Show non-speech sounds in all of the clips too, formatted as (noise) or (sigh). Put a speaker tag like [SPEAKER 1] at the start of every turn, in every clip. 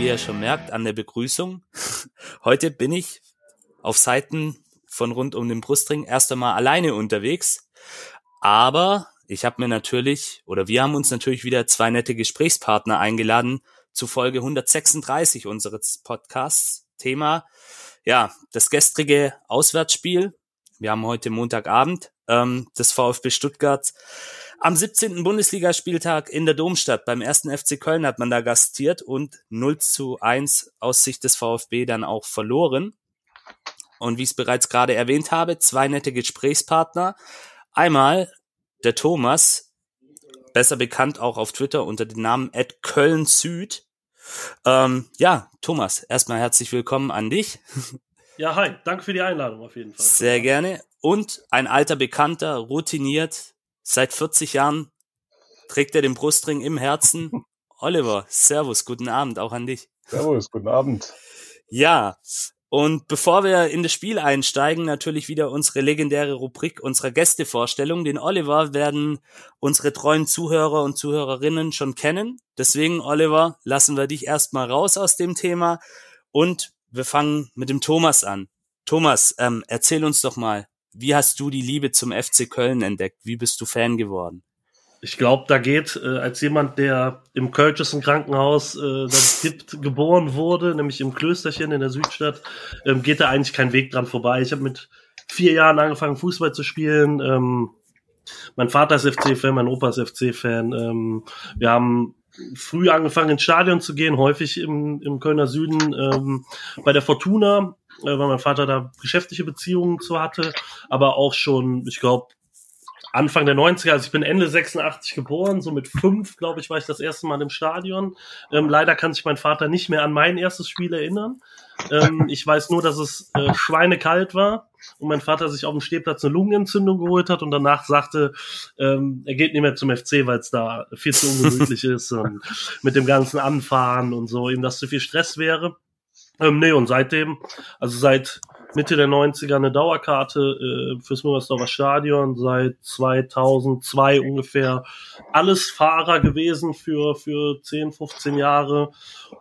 [SPEAKER 1] wie ihr schon merkt an der Begrüßung, heute bin ich auf Seiten von rund um den Brustring erst einmal alleine unterwegs. Aber ich habe mir natürlich, oder wir haben uns natürlich wieder zwei nette Gesprächspartner eingeladen zu Folge 136 unseres Podcasts. Thema, ja, das gestrige Auswärtsspiel. Wir haben heute Montagabend ähm, des VfB Stuttgart am 17. Bundesligaspieltag in der Domstadt beim ersten FC Köln hat man da gastiert und 0 zu 1 aus Sicht des VfB dann auch verloren. Und wie ich es bereits gerade erwähnt habe, zwei nette Gesprächspartner. Einmal der Thomas, besser bekannt auch auf Twitter unter dem Namen Ed Köln Süd. Ähm, ja, Thomas, erstmal herzlich willkommen an dich.
[SPEAKER 2] Ja, hi, danke für die Einladung auf jeden Fall.
[SPEAKER 1] Sehr gerne. Und ein alter Bekannter, routiniert, Seit 40 Jahren trägt er den Brustring im Herzen. (laughs) Oliver, Servus, guten Abend auch an dich.
[SPEAKER 3] Servus, guten Abend.
[SPEAKER 1] Ja, und bevor wir in das Spiel einsteigen, natürlich wieder unsere legendäre Rubrik unserer Gästevorstellung. Den Oliver werden unsere treuen Zuhörer und Zuhörerinnen schon kennen. Deswegen, Oliver, lassen wir dich erstmal raus aus dem Thema und wir fangen mit dem Thomas an. Thomas, ähm, erzähl uns doch mal, wie hast du die Liebe zum FC Köln entdeckt? Wie bist du Fan geworden?
[SPEAKER 2] Ich glaube, da geht äh, als jemand, der im Kölnischen Krankenhaus äh, dann (laughs) geboren wurde, nämlich im Klösterchen in der Südstadt, ähm, geht da eigentlich kein Weg dran vorbei. Ich habe mit vier Jahren angefangen, Fußball zu spielen. Ähm, mein Vater ist FC-Fan, mein Opa ist FC-Fan. Ähm, wir haben früh angefangen ins Stadion zu gehen, häufig im, im Kölner Süden ähm, bei der Fortuna weil mein Vater da geschäftliche Beziehungen zu hatte, aber auch schon, ich glaube, Anfang der 90er, also ich bin Ende 86 geboren, so mit fünf, glaube ich, war ich das erste Mal im Stadion. Ähm, leider kann sich mein Vater nicht mehr an mein erstes Spiel erinnern. Ähm, ich weiß nur, dass es äh, schweinekalt war und mein Vater sich auf dem Stehplatz eine Lungenentzündung geholt hat und danach sagte, ähm, er geht nicht mehr zum FC, weil es da viel zu ungemütlich ist und mit dem ganzen Anfahren und so, ihm das zu viel Stress wäre. Ähm, nee, und seitdem, also seit Mitte der 90er eine Dauerkarte äh, fürs Müngersdorfer Stadion, seit 2002 ungefähr alles Fahrer gewesen für, für 10, 15 Jahre.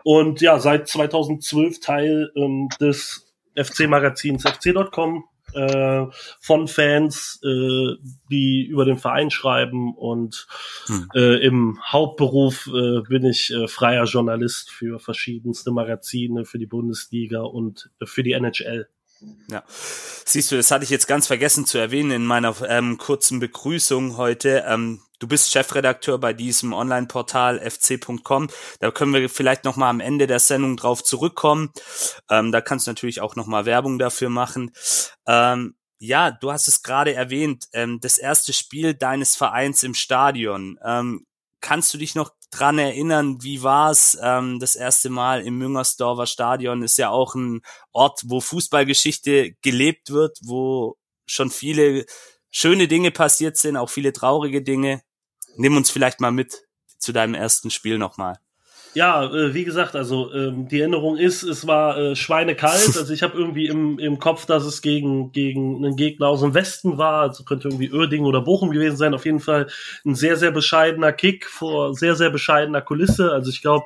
[SPEAKER 2] Und ja, seit 2012 Teil ähm, des FC-Magazins fc.com äh, von Fans, äh, die über den Verein schreiben und hm. äh, im Hauptberuf äh, bin ich äh, freier Journalist für verschiedenste Magazine, für die Bundesliga und äh, für die NHL.
[SPEAKER 1] Ja, siehst du, das hatte ich jetzt ganz vergessen zu erwähnen in meiner ähm, kurzen Begrüßung heute. Ähm, du bist Chefredakteur bei diesem Online-Portal fc.com. Da können wir vielleicht noch mal am Ende der Sendung drauf zurückkommen. Ähm, da kannst du natürlich auch noch mal Werbung dafür machen. Ähm, ja, du hast es gerade erwähnt, ähm, das erste Spiel deines Vereins im Stadion. Ähm, kannst du dich noch dran erinnern, wie war's ähm, das erste Mal im Müngersdorfer Stadion? Ist ja auch ein Ort, wo Fußballgeschichte gelebt wird, wo schon viele schöne Dinge passiert sind, auch viele traurige Dinge. Nimm uns vielleicht mal mit zu deinem ersten Spiel nochmal.
[SPEAKER 2] Ja, äh, wie gesagt, also ähm, die Erinnerung ist, es war äh, schweinekalt. Also ich habe irgendwie im, im Kopf, dass es gegen, gegen einen Gegner aus dem Westen war. Also könnte irgendwie Uerdingen oder Bochum gewesen sein. Auf jeden Fall ein sehr, sehr bescheidener Kick vor sehr, sehr bescheidener Kulisse. Also ich glaube,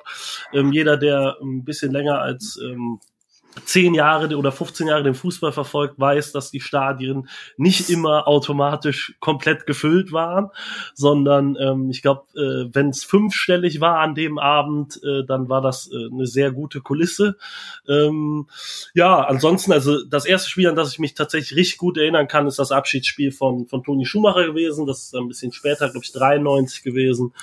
[SPEAKER 2] ähm, jeder, der ein bisschen länger als ähm, zehn Jahre oder 15 Jahre den Fußball verfolgt, weiß, dass die Stadien nicht immer automatisch komplett gefüllt waren, sondern ähm, ich glaube, äh, wenn es fünfstellig war an dem Abend, äh, dann war das äh, eine sehr gute Kulisse. Ähm, ja, ansonsten, also das erste Spiel, an das ich mich tatsächlich richtig gut erinnern kann, ist das Abschiedsspiel von, von Toni Schumacher gewesen. Das ist ein bisschen später, glaube ich, 93 gewesen.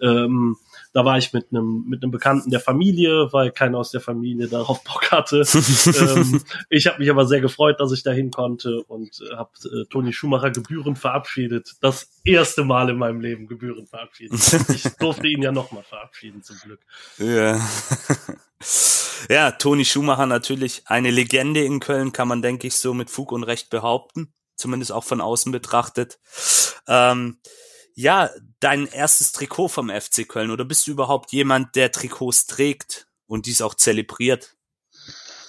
[SPEAKER 2] Ähm, da war ich mit einem mit einem Bekannten der Familie, weil keiner aus der Familie darauf (laughs) Bock hatte. ähm, ich habe mich aber sehr gefreut, dass ich dahin konnte und äh, habe äh, Toni Schumacher gebührend verabschiedet. Das erste Mal in meinem Leben gebührend verabschiedet. Ich (laughs) durfte ihn ja nochmal verabschieden, zum Glück.
[SPEAKER 1] Ja. (laughs) ja, Toni Schumacher natürlich eine Legende in Köln, kann man, denke ich, so mit Fug und Recht behaupten. Zumindest auch von außen betrachtet. Ähm, ja, dein erstes Trikot vom FC Köln oder bist du überhaupt jemand, der Trikots trägt und dies auch zelebriert?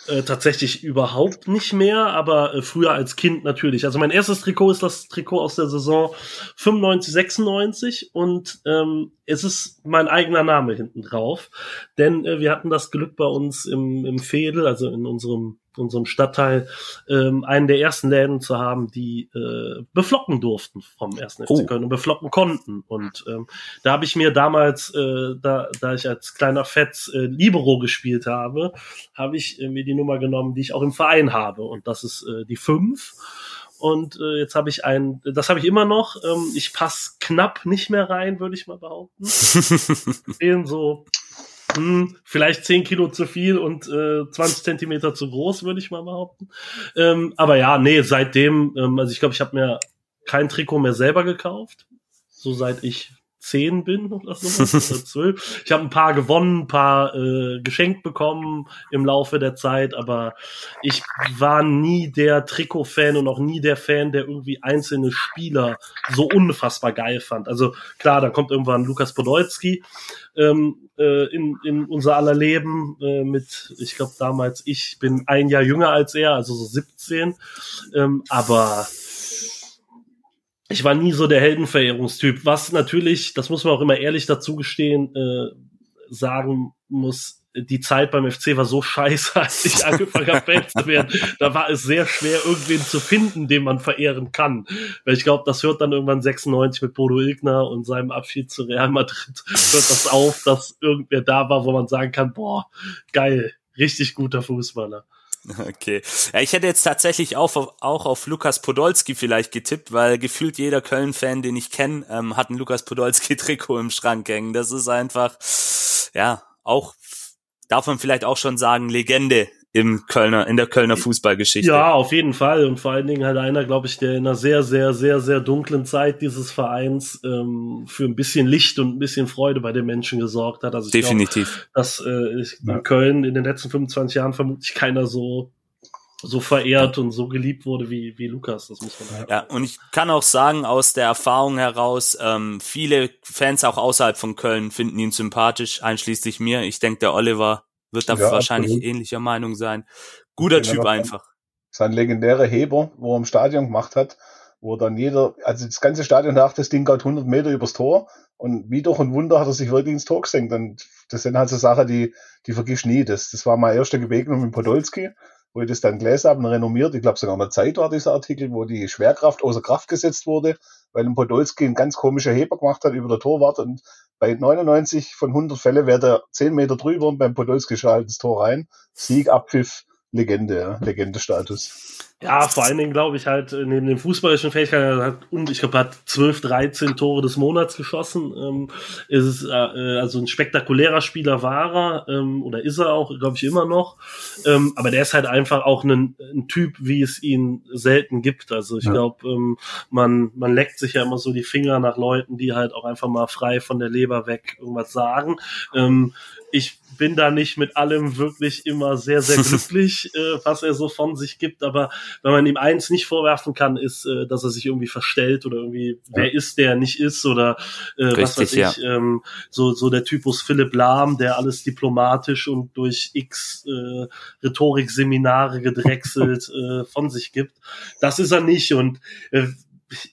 [SPEAKER 2] Äh, tatsächlich überhaupt nicht mehr, aber äh, früher als Kind natürlich. Also mein erstes Trikot ist das Trikot aus der Saison 95, 96 und ähm, es ist mein eigener Name hinten drauf, denn äh, wir hatten das Glück bei uns im, im Fädel, also in unserem unserem Stadtteil ähm, einen der ersten Läden zu haben, die äh, beflocken durften vom ersten FC oh. Köln und beflocken konnten. Und ähm, da habe ich mir damals, äh, da, da ich als kleiner Fetz äh, Libero gespielt habe, habe ich äh, mir die Nummer genommen, die ich auch im Verein habe. Und das ist äh, die fünf. Und äh, jetzt habe ich ein, das habe ich immer noch. Ähm, ich passe knapp nicht mehr rein, würde ich mal behaupten. (laughs) Fehlen so hm, vielleicht 10 Kilo zu viel und äh, 20 Zentimeter zu groß, würde ich mal behaupten. Ähm, aber ja, nee, seitdem, ähm, also ich glaube, ich habe mir kein Trikot mehr selber gekauft. So seit ich zehn bin oder so, oder zwölf. Ich habe ein paar gewonnen, ein paar äh, geschenkt bekommen im Laufe der Zeit, aber ich war nie der Trikot-Fan und auch nie der Fan, der irgendwie einzelne Spieler so unfassbar geil fand. Also klar, da kommt irgendwann Lukas Podolski ähm, äh, in, in unser aller Leben äh, mit, ich glaube damals, ich bin ein Jahr jünger als er, also so 17, ähm, aber ich war nie so der Heldenverehrungstyp, was natürlich, das muss man auch immer ehrlich dazu gestehen, äh, sagen muss, die Zeit beim FC war so scheiße, (laughs) als ich (laughs) angefangen habe, Fan zu werden. Da war es sehr schwer, irgendwen zu finden, den man verehren kann. Weil ich glaube, das hört dann irgendwann 96 mit Bodo Ilgner und seinem Abschied zu Real Madrid, hört das auf, dass irgendwer da war, wo man sagen kann, boah, geil, richtig guter Fußballer.
[SPEAKER 1] Okay. Ja, ich hätte jetzt tatsächlich auch auf, auch auf Lukas Podolski vielleicht getippt, weil gefühlt jeder Köln-Fan, den ich kenne, ähm, hat ein Lukas Podolski-Trikot im Schrank hängen. Das ist einfach, ja, auch, darf man vielleicht auch schon sagen, Legende im Kölner, in der Kölner Fußballgeschichte.
[SPEAKER 2] Ja, auf jeden Fall. Und vor allen Dingen halt einer, glaube ich, der in einer sehr, sehr, sehr, sehr dunklen Zeit dieses Vereins ähm, für ein bisschen Licht und ein bisschen Freude bei den Menschen gesorgt hat. Also ich
[SPEAKER 1] Definitiv.
[SPEAKER 2] Glaub, dass äh, ich, in Köln in den letzten 25 Jahren vermutlich keiner so so verehrt und so geliebt wurde wie, wie Lukas, das muss man
[SPEAKER 1] sagen. Ja, und ich kann auch sagen, aus der Erfahrung heraus, ähm, viele Fans auch außerhalb von Köln finden ihn sympathisch, einschließlich mir. Ich denke, der Oliver wird da ja, wahrscheinlich absolut. ähnlicher Meinung sein. Guter Typ einfach.
[SPEAKER 4] Sein legendärer Heber, wo er im Stadion gemacht hat, wo dann jeder, also das ganze Stadion dachte, das Ding geht 100 Meter übers Tor und wie durch ein Wunder hat er sich wirklich ins Tor gesenkt und das sind halt so Sachen, die, die vergisst nie. Das, das war meine erste Begegnung mit Podolski, wo ich das dann gelesen habe renommiert. Ich glaube sogar der Zeit war dieser Artikel, wo die Schwerkraft außer Kraft gesetzt wurde, weil ein Podolski ein ganz komischer Heber gemacht hat über der Torwart und bei 99 von 100 Fälle wäre der 10 Meter drüber und beim Podolski schaltet das Tor rein. Sieg, Abpfiff, Legende, ja. Legende-Status.
[SPEAKER 2] Ja, vor allen Dingen glaube ich halt neben den fußballischen Fähigkeiten hat und ich glaube hat 12, 13 Tore des Monats geschossen. Ähm, ist es äh, also ein spektakulärer Spieler war er ähm, oder ist er auch, glaube ich immer noch. Ähm, aber der ist halt einfach auch ein, ein Typ, wie es ihn selten gibt. Also ich ja. glaube, ähm, man man leckt sich ja immer so die Finger nach Leuten, die halt auch einfach mal frei von der Leber weg irgendwas sagen. Ähm, ich bin da nicht mit allem wirklich immer sehr, sehr (laughs) glücklich, äh, was er so von sich gibt. Aber wenn man ihm eins nicht vorwerfen kann, ist, äh, dass er sich irgendwie verstellt oder irgendwie, ja. wer ist, der nicht ist oder äh, Richtig, was weiß ich, ja. ähm, so, so der Typus Philipp Lahm, der alles diplomatisch und durch x äh, Rhetorikseminare gedrechselt (laughs) äh, von sich gibt. Das ist er nicht. Und äh,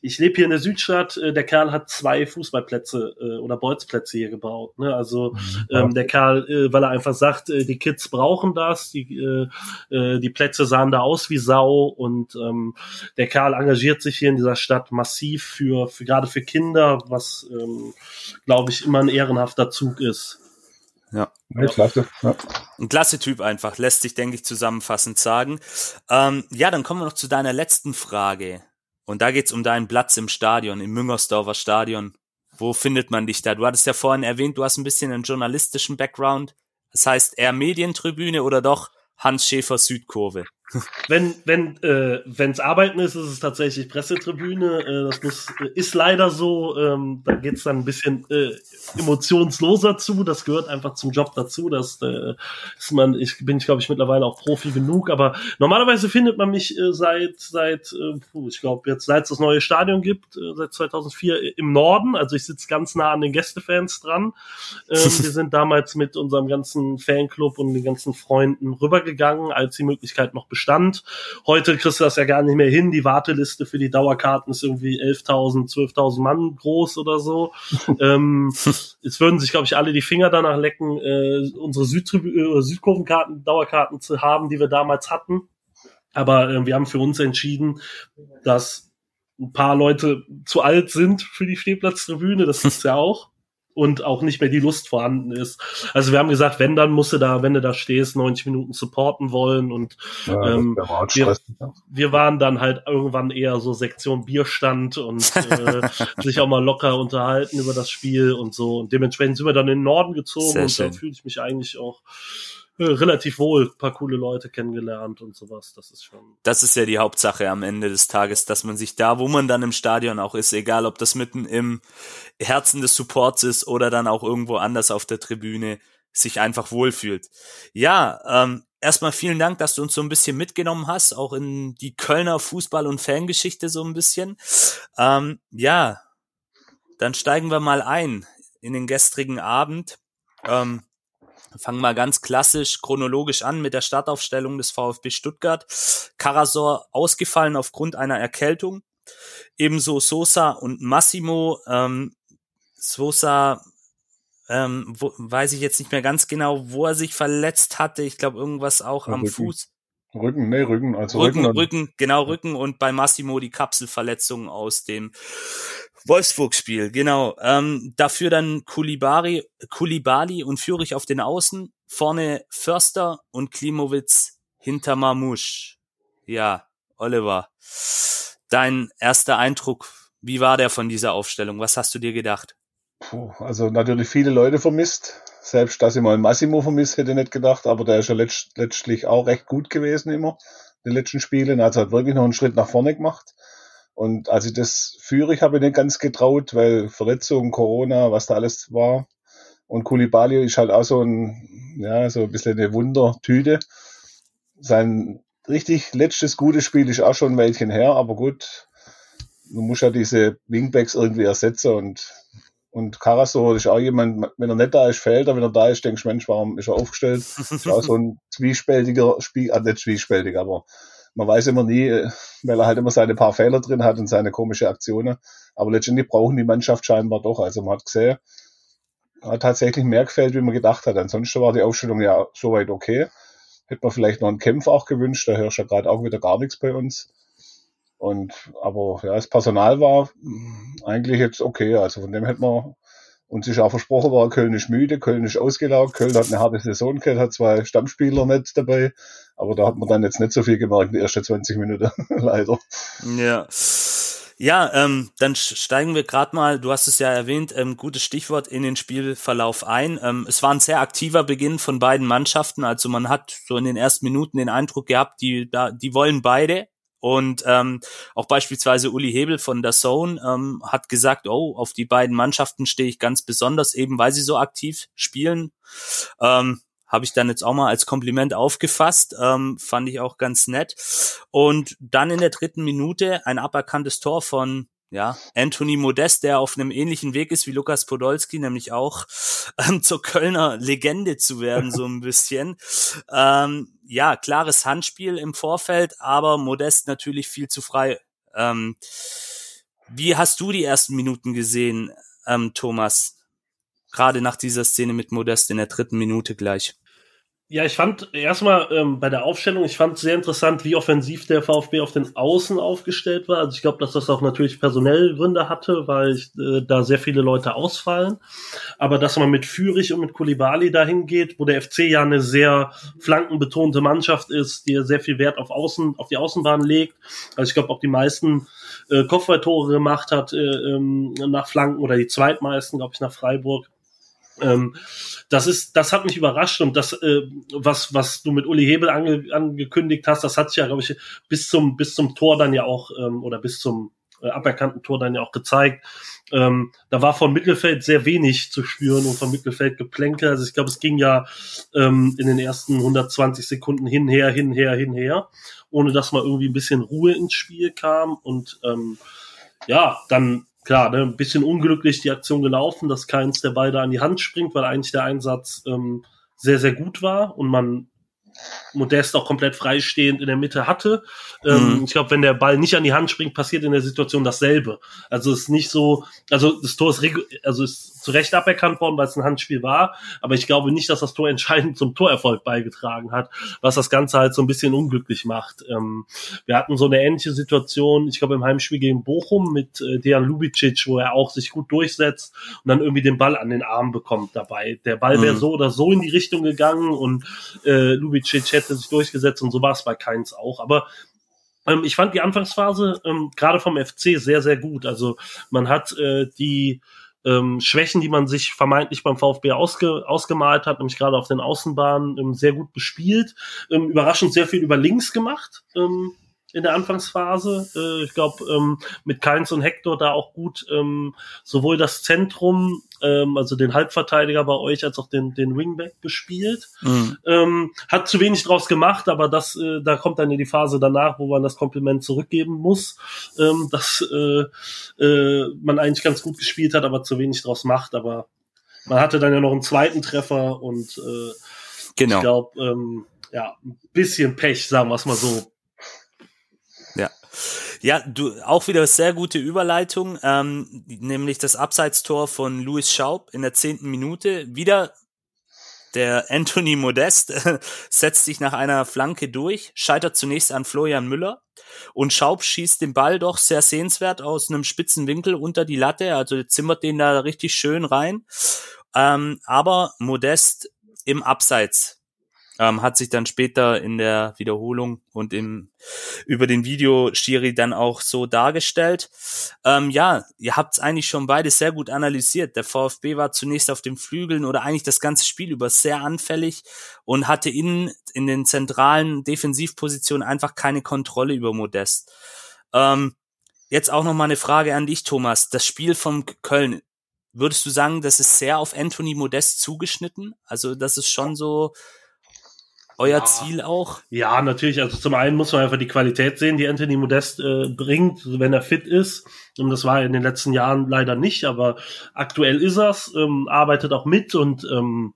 [SPEAKER 2] ich lebe hier in der Südstadt, äh, der Kerl hat zwei Fußballplätze äh, oder Bolzplätze hier gebaut. Ne? Also mhm. ähm, der Kerl, äh, weil er einfach sagt, äh, die Kids brauchen das, die, äh, äh, die Plätze sahen da aus wie Sau und ähm, der Kerl engagiert sich hier in dieser Stadt massiv für, für gerade für Kinder, was ähm, glaube ich immer ein ehrenhafter Zug ist.
[SPEAKER 1] Ja. ja. Klasse. Ja. Ein klasse Typ einfach, lässt sich, denke ich, zusammenfassend sagen. Ähm, ja, dann kommen wir noch zu deiner letzten Frage. Und da geht's um deinen Platz im Stadion, im Müngersdorfer Stadion. Wo findet man dich da? Du hattest ja vorhin erwähnt, du hast ein bisschen einen journalistischen Background. Das heißt eher Medientribüne oder doch Hans Schäfer Südkurve?
[SPEAKER 2] Wenn wenn äh, wenn's Arbeiten ist, ist es tatsächlich Pressetribüne. Äh, das muss, ist leider so. Ähm, da geht's dann ein bisschen äh, emotionsloser zu. Das gehört einfach zum Job dazu. Das äh, ist man. Ich bin, glaube ich, mittlerweile auch Profi genug. Aber normalerweise findet man mich äh, seit seit äh, puh, ich glaube jetzt seit es das neue Stadion gibt äh, seit 2004 im Norden. Also ich sitze ganz nah an den Gästefans dran. Ähm, (laughs) wir sind damals mit unserem ganzen Fanclub und den ganzen Freunden rübergegangen, als die Möglichkeit noch Bestand. Heute kriegst du das ja gar nicht mehr hin. Die Warteliste für die Dauerkarten ist irgendwie 11.000, 12.000 Mann groß oder so. (laughs) ähm, jetzt würden sich, glaube ich, alle die Finger danach lecken, äh, unsere Südtribü äh, Südkurvenkarten, Dauerkarten zu haben, die wir damals hatten. Aber äh, wir haben für uns entschieden, dass ein paar Leute zu alt sind für die Stehplatztribüne. Das ist ja auch und auch nicht mehr die Lust vorhanden ist. Also wir haben gesagt, wenn, dann musst du da, wenn du da stehst, 90 Minuten supporten wollen und ja, ähm, wir, wir, waren dann halt irgendwann eher so Sektion Bierstand und (laughs) äh, sich auch mal locker unterhalten über das Spiel und so. Und dementsprechend sind wir dann in den Norden gezogen Sehr und schön. da fühle ich mich eigentlich auch äh, relativ wohl paar coole Leute kennengelernt und sowas. Das ist schon.
[SPEAKER 1] Das ist ja die Hauptsache am Ende des Tages, dass man sich da, wo man dann im Stadion auch ist, egal ob das mitten im Herzen des Supports ist oder dann auch irgendwo anders auf der Tribüne, sich einfach wohlfühlt. Ja, ähm, erstmal vielen Dank, dass du uns so ein bisschen mitgenommen hast, auch in die Kölner Fußball- und Fangeschichte so ein bisschen. Ähm, ja, dann steigen wir mal ein in den gestrigen Abend. Ähm, Fangen wir ganz klassisch chronologisch an mit der Startaufstellung des VfB Stuttgart. Karasor ausgefallen aufgrund einer Erkältung. Ebenso Sosa und Massimo. Ähm, Sosa ähm, wo, weiß ich jetzt nicht mehr ganz genau, wo er sich verletzt hatte. Ich glaube irgendwas auch am
[SPEAKER 4] Rücken.
[SPEAKER 1] Fuß.
[SPEAKER 4] Rücken, nee, Rücken, also
[SPEAKER 1] Rücken, Rücken, Rücken, genau Rücken und bei Massimo die Kapselverletzung aus dem Wolfsburg-Spiel, genau. Ähm, dafür dann Kulibari, Kulibali und Führich auf den Außen, vorne Förster und Klimowitz hinter Mamouche. Ja, Oliver, dein erster Eindruck, wie war der von dieser Aufstellung? Was hast du dir gedacht?
[SPEAKER 4] Puh, also natürlich viele Leute vermisst. Selbst, dass ich mal Massimo vermisst hätte ich nicht gedacht, aber der ist ja letzt, letztlich auch recht gut gewesen immer, in den letzten Spielen. Also hat wirklich noch einen Schritt nach vorne gemacht. Und als ich das führe, ich habe nicht ganz getraut, weil Verletzungen, Corona, was da alles war. Und Kulibali ist halt auch so ein, ja, so ein bisschen eine Wundertüte. Sein richtig letztes gutes Spiel ist auch schon ein Weilchen her, aber gut, man muss ja diese Wingbacks irgendwie ersetzen und, und Karasor ist auch jemand, wenn er nicht da ist, fällt er, wenn er da ist, denkst du, Mensch, warum ist er aufgestellt? (laughs) ist auch so ein zwiespältiger Spiel, ah, nicht zwiespältig, aber man weiß immer nie, äh, weil er halt immer seine paar Fehler drin hat und seine komische Aktionen. Aber letztendlich brauchen die Mannschaft scheinbar doch. Also man hat gesehen, hat tatsächlich mehr gefällt, wie man gedacht hat. Ansonsten war die Aufstellung ja soweit okay. Hätte man vielleicht noch einen Kämpfer auch gewünscht, da hörst du ja gerade auch wieder gar nichts bei uns. Und aber ja, das Personal war eigentlich jetzt okay. Also von dem hätte man und sich auch versprochen war, Köln ist müde, Köln ist ausgelaugt, Köln hat eine harte Saison gehabt, hat zwei Stammspieler nicht dabei, aber da hat man dann jetzt nicht so viel gemerkt, die ersten 20 Minuten, (laughs) leider.
[SPEAKER 1] Ja. Ja, ähm, dann steigen wir gerade mal, du hast es ja erwähnt, ähm, gutes Stichwort in den Spielverlauf ein. Ähm, es war ein sehr aktiver Beginn von beiden Mannschaften, also man hat so in den ersten Minuten den Eindruck gehabt, die, die wollen beide, und ähm, auch beispielsweise Uli Hebel von der Zone ähm, hat gesagt, oh, auf die beiden Mannschaften stehe ich ganz besonders, eben weil sie so aktiv spielen. Ähm, Habe ich dann jetzt auch mal als Kompliment aufgefasst, ähm, fand ich auch ganz nett. Und dann in der dritten Minute ein aberkanntes Tor von ja, Anthony Modest, der auf einem ähnlichen Weg ist wie Lukas Podolski, nämlich auch ähm, zur Kölner Legende zu werden, so ein bisschen. ähm, ja, klares Handspiel im Vorfeld, aber Modest natürlich viel zu frei. Ähm, wie hast du die ersten Minuten gesehen, ähm, Thomas? Gerade nach dieser Szene mit Modest in der dritten Minute gleich.
[SPEAKER 2] Ja, ich fand erstmal ähm, bei der Aufstellung, ich fand sehr interessant, wie offensiv der VfB auf den Außen aufgestellt war. Also ich glaube, dass das auch natürlich personelle Gründe hatte, weil ich, äh, da sehr viele Leute ausfallen. Aber dass man mit Fürich und mit Kulibali dahin geht, wo der FC ja eine sehr flankenbetonte Mannschaft ist, die sehr viel Wert auf Außen, auf die Außenbahn legt. Also ich glaube auch die meisten äh, Kopfballtore gemacht hat äh, ähm, nach Flanken oder die zweitmeisten, glaube ich, nach Freiburg. Ähm, das ist, das hat mich überrascht und das, äh, was, was du mit Uli Hebel ange, angekündigt hast, das hat sich ja, glaube ich, bis zum, bis zum Tor dann ja auch, ähm, oder bis zum äh, aberkannten Tor dann ja auch gezeigt. Ähm, da war von Mittelfeld sehr wenig zu spüren und von Mittelfeld Geplänke. Also ich glaube, es ging ja ähm, in den ersten 120 Sekunden hinher, hinher, hinher, ohne dass mal irgendwie ein bisschen Ruhe ins Spiel kam. Und ähm, ja, dann klar, ne, ein bisschen unglücklich die Aktion gelaufen, dass keins der beide an die Hand springt, weil eigentlich der Einsatz ähm, sehr, sehr gut war und man Modest auch komplett freistehend in der Mitte hatte. Ähm, mhm. Ich glaube, wenn der Ball nicht an die Hand springt, passiert in der Situation dasselbe. Also es ist nicht so, also das Tor ist, also ist zu Recht aberkannt worden, weil es ein Handspiel war, aber ich glaube nicht, dass das Tor entscheidend zum Torerfolg beigetragen hat, was das Ganze halt so ein bisschen unglücklich macht. Ähm, wir hatten so eine ähnliche Situation, ich glaube im Heimspiel gegen Bochum mit äh, Dejan Lubicic, wo er auch sich gut durchsetzt und dann irgendwie den Ball an den Arm bekommt dabei. Der Ball wäre mhm. so oder so in die Richtung gegangen und äh, Lubicic hätte sich durchgesetzt und so war es bei Keins auch. Aber ähm, ich fand die Anfangsphase ähm, gerade vom FC sehr, sehr gut. Also man hat äh, die ähm, Schwächen, die man sich vermeintlich beim VfB ausge, ausgemalt hat, nämlich gerade auf den Außenbahnen, ähm, sehr gut bespielt. Ähm, überraschend sehr viel über links gemacht. Ähm, in der Anfangsphase. Äh, ich glaube, ähm, mit Keins und Hector da auch gut ähm, sowohl das Zentrum, ähm, also den Halbverteidiger bei euch, als auch den, den Wingback bespielt. Mhm. Ähm, hat zu wenig draus gemacht, aber das, äh, da kommt dann in die Phase danach, wo man das Kompliment zurückgeben muss, ähm, dass äh, äh, man eigentlich ganz gut gespielt hat, aber zu wenig draus macht. Aber man hatte dann ja noch einen zweiten Treffer und äh, genau. ich glaube, ähm, ja, ein bisschen Pech, sagen wir es mal so.
[SPEAKER 1] Ja, du auch wieder sehr gute Überleitung, ähm, nämlich das Abseitstor von Louis Schaub in der zehnten Minute. Wieder der (laughs) Anthony Modest setzt sich nach einer Flanke durch, scheitert zunächst an Florian Müller und Schaub schießt den Ball doch sehr sehenswert aus einem spitzen Winkel unter die Latte, also zimmert den da richtig schön rein. Ähm, aber Modest im Abseits ähm, hat sich dann später in der Wiederholung und im über den Video Schiri dann auch so dargestellt. Ähm, ja, ihr habt es eigentlich schon beide sehr gut analysiert. Der VfB war zunächst auf den Flügeln oder eigentlich das ganze Spiel über sehr anfällig und hatte innen in den zentralen Defensivpositionen einfach keine Kontrolle über Modest. Ähm, jetzt auch noch mal eine Frage an dich, Thomas. Das Spiel vom Köln, würdest du sagen, das ist sehr auf Anthony Modest zugeschnitten? Also das ist schon so euer ja. Ziel auch?
[SPEAKER 2] Ja, natürlich. Also zum einen muss man einfach die Qualität sehen, die Anthony Modest äh, bringt, wenn er fit ist. Und das war in den letzten Jahren leider nicht, aber aktuell ist er's, ähm, arbeitet auch mit und ähm,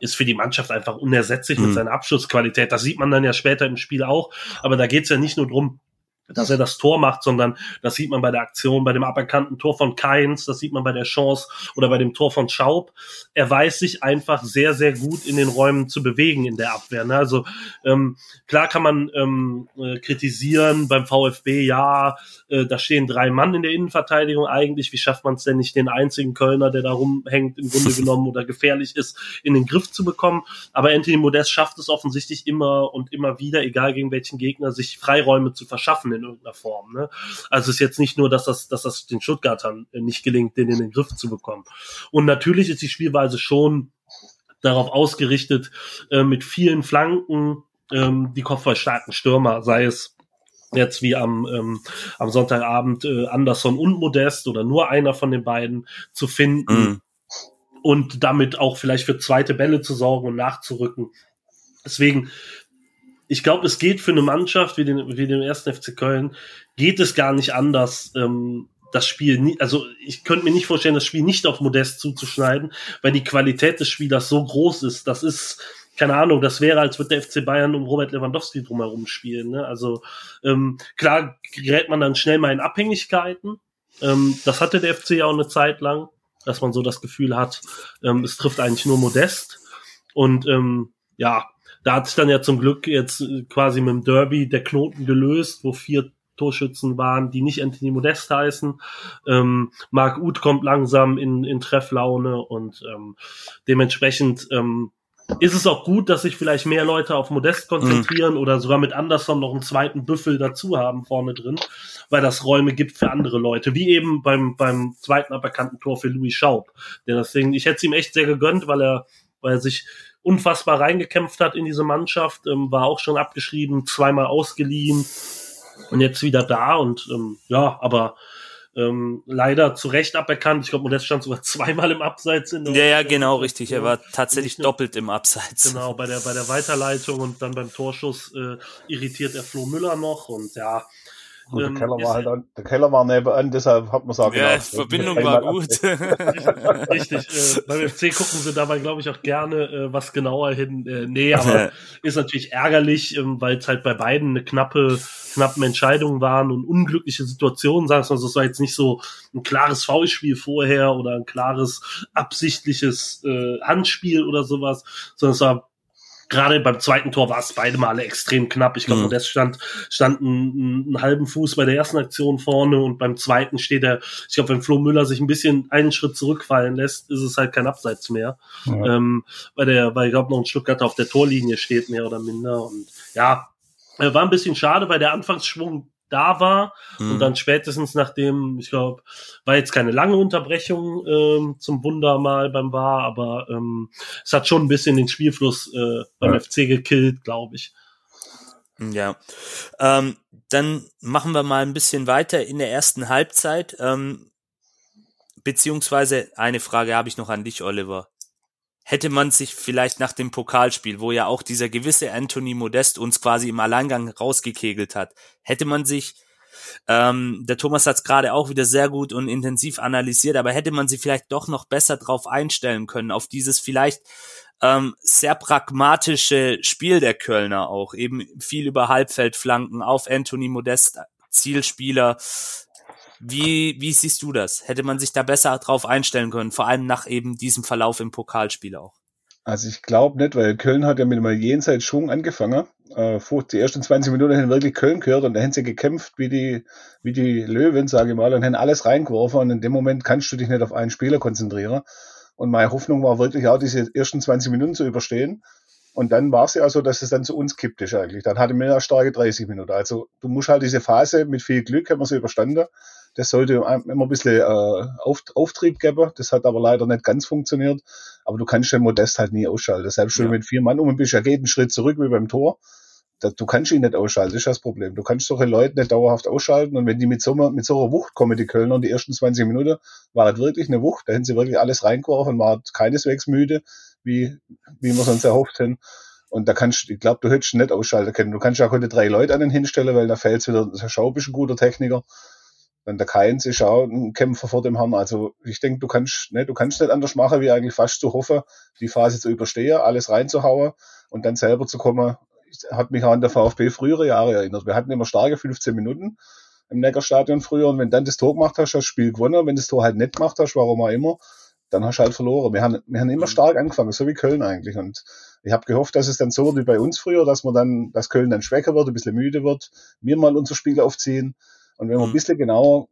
[SPEAKER 2] ist für die Mannschaft einfach unersetzlich mhm. mit seiner Abschlussqualität. Das sieht man dann ja später im Spiel auch. Aber da geht's ja nicht nur drum, dass er das Tor macht, sondern das sieht man bei der Aktion, bei dem aberkannten Tor von Keins, das sieht man bei der Chance oder bei dem Tor von Schaub. Er weiß sich einfach sehr, sehr gut in den Räumen zu bewegen in der Abwehr. Ne? Also ähm, klar kann man ähm, äh, kritisieren beim VfB, ja, äh, da stehen drei Mann in der Innenverteidigung eigentlich. Wie schafft man es denn nicht, den einzigen Kölner, der da rumhängt, im Grunde (laughs) genommen oder gefährlich ist, in den Griff zu bekommen? Aber Anthony Modest schafft es offensichtlich immer und immer wieder, egal gegen welchen Gegner, sich Freiräume zu verschaffen in irgendeiner Form. Ne? Also es ist jetzt nicht nur, dass das, dass das den Stuttgartern nicht gelingt, den in den Griff zu bekommen. Und natürlich ist die Spielweise schon darauf ausgerichtet, äh, mit vielen Flanken ähm, die kopfballstarken Stürmer, sei es jetzt wie am, ähm, am Sonntagabend äh, Anderson und Modest oder nur einer von den beiden zu finden mm. und damit auch vielleicht für zweite Bälle zu sorgen und nachzurücken. Deswegen ich glaube, es geht für eine Mannschaft wie den, wie den ersten FC Köln, geht es gar nicht anders, ähm, das Spiel, nie, also ich könnte mir nicht vorstellen, das Spiel nicht auf Modest zuzuschneiden, weil die Qualität des Spielers so groß ist. Das ist, keine Ahnung, das wäre, als würde der FC Bayern um Robert Lewandowski drumherum spielen. Ne? Also ähm, klar gerät man dann schnell mal in Abhängigkeiten. Ähm, das hatte der FC ja auch eine Zeit lang, dass man so das Gefühl hat, ähm, es trifft eigentlich nur Modest. Und ähm, ja, da hat sich dann ja zum Glück jetzt quasi mit dem Derby der Knoten gelöst, wo vier Torschützen waren, die nicht Anthony Modest heißen. Ähm, Marc Uth kommt langsam in, in Trefflaune und ähm, dementsprechend ähm, ist es auch gut, dass sich vielleicht mehr Leute auf Modest konzentrieren mhm. oder sogar mit Anderson noch einen zweiten Büffel dazu haben vorne drin, weil das Räume gibt für andere Leute, wie eben beim, beim zweiten aberkannten Tor für Louis Schaub. Der deswegen, ich hätte es ihm echt sehr gegönnt, weil er, weil er sich unfassbar reingekämpft hat in diese Mannschaft, ähm, war auch schon abgeschrieben, zweimal ausgeliehen und jetzt wieder da und ähm, ja, aber ähm, leider zu Recht aberkannt. Ich glaube, Modest stand sogar (laughs) zweimal im Abseits. In
[SPEAKER 1] der ja, ja, genau, richtig. Er war tatsächlich nur, doppelt im Abseits.
[SPEAKER 2] Genau, bei der, bei der Weiterleitung und dann beim Torschuss äh, irritiert er Flo Müller noch und ja,
[SPEAKER 4] und der ähm, Keller war halt an, der Keller war nebenan, deshalb hat man es auch
[SPEAKER 1] Ja, die Verbindung war gut. (laughs)
[SPEAKER 2] Richtig. Äh, beim FC gucken sie dabei, glaube ich, auch gerne äh, was genauer hin. Äh, nee, aber ist natürlich ärgerlich, ähm, weil es halt bei beiden eine knappe, knappen Entscheidungen waren und unglückliche Situationen. Sagst du, also es war jetzt nicht so ein klares Foulspiel vorher oder ein klares absichtliches äh, Handspiel oder sowas, sondern es war gerade beim zweiten Tor war es beide Male extrem knapp. Ich glaube, mhm. Modest stand, stand einen, einen, halben Fuß bei der ersten Aktion vorne und beim zweiten steht er, ich glaube, wenn Flo Müller sich ein bisschen einen Schritt zurückfallen lässt, ist es halt kein Abseits mehr. Ja. Ähm, weil der, weil ich glaube, noch ein Stuttgarter auf der Torlinie steht, mehr oder minder. Und ja, war ein bisschen schade, weil der Anfangsschwung da war. Mhm. Und dann spätestens nachdem, ich glaube, war jetzt keine lange Unterbrechung ähm, zum Wunder mal beim War, aber ähm, es hat schon ein bisschen den Spielfluss äh, beim ja. FC gekillt, glaube ich.
[SPEAKER 1] Ja, ähm, dann machen wir mal ein bisschen weiter in der ersten Halbzeit. Ähm, beziehungsweise eine Frage habe ich noch an dich, Oliver hätte man sich vielleicht nach dem Pokalspiel, wo ja auch dieser gewisse Anthony Modest uns quasi im Alleingang rausgekegelt hat, hätte man sich, ähm, der Thomas hat es gerade auch wieder sehr gut und intensiv analysiert, aber hätte man sich vielleicht doch noch besser drauf einstellen können, auf dieses vielleicht ähm, sehr pragmatische Spiel der Kölner auch, eben viel über Halbfeldflanken auf Anthony Modest, Zielspieler, wie, wie siehst du das? Hätte man sich da besser drauf einstellen können, vor allem nach eben diesem Verlauf im Pokalspiel auch?
[SPEAKER 4] Also ich glaube nicht, weil Köln hat ja mit einem jenseits Schwung angefangen. Äh, die ersten 20 Minuten haben wirklich Köln gehört und da haben sie gekämpft wie die, wie die Löwen, sage ich mal, und haben alles reingeworfen und in dem Moment kannst du dich nicht auf einen Spieler konzentrieren. Und meine Hoffnung war wirklich auch, diese ersten 20 Minuten zu überstehen. Und dann war es ja so, dass es dann zu uns kippt ist eigentlich. Dann hatte man ja starke 30 Minuten. Also du musst halt diese Phase mit viel Glück, haben wir sie überstanden, das sollte immer ein bisschen äh, Auf, Auftrieb geben. Das hat aber leider nicht ganz funktioniert. Aber du kannst den Modest halt nie ausschalten. Selbst schon ja. mit vier Mann um bist, er geht einen Schritt zurück wie beim Tor. du kannst ihn nicht ausschalten, das ist das Problem. Du kannst solche Leute nicht dauerhaft ausschalten und wenn die mit so, mit so einer Wucht kommen, die Kölner, die ersten 20 Minuten, war halt wirklich eine Wucht. Da hätten sie wirklich alles reingeworfen, war keineswegs müde, wie, wie wir sonst erhofft hätten. Und da kannst du, ich glaube, du hättest nicht ausschalten können. Du kannst ja heute drei Leute an den hinstellen, weil da fällt wieder, der Schau ist ein guter Techniker. Wenn der Keins ist auch ein Kämpfer vor dem Herrn. Also ich denke, du kannst, ne, du kannst nicht anders machen, wie eigentlich fast zu hoffen, die Phase zu überstehen, alles reinzuhauen und dann selber zu kommen. Hat mich auch an der VfB frühere Jahre erinnert. Wir hatten immer starke 15 Minuten im Neckarstadion früher und wenn dann das Tor gemacht hast, hast du das Spiel gewonnen. Wenn das Tor halt nicht gemacht hast, warum auch immer, dann hast du halt verloren. Wir haben, wir haben immer mhm. stark angefangen, so wie Köln eigentlich. Und ich habe gehofft, dass es dann so wird wie bei uns früher, dass man dann, dass Köln dann schwächer wird, ein bisschen müde wird, wir mal unser Spiel aufziehen und wenn man ein mhm. bisschen genauer,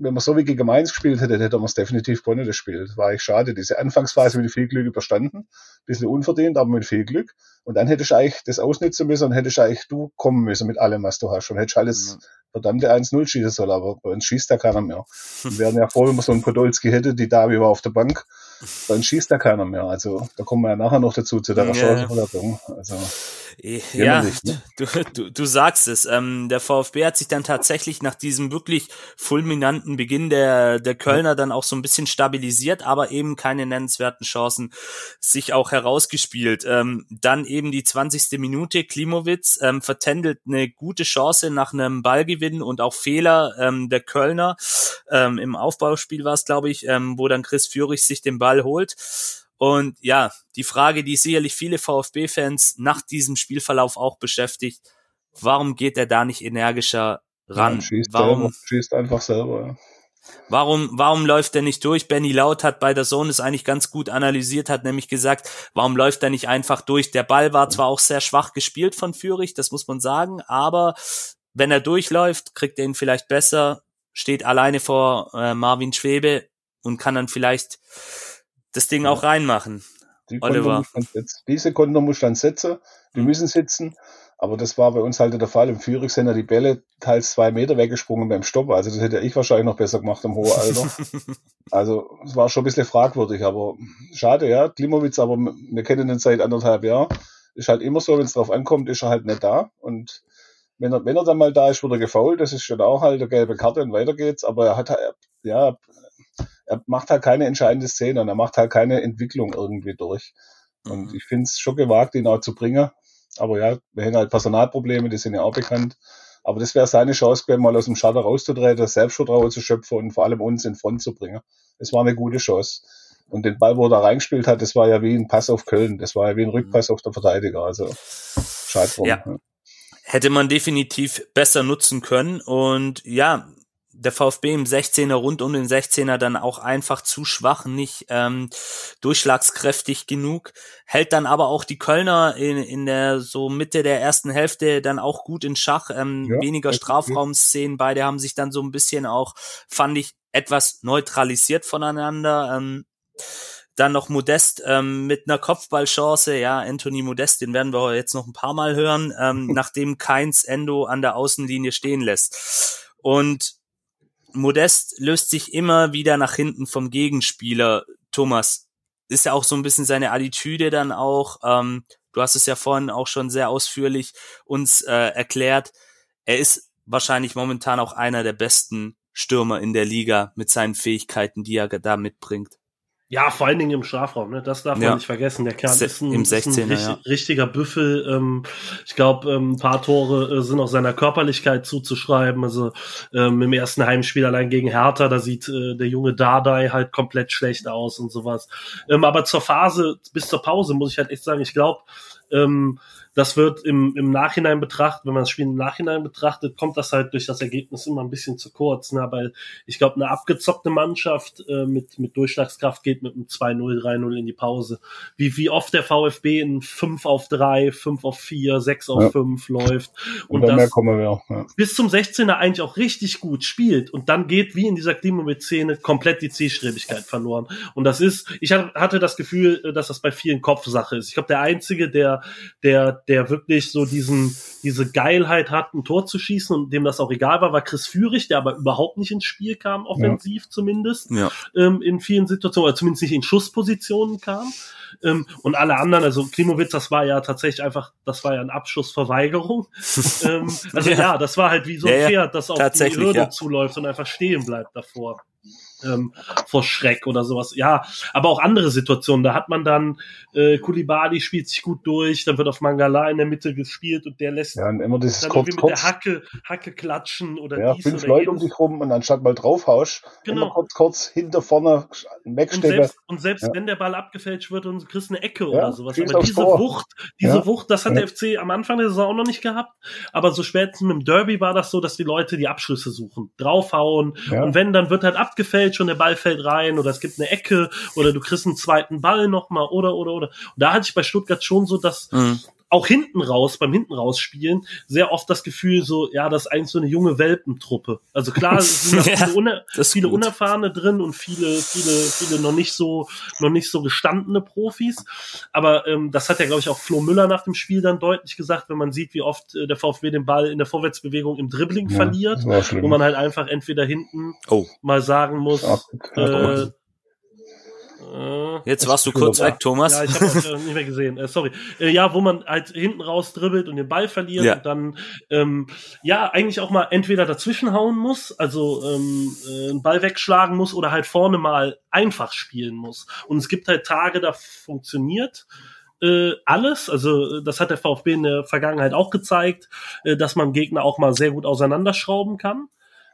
[SPEAKER 4] wenn man so wie gegen Mainz gespielt hätte, hätte man es definitiv gewonnen, das Spiel. Das war echt schade. Diese Anfangsphase mit viel Glück überstanden. Ein bisschen unverdient, aber mit viel Glück. Und dann hättest du eigentlich das ausnutzen müssen und hättest eigentlich du kommen müssen mit allem, was du hast. Und hättest alles verdammte 1-0 schießen sollen, aber bei uns schießt da keiner mehr. (laughs) Wir wären ja froh, wenn man so einen Podolski hätte, die Davi war auf der Bank, dann schießt da keiner mehr. Also da kommen wir ja nachher noch dazu, zu der ja. Chancenverwertung. Also
[SPEAKER 1] ja, ne? du, du, du sagst es. Ähm, der VfB hat sich dann tatsächlich nach diesem wirklich fulminanten Beginn der, der Kölner dann auch so ein bisschen stabilisiert, aber eben keine nennenswerten Chancen sich auch herausgespielt. Ähm, dann eben die 20. Minute, Klimowitz ähm, vertändelt eine gute Chance nach einem Ballgewinn und auch Fehler ähm, der Kölner. Ähm, Im Aufbauspiel war es, glaube ich, ähm, wo dann Chris Führig sich den Ball holt. Und ja, die Frage, die sicherlich viele VfB-Fans nach diesem Spielverlauf auch beschäftigt, warum geht er da nicht energischer ran?
[SPEAKER 4] Ja, schießt
[SPEAKER 1] warum
[SPEAKER 4] selber, schießt einfach selber.
[SPEAKER 1] Warum, warum läuft er nicht durch? Benny Laut hat bei der Zone es eigentlich ganz gut analysiert, hat nämlich gesagt, warum läuft er nicht einfach durch? Der Ball war zwar auch sehr schwach gespielt von Fürich, das muss man sagen, aber wenn er durchläuft, kriegt er ihn vielleicht besser, steht alleine vor äh, Marvin Schwebe und kann dann vielleicht das Ding auch reinmachen.
[SPEAKER 4] Die
[SPEAKER 1] Oliver.
[SPEAKER 4] Diese Konter muss dann setzen, die
[SPEAKER 1] Mhm.
[SPEAKER 4] müssen sitzen. Aber das war bei uns halt der Fall. Im Führig sind ja die Bälle teils zwei Meter weggesprungen beim Stopp. Also das hätte ich wahrscheinlich noch besser gemacht im hohen Alter. (laughs) also es war schon ein bisschen fragwürdig, aber schade, ja. Klimowitz, aber wir kennen ihn seit anderthalb Jahren. Ist halt immer so, wenn es drauf ankommt, ist er halt nicht da. Und wenn er, wenn er dann mal da ist, wird er gefault. Das ist schon auch halt eine gelbe Karte und weiter geht's. Aber er hat ja, er macht halt keine entscheidende Szene und er macht halt keine Entwicklung irgendwie durch. Und
[SPEAKER 1] Mhm.
[SPEAKER 4] ich finde es schon gewagt, ihn auch zu bringen. Aber ja, wir haben halt Personalprobleme, die sind ja auch bekannt. Aber das wäre seine Chance gewesen, mal aus dem Schatten rauszutreten, Selbstvertrauen zu schöpfen und vor allem uns in Front zu bringen. Das war eine gute Chance. Und den Ball, wo er da reingespielt hat, das war ja wie ein Pass auf Köln. Das war ja wie ein Rückpass auf der Verteidiger. Also, schade drum.
[SPEAKER 1] Ja. hätte man definitiv besser nutzen können. Und ja, der VfB im 16er rund um den 16er dann auch einfach zu schwach, nicht ähm, durchschlagskräftig genug. Hält dann aber auch die Kölner in, in der so Mitte der ersten Hälfte dann auch gut in Schach. Ähm,
[SPEAKER 4] Ja,
[SPEAKER 1] weniger
[SPEAKER 4] definitiv.
[SPEAKER 1] Strafraumszenen. Beide haben sich dann so ein bisschen auch, fand ich, etwas neutralisiert voneinander. Ähm, dann noch Modest ähm, mit einer Kopfballchance. Ja, Anthony Modest, den werden wir jetzt noch ein paar Mal hören, ähm, (laughs) nachdem Keins Endo an der Außenlinie stehen lässt. Und Modest löst sich immer wieder nach hinten vom Gegenspieler. Thomas, ist ja auch so ein bisschen seine Attitüde dann auch. Ähm, du hast es ja vorhin auch schon sehr ausführlich uns äh, erklärt. Er ist wahrscheinlich momentan auch einer der besten Stürmer in der Liga mit seinen Fähigkeiten, die er da mitbringt.
[SPEAKER 2] Ja, vor allen Dingen im Strafraum, ne? das darf man
[SPEAKER 1] Ja.
[SPEAKER 2] nicht vergessen. Der Kerl
[SPEAKER 1] Se-
[SPEAKER 2] ist ein,
[SPEAKER 1] im
[SPEAKER 2] ist ein
[SPEAKER 1] 16er,
[SPEAKER 2] richtig,
[SPEAKER 1] ja.
[SPEAKER 2] richtiger Büffel. Ähm, ich glaube, ähm, ein paar Tore äh, sind auch seiner Körperlichkeit zuzuschreiben. Also ähm, im ersten Heimspiel allein gegen Hertha, da sieht äh, der junge Dardai halt komplett schlecht aus und sowas. Ähm, aber zur Phase bis zur Pause muss ich halt echt sagen, ich glaube, ähm, das wird im, im Nachhinein betrachtet, wenn man das Spiel im Nachhinein betrachtet, kommt das halt durch das Ergebnis immer ein bisschen zu kurz. Ne? Weil ich glaube, eine abgezockte Mannschaft äh, mit, mit Durchschlagskraft geht mit einem 2-0, 3-0 in die Pause. Wie, wie oft der VfB in 5 auf 3, 5 auf 4, 6 auf
[SPEAKER 4] Ja.
[SPEAKER 2] 5 läuft.
[SPEAKER 4] Und,
[SPEAKER 2] Und das
[SPEAKER 4] kommen wir. Ja.
[SPEAKER 2] bis zum 16er eigentlich auch richtig gut spielt und dann geht wie in dieser Klimawitz-Szene komplett die Zielstrebigkeit verloren. Und das ist, ich hat- hatte das Gefühl, äh, dass das bei vielen Kopfsache ist. Ich glaube, der Einzige, der, der, der wirklich so diesen, diese Geilheit hat, ein Tor zu schießen und dem das auch egal war, war Chris Führig, der aber überhaupt nicht ins Spiel kam, offensiv zumindest
[SPEAKER 1] Ja.
[SPEAKER 2] ähm, in vielen Situationen, oder zumindest nicht in Schusspositionen kam. Ähm, und alle anderen, also Klimowitz, das war ja tatsächlich einfach, das war ja eine Abschussverweigerung. (laughs) ähm, also
[SPEAKER 1] Ja.
[SPEAKER 2] ja. das war halt wie so ein
[SPEAKER 1] Ja, ja,
[SPEAKER 2] Pferd, das auf die Hürde
[SPEAKER 1] ja.
[SPEAKER 2] zuläuft und einfach stehen bleibt davor. Ähm, vor Schreck oder sowas. Ja, aber auch andere Situationen. Da hat man dann, äh, Kulibali spielt sich gut durch, dann wird auf Mangala in der Mitte gespielt und der lässt
[SPEAKER 4] ja, und immer dieses
[SPEAKER 2] dann
[SPEAKER 4] kurz,
[SPEAKER 2] irgendwie mit
[SPEAKER 4] kurz.
[SPEAKER 2] der Hacke, Hacke klatschen oder
[SPEAKER 4] Ja,
[SPEAKER 2] dies
[SPEAKER 4] fünf
[SPEAKER 2] oder
[SPEAKER 4] Leute um dich rum und anstatt mal draufhaust,
[SPEAKER 2] Genau.
[SPEAKER 4] immer kurz, kurz hinter vorne
[SPEAKER 2] Und
[SPEAKER 4] wegstecken.
[SPEAKER 2] selbst, und selbst
[SPEAKER 4] Ja.
[SPEAKER 2] wenn der Ball abgefälscht wird und du kriegst eine Ecke
[SPEAKER 4] Ja,
[SPEAKER 2] oder sowas. Aber diese
[SPEAKER 4] Tor.
[SPEAKER 2] Wucht, diese. Wucht, das hat der FC am Anfang der Saison auch noch nicht gehabt. Aber so spätestens mit dem Derby war das so, dass die Leute die Abschlüsse suchen, draufhauen. Und wenn, dann wird halt abgefälscht und der Ball fällt rein oder es gibt eine Ecke oder du kriegst einen zweiten Ball nochmal oder, oder, oder. Und da hatte ich bei Stuttgart schon so, dass
[SPEAKER 1] Mhm.
[SPEAKER 2] Auch hinten raus, beim hinten raus spielen, sehr oft das Gefühl so, ja, das ist eigentlich so eine junge Welpentruppe. Also klar, es sind (laughs) da
[SPEAKER 1] Ja,
[SPEAKER 2] viele, uner viele. Unerfahrene drin und viele, viele, viele noch nicht so, noch nicht so gestandene Profis. Aber ähm, das hat ja, glaube ich, auch Flo Müller nach dem Spiel dann deutlich gesagt, wenn man sieht, wie oft äh, der VfB den Ball in der Vorwärtsbewegung im Dribbling
[SPEAKER 4] Ja,
[SPEAKER 2] verliert, wo man halt einfach entweder hinten
[SPEAKER 1] Oh,
[SPEAKER 2] mal sagen muss, äh, äh,
[SPEAKER 1] jetzt
[SPEAKER 4] Das
[SPEAKER 1] warst du kurz weg, Thomas.
[SPEAKER 2] ja, ich habe auch (laughs) äh, nicht mehr gesehen. Äh, sorry. Äh, ja, wo man halt hinten raus dribbelt und den Ball verliert
[SPEAKER 1] Ja.
[SPEAKER 2] und dann ähm, ja eigentlich auch mal entweder dazwischen hauen muss, also ähm, äh, einen Ball wegschlagen muss oder halt vorne mal einfach spielen muss. Und es gibt halt Tage, da funktioniert äh, alles. Also äh, das hat der VfB in der Vergangenheit auch gezeigt, äh, dass man Gegner auch mal sehr gut auseinanderschrauben kann.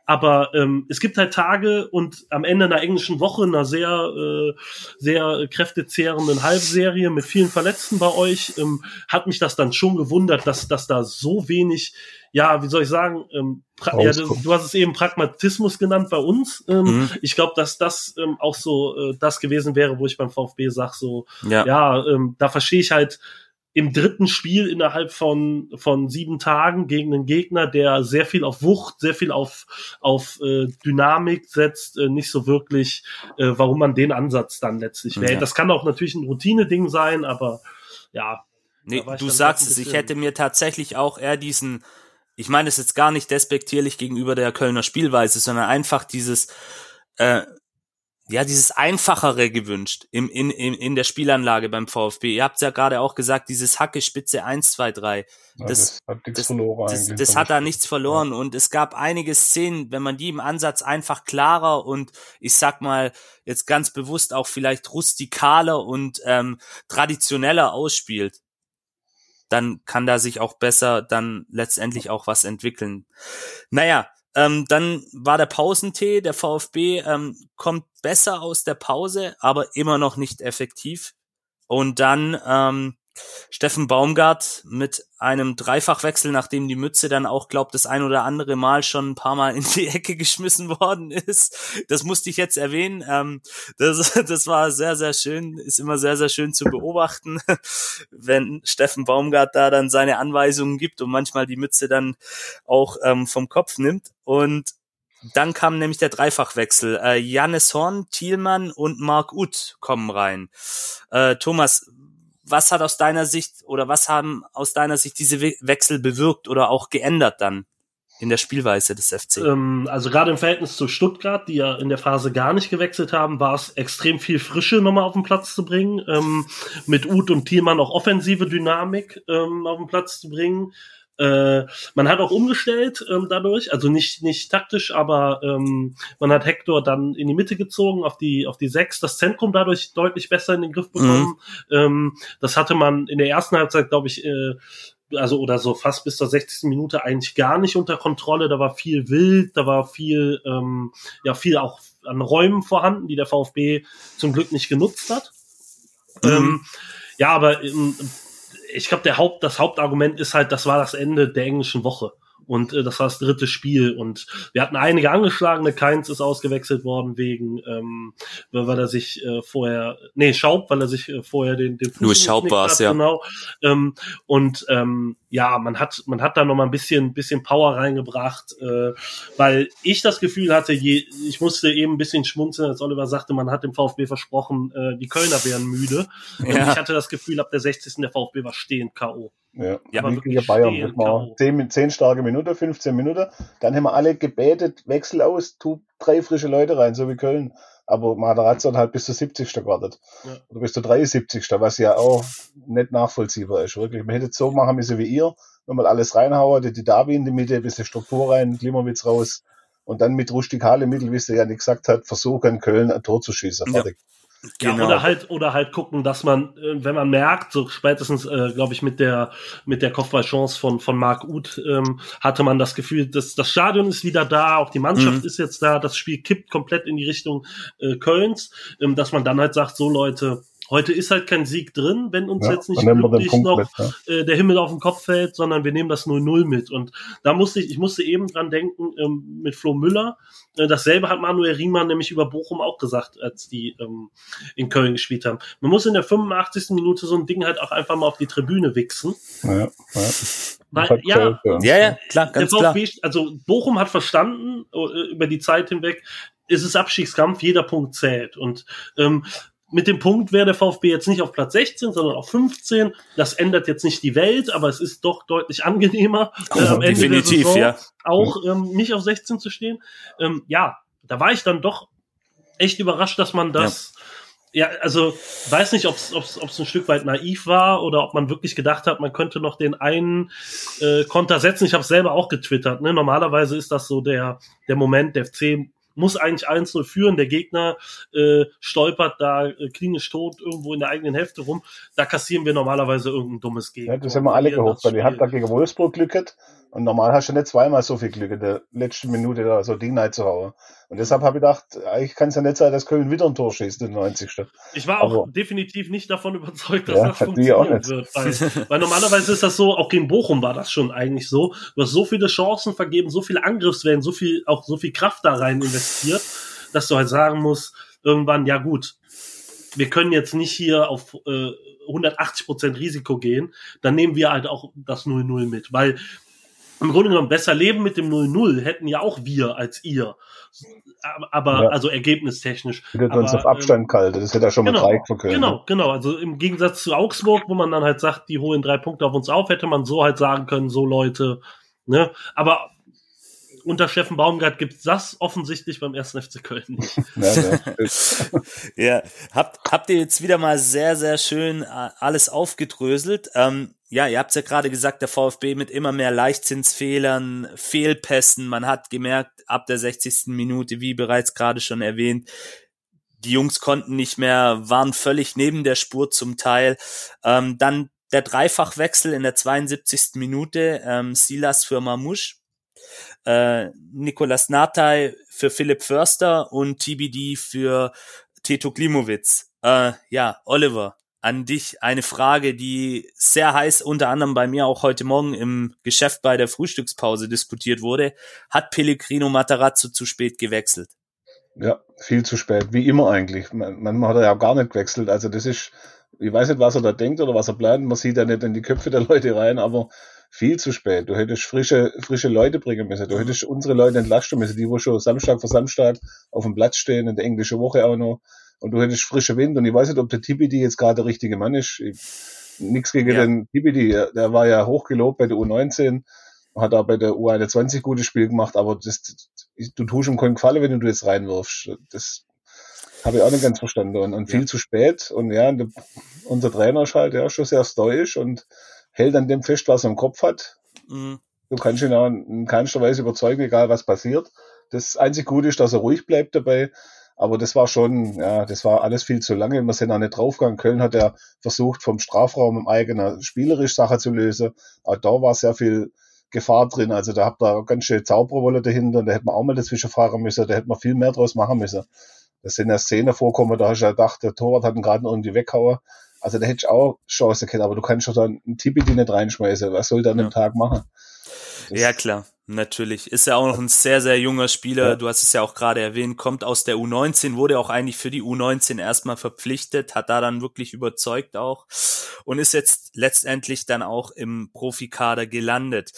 [SPEAKER 2] Aber ähm, es gibt halt Tage und am Ende einer englischen Woche, einer sehr, äh, sehr kräftezehrenden Halbserie mit vielen Verletzten bei euch, ähm, hat mich das dann schon gewundert, dass, dass da so wenig, ja, wie soll ich sagen, ähm, ja, du, du, hast es eben Pragmatismus genannt bei uns. Ähm, mhm. Ich glaube, dass das ähm, auch so äh, das gewesen wäre, wo ich beim VfB sag, so, ja, ja ähm, da verstehe ich halt, im dritten Spiel innerhalb von, von sieben Tagen gegen einen Gegner, der sehr viel auf Wucht, sehr viel auf, auf äh, Dynamik setzt, äh, nicht so wirklich, äh, warum man den Ansatz dann letztlich wählt. Ja. Das kann auch natürlich ein Routine-Ding sein, aber ja.
[SPEAKER 1] Nee, du sagst es, ich hätte mir tatsächlich auch eher diesen, ich meine es jetzt gar nicht despektierlich gegenüber der Kölner Spielweise, sondern einfach dieses, äh, ja, dieses Einfachere gewünscht im, in, in, in der Spielanlage beim VfB. Ihr habt ja gerade auch gesagt, dieses Hacke Spitze 1, 2, 3. Das, ja, das hat nichts das, verloren. Das, das hat da nichts verloren. Ja. Und es gab einige Szenen, wenn man die im Ansatz einfach klarer und ich sag mal jetzt ganz bewusst auch vielleicht rustikaler und ähm, traditioneller ausspielt, dann kann da sich auch besser dann letztendlich auch was entwickeln. Naja, ähm, dann war der Pausentee, der VfB ähm, kommt besser aus der Pause, aber immer noch nicht effektiv. Und dann ähm, Steffen Baumgart mit einem Dreifachwechsel, nachdem die Mütze dann auch, glaubt, das ein oder andere Mal schon ein paar Mal in die Ecke geschmissen worden ist. Das musste ich jetzt erwähnen. Ähm, das, (laughs) das war sehr, sehr schön, ist immer sehr, sehr schön zu beobachten, (laughs) wenn Steffen Baumgart da dann seine Anweisungen gibt und manchmal die Mütze dann auch ähm, vom Kopf nimmt. Und dann kam nämlich der Dreifachwechsel. Äh, Jannis Horn, Thielmann und Mark Uth kommen rein. Äh, Thomas, was hat aus deiner Sicht oder was haben aus deiner Sicht diese Wechsel bewirkt oder auch geändert dann in der Spielweise des FC?
[SPEAKER 2] Ähm, also gerade im Verhältnis zu Stuttgart, die ja in der Phase gar nicht gewechselt haben, war es extrem viel Frische nochmal auf den Platz zu bringen, ähm, mit Uth und Thielmann auch offensive Dynamik ähm, auf den Platz zu bringen. Äh, man hat auch umgestellt ähm, dadurch, also nicht nicht taktisch, aber ähm, man hat Hector dann in die Mitte gezogen auf die auf die sechs, das Zentrum dadurch deutlich besser in den Griff bekommen. Mhm. Ähm, das hatte man in der ersten Halbzeit, glaube ich, äh, also oder so fast bis zur 60. Minute eigentlich gar nicht unter Kontrolle. Da war viel wild, da war viel ähm, ja viel auch an Räumen vorhanden, die der VfB zum Glück nicht genutzt hat. Mhm. Ähm, ja, aber ähm, ich glaube, der Haupt, das Hauptargument ist halt, das war das Ende der englischen Woche. Und äh, das war das dritte Spiel. Und wir hatten einige angeschlagene. Keins ist ausgewechselt worden wegen, ähm, weil er sich äh, vorher, nee, Schaub, weil er sich äh, vorher den, den
[SPEAKER 1] Fuß Nur Schaub war es, ja.
[SPEAKER 2] Genau. Ähm, und ähm, ja, man hat, man hat da noch mal ein bisschen, bisschen Power reingebracht, äh, weil ich das Gefühl hatte, je, ich musste eben ein bisschen schmunzeln, als Oliver sagte, man hat dem VfB versprochen, äh, die Kölner wären müde. Ja. Und ich hatte das Gefühl, ab der 60. der VfB war stehend K.O.
[SPEAKER 4] Ja, ja wirklich Bayern. Das war 10, 10 starke Minuten, 15 Minuten. Dann haben wir alle gebetet, Wechsel aus, tu drei frische Leute rein, so wie Köln. Aber Matarazzo hat halt bis zur 70. gewartet. Ja. Oder bis zur 73. Was ja auch nicht nachvollziehbar ist. Wirklich. Man hätte es so machen müssen wie ihr. Nochmal alles reinhauen, die Davi in die Mitte, ein bisschen Struktur rein, Klimowitz raus. Und dann mit rustikale Mittel, wie es der ja nicht gesagt hat, versuchen, Köln ein Tor zu schießen. Fertig. Ja.
[SPEAKER 2] Genau. Ja, oder halt, oder halt gucken, dass man, äh, wenn man merkt, so spätestens, äh, glaube ich, mit der, mit der Kopfballchance von, von Marc Uth, ähm, hatte man das Gefühl, dass das Stadion ist wieder da, auch die Mannschaft mhm. ist jetzt da, das Spiel kippt komplett in die Richtung äh, Kölns, ähm, dass man dann halt sagt, so Leute, Heute ist halt kein Sieg drin, wenn uns ja, jetzt nicht wirklich noch mit, ja. äh, der Himmel auf den Kopf fällt, sondern wir nehmen das 0-0 mit. Und da musste ich, ich musste eben dran denken ähm, mit Flo Müller. Äh, dasselbe hat Manuel Riemann nämlich über Bochum auch gesagt, als die ähm, in Köln gespielt haben. Man muss in der 85. Minute so ein Ding halt auch einfach mal auf die Tribüne wichsen. Ja, ja. Weil, ja,
[SPEAKER 1] ja, ja, klar, ganz
[SPEAKER 2] klar. Also Bochum hat verstanden äh, über die Zeit hinweg, ist es Abstiegskampf, jeder Punkt zählt. Und ähm, mit dem Punkt wäre der VfB jetzt nicht auf Platz 16, sondern auf 15. Das ändert jetzt nicht die Welt, aber es ist doch deutlich angenehmer,
[SPEAKER 1] äh, am Ende Definitiv, der Saison ja.
[SPEAKER 2] auch ähm, nicht auf 16 zu stehen. Ähm, ja, da war ich dann doch echt überrascht, dass man das. Ja, ja also weiß nicht, ob es ein Stück weit naiv war oder ob man wirklich gedacht hat, man könnte noch den einen äh, Konter setzen. Ich habe selber auch getwittert. Ne? Normalerweise ist das so der der Moment, der FC muss eigentlich 1-0 führen. Der Gegner äh, stolpert da äh, klinisch tot irgendwo in der eigenen Hälfte rum. Da kassieren wir normalerweise irgendein dummes Gegentor.
[SPEAKER 4] Ja, das haben wir alle gehofft, weil die hat da gegen Wolfsburg Glück gehabt. Und normal hast du nicht zweimal so viel Glück in der letzten Minute da so Ding reinzuhauen. Und deshalb habe ich gedacht, eigentlich kann es ja nicht sein, dass Köln wieder ein Tor schießt in der 90.
[SPEAKER 2] Ich war auch
[SPEAKER 4] Aber-
[SPEAKER 2] definitiv nicht davon überzeugt, dass
[SPEAKER 4] Ja,
[SPEAKER 2] das funktionieren wird. Weil, weil normalerweise ist das so, auch gegen Bochum war das schon eigentlich so. Du hast so viele Chancen vergeben, so viele Angriffswellen, so viel, auch so viel Kraft da rein investiert, dass du halt sagen musst, irgendwann, ja gut, wir können jetzt nicht hier auf äh, 180% Risiko gehen, dann nehmen wir halt auch das 0-0 mit. Weil im Grunde genommen besser leben mit dem 0-0 hätten ja auch wir als ihr. Aber,
[SPEAKER 4] Ja.
[SPEAKER 2] also ergebnistechnisch.
[SPEAKER 4] Wir hätten uns auf Abstand gehalten. Das hätte ja schon mal
[SPEAKER 2] genau,
[SPEAKER 4] drei für Köln.
[SPEAKER 2] Genau, genau. Also im Gegensatz zu Augsburg, wo man dann halt sagt, die holen drei Punkte auf uns auf, hätte man so halt sagen können, so Leute, ne? Aber unter Steffen Baumgart gibt's das offensichtlich beim 1. FC Köln nicht. (laughs) (laughs)
[SPEAKER 4] Ja,
[SPEAKER 1] habt, habt ihr jetzt wieder mal sehr, sehr schön äh, alles aufgedröselt. Ähm, ja, ihr habt ja gerade gesagt, der VfB mit immer mehr Leichtzinsfehlern, Fehlpässen. Man hat gemerkt, ab der 60. Minute, wie bereits gerade schon erwähnt, die Jungs konnten nicht mehr, waren völlig neben der Spur zum Teil. Ähm, dann der Dreifachwechsel in der 72. Minute, ähm, Silas für Mamouche, äh, Nikolas Natai für Philipp Förster und TBD für Teto Klimowitz. Äh, ja, Oliver, an dich eine Frage, die sehr heiß unter anderem bei mir auch heute Morgen im Geschäft bei der Frühstückspause diskutiert wurde. Hat Pellegrino Matarazzo zu spät gewechselt?
[SPEAKER 4] Ja, viel zu spät, wie immer eigentlich. Man, manchmal hat er ja auch gar nicht gewechselt. Also das ist, ich weiß nicht, was er da denkt oder was er plant. Man sieht ja nicht in die Köpfe der Leute rein, aber viel zu spät. Du hättest frische, frische Leute bringen müssen. Du hättest unsere Leute entlasten müssen, die wo schon Samstag für Samstag auf dem Platz stehen, in der englischen Woche auch noch. Und du hättest frische Wind. Und ich weiß nicht, ob der TBD jetzt gerade der richtige Mann ist. Ich, nix gegen
[SPEAKER 1] Ja.
[SPEAKER 4] den TBD. Der war ja hochgelobt bei der U19 hat auch bei der U21 gutes Spiel gemacht, aber das, du tust ihm keinen Gefallen, wenn du jetzt reinwirfst. Das habe ich auch nicht ganz verstanden. Und, und viel
[SPEAKER 1] Ja.
[SPEAKER 4] zu spät. Und ja, und der, unser Trainer ist halt ja schon sehr stoisch und hält an dem fest, was er im Kopf hat.
[SPEAKER 1] Mhm.
[SPEAKER 4] Du kannst ihn auch in keinster Weise überzeugen, egal was passiert. Das einzig Gute ist, dass er ruhig bleibt dabei. Aber das war schon, ja, das war alles viel zu lange. Wir sind auch nicht draufgegangen. Köln hat ja versucht, vom Strafraum im eigenen spielerisch Sache zu lösen. Auch da war sehr viel Gefahr drin. Also da habt ihr ganz schön Zauberwolle dahinter. Und da hätte man auch mal dazwischen fahren müssen. Da hätte man viel mehr draus machen müssen. Das sind ja Szenen vorkommen, da hast du ja gedacht, der Torwart hat ihn gerade irgendwie weggehauen. Also da hätte ich auch Chance gehabt, aber du kannst schon dann einen Tipi nicht reinschmeißen. Was soll der an
[SPEAKER 1] Ja.
[SPEAKER 4] dem Tag machen? Das-
[SPEAKER 1] Ja, klar, natürlich. Ist ja auch noch ein sehr, sehr junger Spieler.
[SPEAKER 4] Ja.
[SPEAKER 1] Du hast es ja auch gerade erwähnt, kommt aus der U19, wurde auch eigentlich für die U19 erstmal verpflichtet, hat da dann wirklich überzeugt auch und ist jetzt letztendlich dann auch im Profikader gelandet.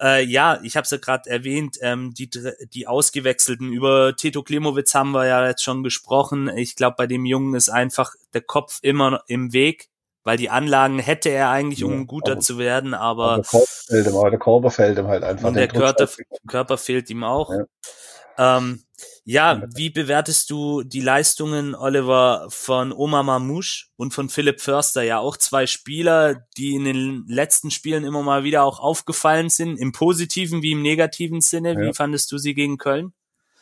[SPEAKER 1] Äh, ja, ich habe es ja gerade erwähnt, ähm, die, die Ausgewechselten. Über Tito Klimowitz haben wir ja jetzt schon gesprochen. Ich glaube, bei dem Jungen ist einfach der Kopf immer im Weg. Weil die Anlagen hätte er eigentlich, um
[SPEAKER 4] Ja,
[SPEAKER 1] guter
[SPEAKER 4] aber-
[SPEAKER 1] zu werden,
[SPEAKER 4] aber
[SPEAKER 1] aber
[SPEAKER 4] der Körper fällt ihm, aber der Körper fällt ihm halt einfach.
[SPEAKER 1] und der Körper, Körper fehlt ihm auch.
[SPEAKER 4] Ja.
[SPEAKER 1] Ähm, ja, wie bewertest du die Leistungen, Oliver, von Omar Mamouche und von Philipp Förster? Ja, auch zwei Spieler, die in den letzten Spielen immer mal wieder auch aufgefallen sind, im positiven wie im negativen Sinne. Wie
[SPEAKER 4] Ja.
[SPEAKER 1] fandest du sie gegen Köln?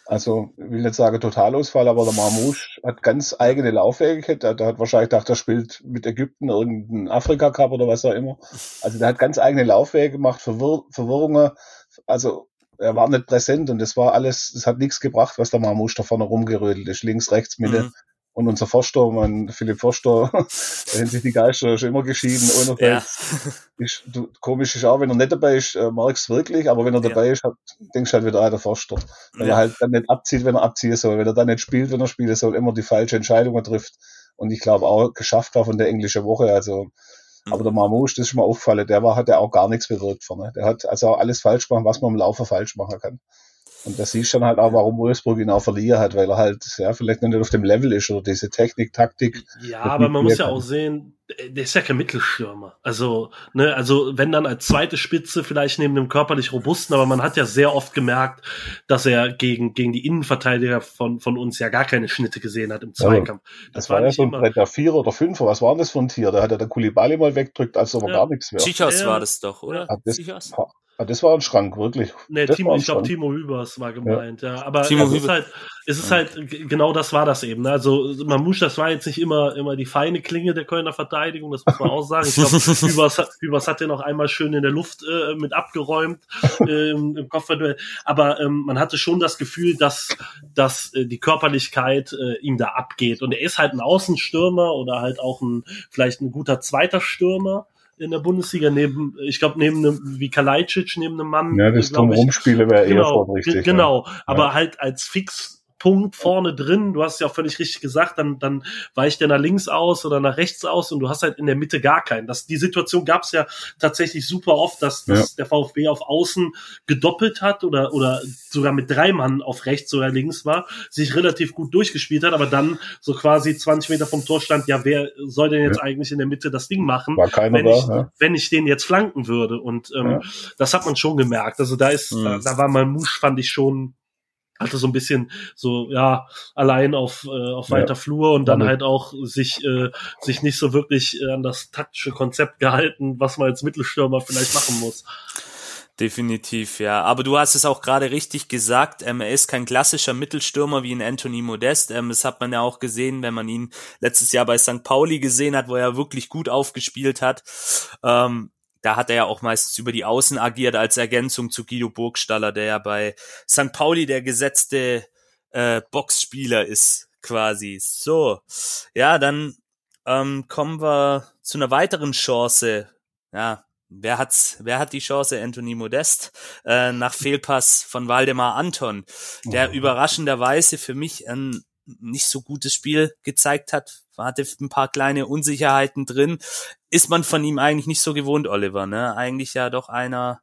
[SPEAKER 4] Also, ich will nicht sagen Totalausfall, aber der Marmouche hat ganz eigene Laufwege gehabt. Der, der hat wahrscheinlich gedacht, er spielt mit Ägypten irgendeinen Afrika-Cup oder was auch immer. Also, der hat ganz eigene Laufwege gemacht, Verwirr Verwirrungen. Also, er war nicht präsent und das war alles, das hat nichts gebracht, was der Marmouche da vorne rumgerödelt ist. Links, rechts, Mitte.
[SPEAKER 1] Mhm.
[SPEAKER 4] Und unser Forster, mein Philipp Forster, (laughs) da sind sich die Geister schon immer geschieden.
[SPEAKER 1] Ja.
[SPEAKER 4] Einerseits ist, du, komisch ist auch, wenn er nicht dabei ist, äh, du wirklich, aber wenn er
[SPEAKER 1] Ja.
[SPEAKER 4] dabei ist, hat, denkst du halt wieder, ah, der Forster. Weil
[SPEAKER 1] Ja.
[SPEAKER 4] er halt dann nicht abzieht, wenn er abziehen soll, wenn er dann nicht spielt, wenn er spielen soll, immer die falsche Entscheidungen trifft. Und ich glaube auch geschafft war von der englischen Woche. Also,
[SPEAKER 1] Mhm.
[SPEAKER 4] aber der Marmouche, das ist mir aufgefallen, der war, hat ja auch gar nichts bewirkt vorne. Der hat also auch alles falsch gemacht, was man im Laufe falsch machen kann. Und da siehst dann halt auch, warum Wolfsburg ihn auch verlieren hat, weil er halt, ja, vielleicht noch nicht auf dem Level ist oder diese Technik, Taktik.
[SPEAKER 2] Ja,
[SPEAKER 4] Das
[SPEAKER 2] aber man muss ja auch sehen, der ist ja kein Mittelstürmer. Also, ne, also wenn dann als zweite Spitze vielleicht neben dem körperlich robusten, aber man hat ja sehr oft gemerkt, dass er gegen, gegen die Innenverteidiger von, von uns ja gar keine Schnitte gesehen hat im Zweikampf.
[SPEAKER 4] Das, war ja so ein Brett, der Vierer oder Fünfer, was war denn das für ein Tier? Da hat er der Kulibali mal weggedrückt, als ob er
[SPEAKER 2] Ja.
[SPEAKER 4] gar nichts wäre.
[SPEAKER 1] Tschichos
[SPEAKER 2] Ja.
[SPEAKER 1] war das doch, oder?
[SPEAKER 4] Ah, das-? Ah, das war ein Schrank, wirklich.
[SPEAKER 2] Nee,
[SPEAKER 4] das
[SPEAKER 2] Timo, ich glaube. Timo Hübers war gemeint, ja. Aber
[SPEAKER 1] Timo
[SPEAKER 2] es ist halt, es ist halt, genau das war das eben. ne? Also Mamouche, das war jetzt nicht immer, immer die feine Klinge der Kölner Verteidigung, das muss man auch sagen. Ich glaube, (laughs) Hübers, hat- Hübers hat den auch einmal schön in der Luft äh, mit abgeräumt (laughs) ähm, im Kopfballduell. Aber ähm, man hatte schon das Gefühl, dass, dass äh, die Körperlichkeit äh, ihm da abgeht. Und er ist halt ein Außenstürmer oder halt auch ein, vielleicht ein guter zweiter Stürmer in der Bundesliga neben, ich glaube, neben einem, wie Kalajdzic, neben einem Mann.
[SPEAKER 4] Ja, das Drumherumspiele wäre eher
[SPEAKER 2] genau,
[SPEAKER 4] vorrichtig.
[SPEAKER 2] ge-
[SPEAKER 4] ja.
[SPEAKER 2] genau. Aber halt als Fixpunkt vorne drin, du hast ja auch völlig richtig gesagt, dann, dann weicht der nach links aus oder nach rechts aus und du hast halt in der Mitte gar keinen. Das, die Situation gab es ja tatsächlich super oft, dass, dass der VfB auf Außen gedoppelt hat oder, oder sogar mit drei Mann auf rechts oder links war, sich relativ gut durchgespielt hat, aber dann so quasi 20 Meter vom Tor stand, ja, wer soll denn jetzt
[SPEAKER 4] Ja.
[SPEAKER 2] eigentlich in der Mitte das Ding machen?
[SPEAKER 4] War keiner
[SPEAKER 2] wenn
[SPEAKER 4] da.
[SPEAKER 2] ich,
[SPEAKER 4] ja.
[SPEAKER 2] wenn ich den jetzt flanken würde. Und ähm,
[SPEAKER 4] Ja.
[SPEAKER 2] das hat man schon gemerkt. Also da ist,
[SPEAKER 1] Mhm.
[SPEAKER 2] da, da war Malmouche, fand ich schon, hatte so ein bisschen so, ja, allein auf, äh, auf
[SPEAKER 4] Ja.
[SPEAKER 2] weiter Flur und dann
[SPEAKER 4] Ja.
[SPEAKER 2] halt auch sich, äh, sich nicht so wirklich äh, an das taktische Konzept gehalten, was man als Mittelstürmer vielleicht machen muss.
[SPEAKER 1] Definitiv, ja. Aber du hast es auch gerade richtig gesagt. Ähm, er ist kein klassischer Mittelstürmer wie ein Anthony Modest. Ähm, das hat man ja auch gesehen, wenn man ihn letztes Jahr bei St. Pauli gesehen hat, wo er wirklich gut aufgespielt hat. Ähm, da hat er ja auch meistens über die Außen agiert als Ergänzung zu Guido Burgstaller, der ja bei St. Pauli der gesetzte äh, Boxspieler ist, quasi. So, ja, dann ähm, kommen wir zu einer weiteren Chance. Ja, wer hat's? Wer hat die Chance? Anthony Modest äh, nach Fehlpass von Waldemar Anton, der überraschenderweise für mich ein nicht so gutes Spiel gezeigt hat. Hatte ein paar kleine Unsicherheiten drin. Ist man von ihm eigentlich nicht so gewohnt, Oliver, ne? Eigentlich ja doch einer,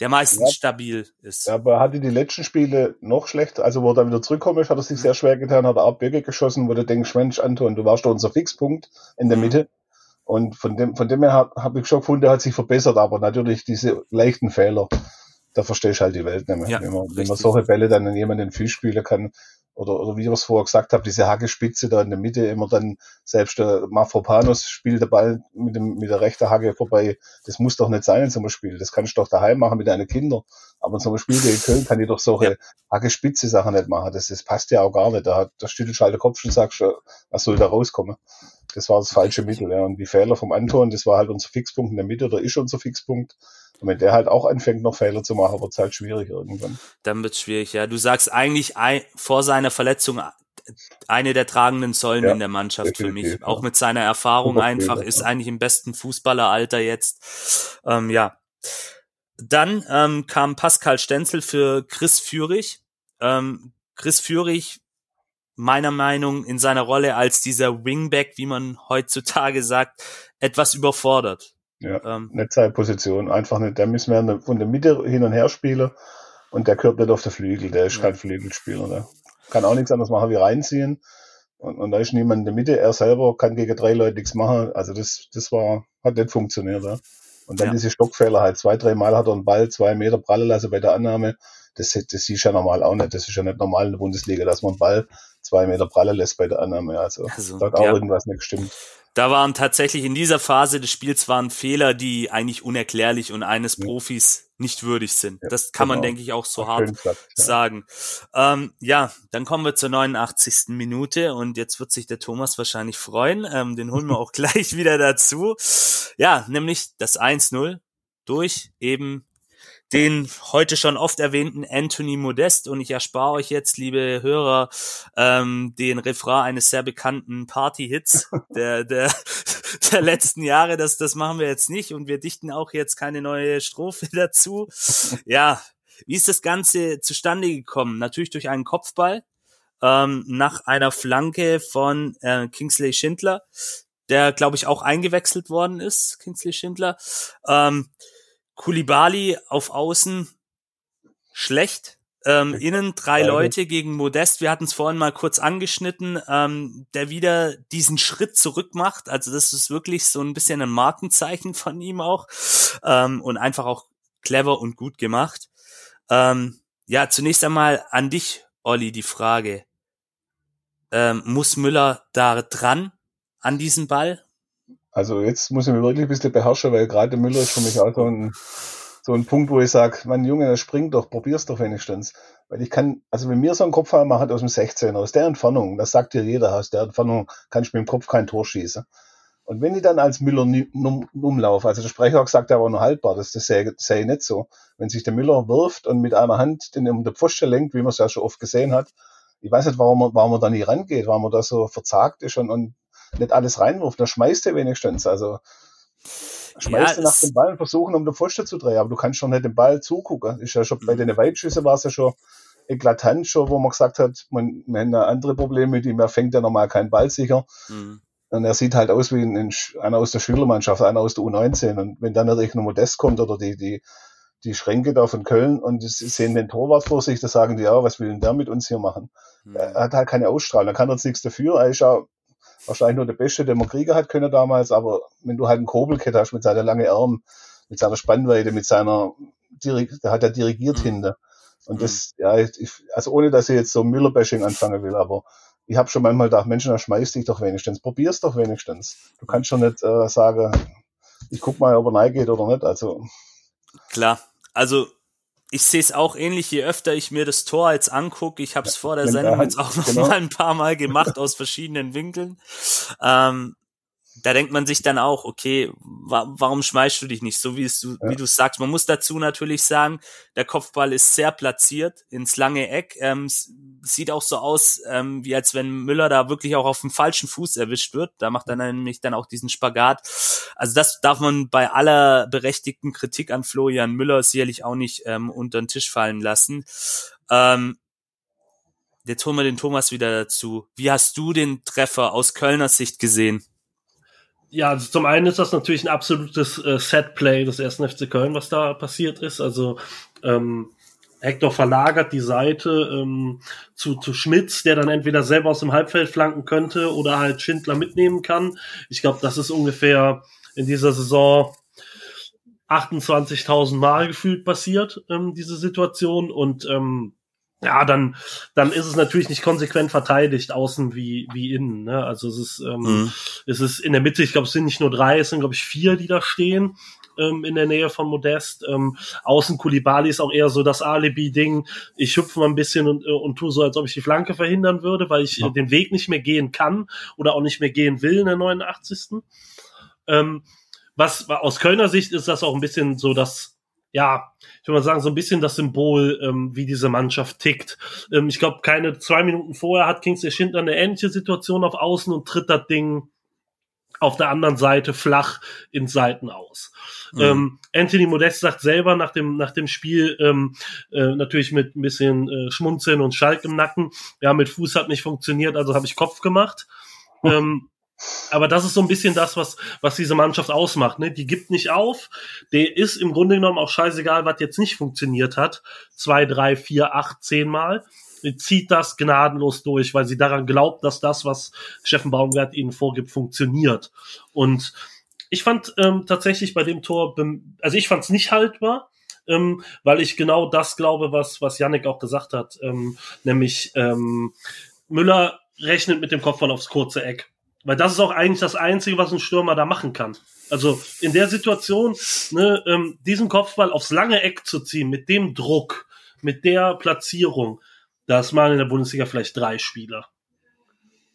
[SPEAKER 1] der meistens
[SPEAKER 4] Ja.
[SPEAKER 1] stabil ist.
[SPEAKER 4] Ja, aber er hatte die letzten Spiele noch schlechter. Also, wo er dann wieder zurückgekommen ist, hat er sich sehr schwer getan, hat er Abböcke geschossen, wo du denkst, Mensch, Anton, du warst doch unser Fixpunkt in der
[SPEAKER 1] Mhm.
[SPEAKER 4] Mitte. Und von dem, von dem her habe hab ich schon gefunden, er hat sich verbessert, aber natürlich diese leichten Fehler, da verstehst du halt die Welt nicht mehr.
[SPEAKER 1] Ja,
[SPEAKER 4] wenn, man, wenn man solche Bälle dann an jemanden in den Fuß spielen kann, oder, oder wie ich es vorher gesagt habe, diese Hackespitze da in der Mitte, immer dann, selbst der Mafropanos spielt der Ball mit, dem, mit der rechten Hacke vorbei. Das muss doch nicht sein in so einem Spiel. Das kannst du doch daheim machen mit deinen Kindern. Aber in so einem Spiel wie in Köln kann ich doch solche Hackespitze Sachen nicht machen. Das, das passt ja auch gar nicht. Da, da schüttelst du halt den Kopf und sagst, äh, was soll da rauskommen? Das war das falsche Mittel. Ja. Und die Fehler vom Anton, das war halt unser Fixpunkt in der Mitte oder ist unser Fixpunkt. Und wenn der halt auch anfängt, noch Fehler zu machen, wird es halt schwierig irgendwann.
[SPEAKER 1] Dann wird's schwierig, ja. Du sagst eigentlich ein, vor seiner Verletzung eine der tragenden Säulen
[SPEAKER 4] Ja,
[SPEAKER 1] in der Mannschaft für mich.
[SPEAKER 4] definitiv,
[SPEAKER 1] Auch
[SPEAKER 4] ja.
[SPEAKER 1] mit seiner Erfahrung
[SPEAKER 4] Super
[SPEAKER 1] einfach,
[SPEAKER 4] Spieler,
[SPEAKER 1] ist
[SPEAKER 4] ja.
[SPEAKER 1] eigentlich im besten Fußballeralter jetzt. Ähm, ja. Dann ähm, kam Pascal Stenzel für Chris Führig. Ähm, Chris Führig, meiner Meinung in seiner Rolle als dieser Wingback, wie man heutzutage sagt, etwas überfordert.
[SPEAKER 4] Ja.
[SPEAKER 1] Ähm,
[SPEAKER 4] Nicht seine Position. Einfach nicht. Der müssen wir von der Mitte hin und her spielen. Und der gehört nicht auf der Flügel. Der ist
[SPEAKER 1] Ja.
[SPEAKER 4] kein Flügelspieler. Der kann auch nichts anderes machen wie reinziehen. Und, und da ist niemand in der Mitte. Er selber kann gegen drei Leute nichts machen. Also das, das war, hat nicht funktioniert. Ja. Und dann
[SPEAKER 1] Ja.
[SPEAKER 4] diese Stockfehler halt. Zwei, drei Mal hat er einen Ball zwei Meter prallen lassen bei der Annahme. Das, das siehst du ja normal auch nicht. Das ist ja nicht normal in der Bundesliga, dass man einen Ball zwei Meter prallen lässt bei der Annahme. Also,
[SPEAKER 1] Also,
[SPEAKER 4] da hat auch
[SPEAKER 1] ja.
[SPEAKER 4] irgendwas nicht gestimmt.
[SPEAKER 1] Da waren tatsächlich in dieser Phase des Spiels waren Fehler, die eigentlich unerklärlich und eines
[SPEAKER 4] Ja.
[SPEAKER 1] Profis nicht würdig sind.
[SPEAKER 4] Ja,
[SPEAKER 1] das kann man,
[SPEAKER 4] genau.
[SPEAKER 1] denke ich, auch so
[SPEAKER 4] Auch
[SPEAKER 1] hart
[SPEAKER 4] gesagt, ja.
[SPEAKER 1] sagen. Ähm, ja, dann kommen wir zur 89. Minute und jetzt wird sich der Thomas wahrscheinlich freuen. Ähm, den holen wir (laughs) auch gleich wieder dazu. Ja, nämlich das 1-0 durch eben den heute schon oft erwähnten Anthony Modest und ich erspare euch jetzt, liebe Hörer, ähm, den Refrain eines sehr bekannten Party-Hits (laughs) der, der, der letzten Jahre. Das, das machen wir jetzt nicht und wir dichten auch jetzt keine neue Strophe (laughs) dazu. Ja, wie ist das Ganze zustande gekommen? Natürlich durch einen Kopfball ähm, nach einer Flanke von äh, Kingsley Schindler, der, glaube ich, auch eingewechselt worden ist, Kingsley Schindler. Ähm, Kulibali auf Außen schlecht. Ähm, innen drei. Leute gegen Modest. Wir hatten es vorhin mal kurz angeschnitten, ähm, der wieder diesen Schritt zurück macht. Also das ist wirklich so ein bisschen ein Markenzeichen von ihm auch ähm, und einfach auch clever und gut gemacht. Ähm, ja, zunächst einmal an dich, Olli, die Frage. Ähm, muss Müller da dran an diesem Ball?
[SPEAKER 4] Also jetzt muss ich mich wirklich ein bisschen beherrschen, weil gerade Müller ist für mich auch so ein, so ein Punkt, wo ich sage, mein Junge, der springt doch, probier's doch wenigstens. Weil ich kann, also wenn mir so ein Kopfball macht aus dem 16er, aus der Entfernung, das sagt dir jeder, aus der Entfernung kann ich mit dem Kopf kein Tor schießen. Und wenn ich dann als Müller umlaufe, also der Sprecher sagt, der war nur haltbar, das, das das sehe ich nicht so. Wenn sich der Müller wirft und mit einer Hand den um den Pfosten lenkt, wie man es ja schon oft gesehen hat, ich weiß nicht, warum man, warum man da nie rangeht, warum man da so verzagt ist und, und nicht alles reinwirft, dann schmeißt er wenigstens. Also schmeißt ja, nach dem Ball und versuchen, um den Pfosten zu drehen, aber du kannst schon nicht den Ball zugucken. Ist ja schon bei den Weitschüssen war es ja schon eklatant schon, wo man gesagt hat, man, man hat andere Probleme mit ihm, er fängt ja normal keinen Ball sicher. Mhm. Und er sieht halt aus wie ein, einer aus der Schülermannschaft, einer aus der U19. Und wenn dann natürlich nur Modest kommt oder die, die, die Schränke da von Köln und sie sehen den Torwart vor sich, da sagen die, ja, was will denn der mit uns hier machen? Mhm. Er hat halt keine Ausstrahlung, da kann er jetzt nichts dafür. Er ist ja wahrscheinlich nur der Beste, den man kriegen hat können damals, aber wenn du halt einen Kobelkett hast mit seiner langen Arm, mit seiner Spannweite, mit seiner, der hat er dirigiert mhm. hinter. Und mhm. das, ja, ich, also ohne, dass ich jetzt so Müller-Bashing anfangen will, aber ich habe schon manchmal gedacht, Menschen, da schmeiß dich doch wenigstens, probier's doch wenigstens. Du kannst schon nicht äh, sagen, ich guck mal, ob er reingeht oder nicht. Also
[SPEAKER 1] klar, also ich sehe es auch ähnlich, je öfter ich mir das Tor jetzt angucke. Ich habe es vor der Sendung jetzt auch (laughs) noch genau. mal ein paar Mal gemacht aus verschiedenen Winkeln. Ähm, da denkt man sich dann auch, okay, wa warum schmeißt du dich nicht? So wie du, ja. wie du sagst. Man muss dazu natürlich sagen, der Kopfball ist sehr platziert ins lange Eck. Ähm, sieht auch so aus, ähm, wie als wenn Müller da wirklich auch auf dem falschen Fuß erwischt wird. Da macht er nämlich dann auch diesen Spagat. Also das darf man bei aller berechtigten Kritik an Florian Müller sicherlich auch nicht ähm, unter den Tisch fallen lassen. Ähm, jetzt holen wir den Thomas wieder dazu. Wie hast du den Treffer aus Kölner Sicht gesehen?
[SPEAKER 2] Ja, also zum einen ist das natürlich ein absolutes äh, Setplay des ersten FC Köln, was da passiert ist. Also ähm, Hector verlagert die Seite ähm, zu, zu Schmitz, der dann entweder selber aus dem Halbfeld flanken könnte oder halt Schindler mitnehmen kann. Ich glaube, das ist ungefähr in dieser Saison 28.000 Mal gefühlt passiert, ähm, diese Situation. Und ähm, ja, dann, dann ist es natürlich nicht konsequent verteidigt, außen wie, wie innen. Ne? Also es ist, ähm, mhm. es ist in der Mitte, ich glaube, es sind nicht nur drei, es sind, glaube ich, vier, die da stehen ähm, in der Nähe von Modest. Ähm, außen Kulibali ist auch eher so das Alibi-Ding. Ich hüpfe mal ein bisschen und, äh, und tue so, als ob ich die Flanke verhindern würde, weil ich ja. den Weg nicht mehr gehen kann oder auch nicht mehr gehen will in der 89. Ähm, was aus Kölner Sicht ist das auch ein bisschen so das ja, ich würde mal sagen, so ein bisschen das Symbol, ähm, wie diese Mannschaft tickt. Ähm, ich glaube, keine zwei Minuten vorher hat Kingsley Schindler eine ähnliche Situation auf Außen und tritt das Ding auf der anderen Seite flach in Seiten aus. Mhm. Ähm, Anthony Modest sagt selber nach dem, nach dem Spiel, ähm, äh, natürlich mit ein bisschen äh, Schmunzeln und Schalk im Nacken, ja, mit Fuß hat nicht funktioniert, also habe ich Kopf gemacht. ähm, aber das ist so ein bisschen das, was, was diese Mannschaft ausmacht. Ne? Die gibt nicht auf. Der ist im Grunde genommen auch scheißegal, was jetzt nicht funktioniert hat. Zwei, drei, vier, acht, zehn Mal. Die zieht das gnadenlos durch, weil sie daran glaubt, dass das, was Steffen Baumgart ihnen vorgibt, funktioniert. Und ich fand ähm, tatsächlich bei dem Tor, also ich fand es nicht haltbar, ähm, weil ich genau das glaube, was, was Yannick auch gesagt hat, ähm, nämlich ähm, Müller rechnet mit dem Kopfball aufs kurze Eck. Weil das ist auch eigentlich das Einzige, was ein Stürmer da machen kann. Also in der Situation, ne, ähm, diesen Kopfball aufs lange Eck zu ziehen, mit dem Druck, mit der Platzierung, das machen in der Bundesliga vielleicht drei Spieler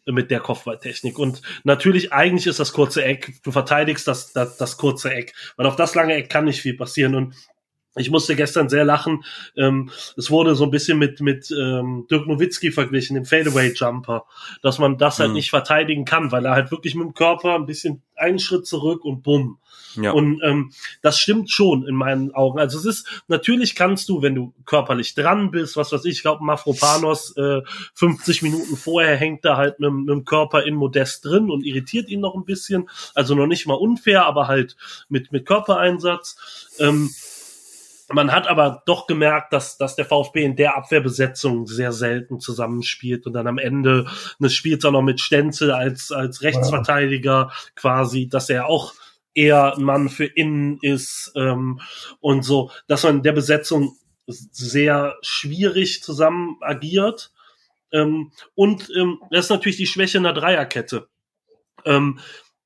[SPEAKER 2] mit der Kopfballtechnik. Und natürlich, eigentlich ist das kurze Eck, du verteidigst das, das, das kurze Eck, weil auf das lange Eck kann nicht viel passieren. Und ich musste gestern sehr lachen. Ähm, es wurde so ein bisschen mit, mit ähm, Dirk Nowitzki verglichen, dem Fadeaway-Jumper, dass man das halt mhm. nicht verteidigen kann, weil er halt wirklich mit dem Körper ein bisschen einen Schritt zurück und bumm. Ja. Und ähm, das stimmt schon in meinen Augen. Also es ist, natürlich kannst du, wenn du körperlich dran bist, was weiß ich, ich glaube, Mafropanos äh, 50 Minuten vorher hängt da halt mit, mit dem Körper in Modest drin und irritiert ihn noch ein bisschen. Also noch nicht mal unfair, aber halt mit, mit Körpereinsatz. Ähm, man hat aber doch gemerkt, dass, dass der VfB in der Abwehrbesetzung sehr selten zusammenspielt und dann am Ende des Spiels auch noch mit Stenzel als, als Rechtsverteidiger quasi, dass er auch eher ein Mann für innen ist ähm, und so, dass man in der Besetzung sehr schwierig zusammen agiert. Ähm, und ähm, das ist natürlich die Schwäche in der Dreierkette. Ähm,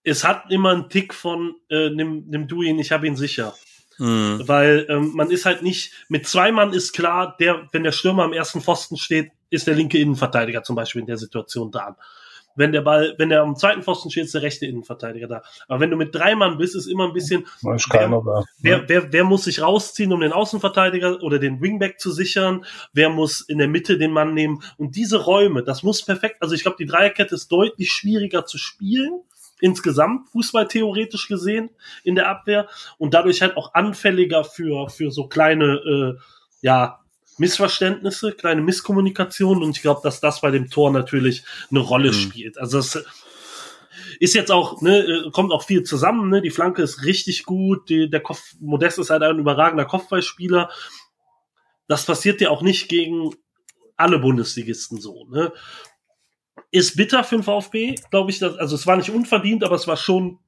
[SPEAKER 2] es hat immer einen Tick von, äh, nimm, nimm du ihn, ich habe ihn sicher. Mhm. Weil ähm, man ist halt nicht, mit zwei Mann ist klar, der, wenn der Stürmer am ersten Pfosten steht, ist der linke Innenverteidiger zum Beispiel in der Situation dran. Wenn der Ball, wenn der am zweiten Pfosten steht, ist der rechte Innenverteidiger da. Aber wenn du mit drei Mann bist, ist immer ein bisschen, wer, da, wer, ne? wer, wer muss sich rausziehen, um den Außenverteidiger oder den Wingback zu sichern? Wer muss in der Mitte den Mann nehmen? Und diese Räume, das muss perfekt, also ich glaube, die Dreierkette ist deutlich schwieriger zu spielen, insgesamt Fußball theoretisch gesehen in der Abwehr und dadurch halt auch anfälliger für für so kleine äh, ja Missverständnisse, kleine Misskommunikationen und ich glaube, dass das bei dem Tor natürlich eine Rolle mhm. spielt. Also es ist jetzt auch, ne, äh, kommt auch viel zusammen, ne? Die Flanke ist richtig gut, die, der Kopf, Modest ist halt ein überragender Kopfballspieler. Das passiert ja auch nicht gegen alle Bundesligisten so, ne? Ist bitter für den VfB, glaube ich, dass, also es war nicht unverdient, aber es war schon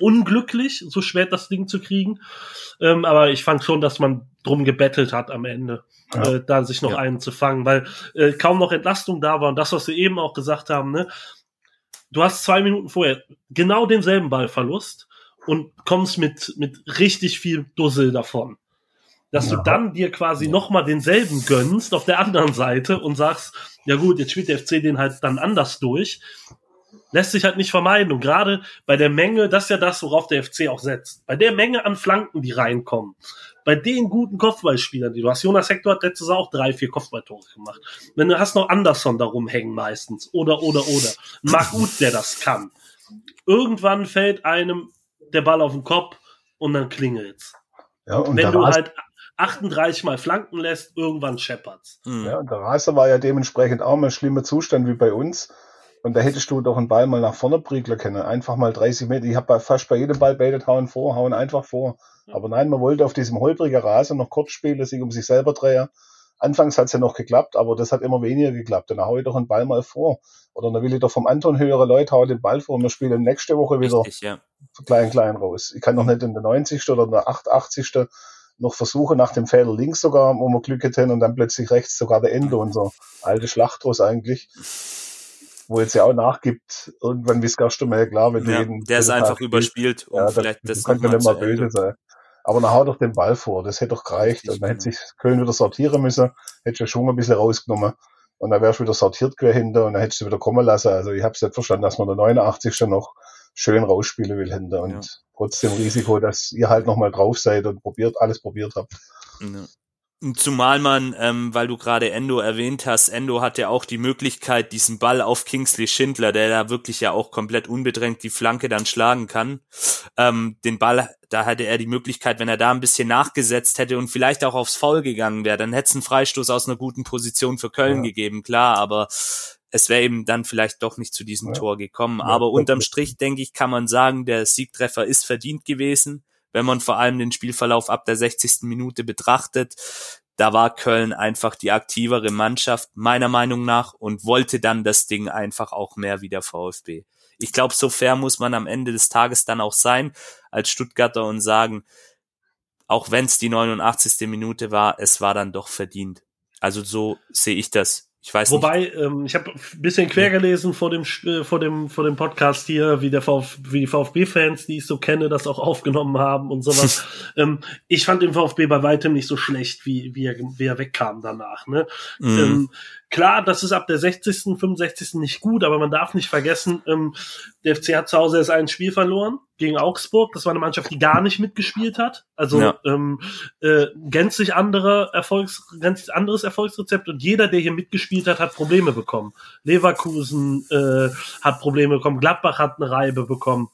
[SPEAKER 2] unglücklich, so schwer das Ding zu kriegen. Ähm, aber ich fand schon, dass man drum gebettelt hat am Ende, ja. äh, da sich noch ja. einen zu fangen, weil äh, kaum noch Entlastung da war und das, was wir eben auch gesagt haben, ne? Du hast zwei Minuten vorher genau denselben Ballverlust und kommst mit, mit richtig viel Dussel davon. Dass ja. du dann dir quasi ja. nochmal denselben gönnst auf der anderen Seite und sagst, ja gut, jetzt spielt der FC den halt dann anders durch lässt sich halt nicht vermeiden. Und gerade bei der Menge, das ist ja das, worauf der FC auch setzt. Bei der Menge an Flanken, die reinkommen, bei den guten Kopfballspielern, die du hast, Jonas Hector hat letztes Jahr auch drei, vier Kopfballtore gemacht. Wenn du hast noch Anderson da rumhängen meistens, oder, oder, oder. Marc Uth, der das kann. Irgendwann fällt einem der Ball auf den Kopf und dann klingelt's. Ja, und Wenn du halt 38 mal flanken lässt, irgendwann scheppert's.
[SPEAKER 4] Ja, und der Raser war ja dementsprechend auch mal ein schlimmer Zustand wie bei uns und da hättest du doch einen Ball mal nach vorne priegeln können. Einfach mal 30 Meter. Ich habe bei, fast bei jedem Ball baitet, hauen vor, hauen einfach vor. Aber nein, man wollte auf diesem holprigen Rasen noch kurz spielen, sich um sich selber drehen. Anfangs hat's ja noch geklappt, aber das hat immer weniger geklappt. Dann hau ich doch einen Ball mal vor. Oder dann will ich doch vom Anton höhere Leute hauen den Ball vor und wir spielen nächste Woche wieder Richtig, ja. klein, klein raus. Ich kann doch nicht in der 90. oder in der 88. noch versuchen, nach dem Fehler links sogar, wo wir Glück hätten und dann plötzlich rechts sogar der Ende, unser alte Schlachtross eigentlich wo jetzt ja auch nachgibt, irgendwann wie es mal klar, wenn
[SPEAKER 1] ja,
[SPEAKER 4] du jeden.
[SPEAKER 1] Der ist einfach überspielt
[SPEAKER 4] und ja, vielleicht das. Könnte nicht mal böse sein. Aber dann hau doch den Ball vor, das hätte doch gereicht. Und dann hätte sich Köln wieder sortieren müssen, hätte schon ein bisschen rausgenommen. Und dann wärst du wieder sortiert quer hinter und dann hättest du wieder kommen lassen. Also ich habe es nicht verstanden, dass man der 89. noch schön rausspielen will hinter und ja. trotzdem Risiko, dass ihr halt nochmal drauf seid und probiert, alles probiert habt.
[SPEAKER 1] Ja. Zumal man, ähm, weil du gerade Endo erwähnt hast, Endo hat ja auch die Möglichkeit, diesen Ball auf Kingsley Schindler, der da wirklich ja auch komplett unbedrängt die Flanke dann schlagen kann, ähm, den Ball, da hätte er die Möglichkeit, wenn er da ein bisschen nachgesetzt hätte und vielleicht auch aufs Foul gegangen wäre, dann hätte es einen Freistoß aus einer guten Position für Köln ja. gegeben, klar, aber es wäre eben dann vielleicht doch nicht zu diesem ja. Tor gekommen. Ja. Aber unterm Strich, denke ich, kann man sagen, der Siegtreffer ist verdient gewesen wenn man vor allem den Spielverlauf ab der 60. Minute betrachtet. Da war Köln einfach die aktivere Mannschaft, meiner Meinung nach, und wollte dann das Ding einfach auch mehr wie der VfB. Ich glaube, so fair muss man am Ende des Tages dann auch sein als Stuttgarter und sagen, auch wenn es die 89. Minute war, es war dann doch verdient. Also so sehe ich das. Ich weiß
[SPEAKER 2] Wobei, nicht. Ähm, ich habe ein bisschen quer gelesen vor dem, äh, vor dem, vor dem Podcast hier, wie der Vf, wie die VfB-Fans, die ich so kenne, das auch aufgenommen haben und sowas. (laughs) ähm, ich fand den VfB bei weitem nicht so schlecht, wie, wie, er, wie er wegkam danach. Ne? Mhm. Ähm, Klar, das ist ab der 60., 65. nicht gut, aber man darf nicht vergessen, ähm, der FC hat zu Hause erst ein Spiel verloren gegen Augsburg. Das war eine Mannschaft, die gar nicht mitgespielt hat. Also ja. ähm, äh, gänzlich andere Erfolgs, gänzlich anderes Erfolgsrezept und jeder, der hier mitgespielt hat, hat Probleme bekommen. Leverkusen äh, hat Probleme bekommen, Gladbach hat eine Reibe bekommen.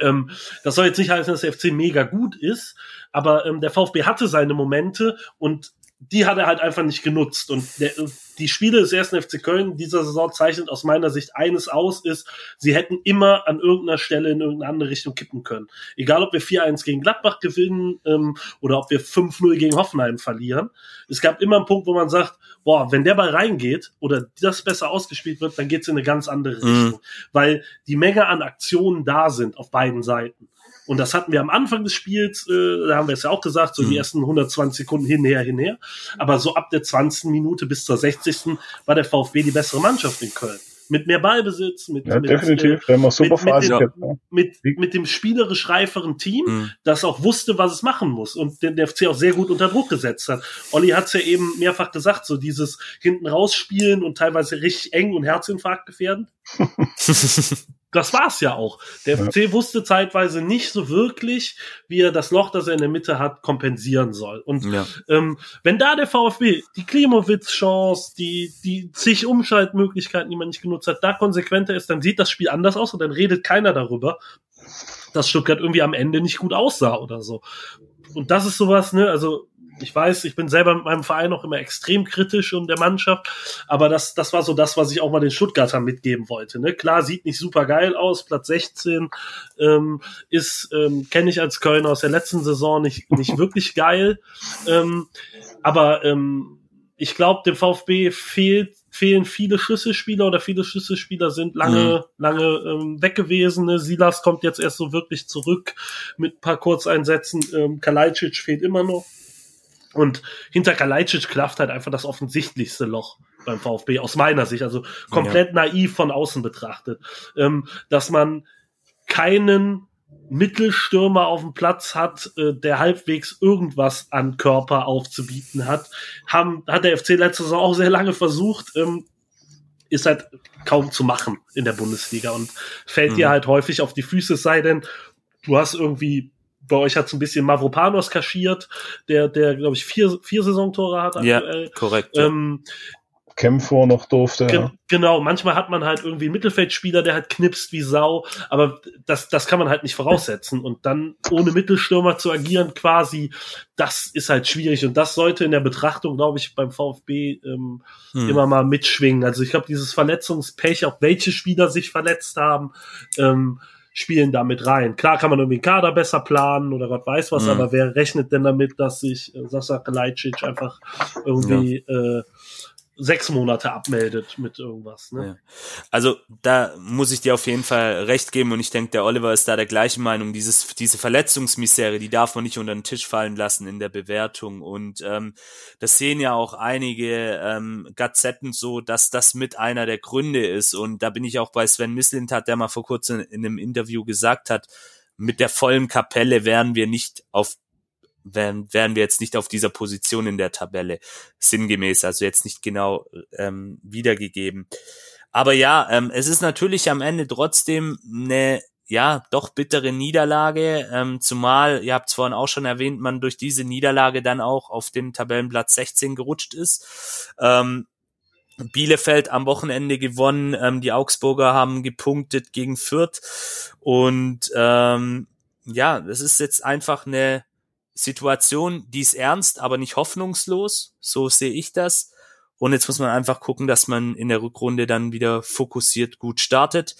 [SPEAKER 2] Ähm, das soll jetzt nicht heißen, dass der FC mega gut ist, aber ähm, der VfB hatte seine Momente und die hat er halt einfach nicht genutzt. Und der, die Spiele des ersten FC Köln dieser Saison zeichnet aus meiner Sicht eines aus, ist, sie hätten immer an irgendeiner Stelle in irgendeine andere Richtung kippen können. Egal, ob wir 4-1 gegen Gladbach gewinnen ähm, oder ob wir 5-0 gegen Hoffenheim verlieren. Es gab immer einen Punkt, wo man sagt, boah, wenn der Ball reingeht oder das besser ausgespielt wird, dann geht's in eine ganz andere mhm. Richtung. Weil die Menge an Aktionen da sind auf beiden Seiten. Und das hatten wir am Anfang des Spiels, äh, da haben wir es ja auch gesagt, so mhm. die ersten 120 Sekunden hinher, hinher. Aber so ab der 20. Minute bis zur 60. war der VfB die bessere Mannschaft in Köln. mit mehr Ballbesitz, mit,
[SPEAKER 4] Ja,
[SPEAKER 2] mit,
[SPEAKER 4] definitiv.
[SPEAKER 2] äh,
[SPEAKER 4] Wenn man super
[SPEAKER 2] mit- mit dem-
[SPEAKER 4] gibt, ne?
[SPEAKER 2] mit, mit dem spielerisch reiferen Team,
[SPEAKER 1] Mhm.
[SPEAKER 2] das auch wusste, was es machen muss und den der FC auch sehr gut unter Druck gesetzt hat. Olli hat es ja eben mehrfach gesagt, so dieses hinten rausspielen und teilweise richtig eng und Herzinfarkt gefährden. (laughs) (laughs) Das war's ja auch. Der
[SPEAKER 4] Ja.
[SPEAKER 2] FC wusste zeitweise nicht so wirklich, wie er das Loch, das er in der Mitte hat, kompensieren soll. Und
[SPEAKER 1] ja.
[SPEAKER 2] ähm, wenn da der VfB die Klimowitz-Chance, die, die zig Umschaltmöglichkeiten, die man nicht genutzt hat, da konsequenter ist, dann sieht das Spiel anders aus und dann redet keiner darüber, dass Stuttgart irgendwie am Ende nicht gut aussah oder so. Und das ist sowas, ne, also ich weiß, ich bin selber mit meinem Verein auch immer extrem kritisch und der Mannschaft, aber das, das war so das, was ich auch mal den Stuttgartern mitgeben wollte. Ne? Klar, sieht nicht super geil aus, Platz 16 ähm, ist, ähm, kenne ich als Kölner aus der letzten Saison nicht, nicht (laughs) wirklich geil. Ähm, aber ähm, ich glaube, dem VfB fehlt, fehlen viele Schlüsselspieler oder viele Schlüsselspieler sind lange, lange ähm, weg gewesen. Ne? Silas kommt jetzt erst so wirklich zurück mit ein paar Kurzeinsätzen. Ähm, Kalajdzic fehlt immer noch. Und hinter Kalajdzic klafft halt einfach das offensichtlichste Loch beim VfB aus meiner Sicht, also komplett naiv von außen betrachtet, ähm, dass man keinen Mittelstürmer auf dem Platz hat, äh, der halbwegs irgendwas an Körper aufzubieten hat, haben, hat der FC letzte Saison auch sehr lange versucht, ähm, ist halt kaum zu machen in der Bundesliga und fällt
[SPEAKER 1] Mhm.
[SPEAKER 2] dir halt häufig auf die Füße, es sei denn, du hast irgendwie, bei euch hat es ein bisschen Mavropanos kaschiert, der, der, glaube ich, vier, vier Saisontore hat
[SPEAKER 1] ja,
[SPEAKER 2] aktuell.
[SPEAKER 1] korrekt. Ja.
[SPEAKER 2] Ähm,
[SPEAKER 4] Kämpfer noch durfte.
[SPEAKER 2] Ge
[SPEAKER 4] Ja.
[SPEAKER 2] Genau, manchmal hat man halt irgendwie einen Mittelfeldspieler, der halt knipst wie Sau, aber das, das kann man halt nicht voraussetzen. Und dann ohne Mittelstürmer zu agieren quasi, das ist halt schwierig. Und das sollte in der Betrachtung, glaube ich, beim VfB ähm,
[SPEAKER 1] Hm.
[SPEAKER 2] immer mal mitschwingen. Also ich glaube, dieses Verletzungspech, auch welche Spieler sich verletzt haben, ähm, spielen da mit rein. Klar kann man irgendwie Kader besser planen oder Gott weiß was,
[SPEAKER 1] Mhm.
[SPEAKER 2] aber wer rechnet denn damit, dass sich äh, Sasa Kalajdzic einfach irgendwie äh, sechs Monate abmeldet mit irgendwas. Ne?
[SPEAKER 1] Ja. Also da muss ich dir auf jeden Fall recht geben und ich denke, der Oliver ist da der gleichen Meinung. Dieses, diese Verletzungsmisere, die darf man nicht unter den Tisch fallen lassen in der Bewertung. Und ähm, das sehen ja auch einige ähm, Gazetten so, dass das mit einer der Gründe ist. Und da bin ich auch bei Sven Mislintat, der mal vor kurzem in einem Interview gesagt hat, mit der vollen Kapelle wären wir nicht auf wären, wären wir jetzt nicht auf dieser Position in der Tabelle sinngemäß, also jetzt nicht genau ähm, wiedergegeben. Aber ja, ähm, es ist natürlich am Ende trotzdem eine ja doch bittere Niederlage, ähm, zumal ihr habt es vorhin auch schon erwähnt, man durch diese Niederlage dann auch auf den Tabellenplatz 16 gerutscht ist. Ähm, Bielefeld am Wochenende gewonnen, ähm, die Augsburger haben gepunktet gegen Fürth und ähm, ja, das ist jetzt einfach eine Situation, die ist ernst, aber nicht hoffnungslos. So sehe ich das. Und jetzt muss man einfach gucken, dass man in der Rückrunde dann wieder fokussiert gut startet.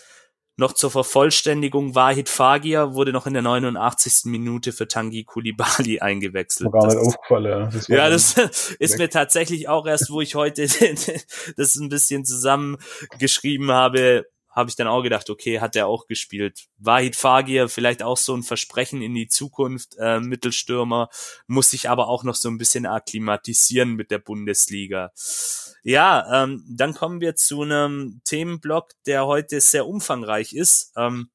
[SPEAKER 1] Noch zur Vervollständigung, Wahid Fagir wurde noch in der 89. Minute für Tangi Kulibali (laughs) eingewechselt.
[SPEAKER 4] Gar nicht aufgefallen. Ja, das
[SPEAKER 1] ja, das (laughs) ist
[SPEAKER 4] weg.
[SPEAKER 1] mir tatsächlich auch erst, wo ich heute (laughs) das ein bisschen zusammengeschrieben habe, habe ich dann auch gedacht, okay, hat er auch gespielt. Wahid Fagir, vielleicht auch so ein Versprechen in die Zukunft, äh, Mittelstürmer, muss sich aber auch noch so ein bisschen akklimatisieren mit der Bundesliga. Ja, ähm, dann kommen wir zu einem Themenblock, der heute sehr umfangreich ist, ähm,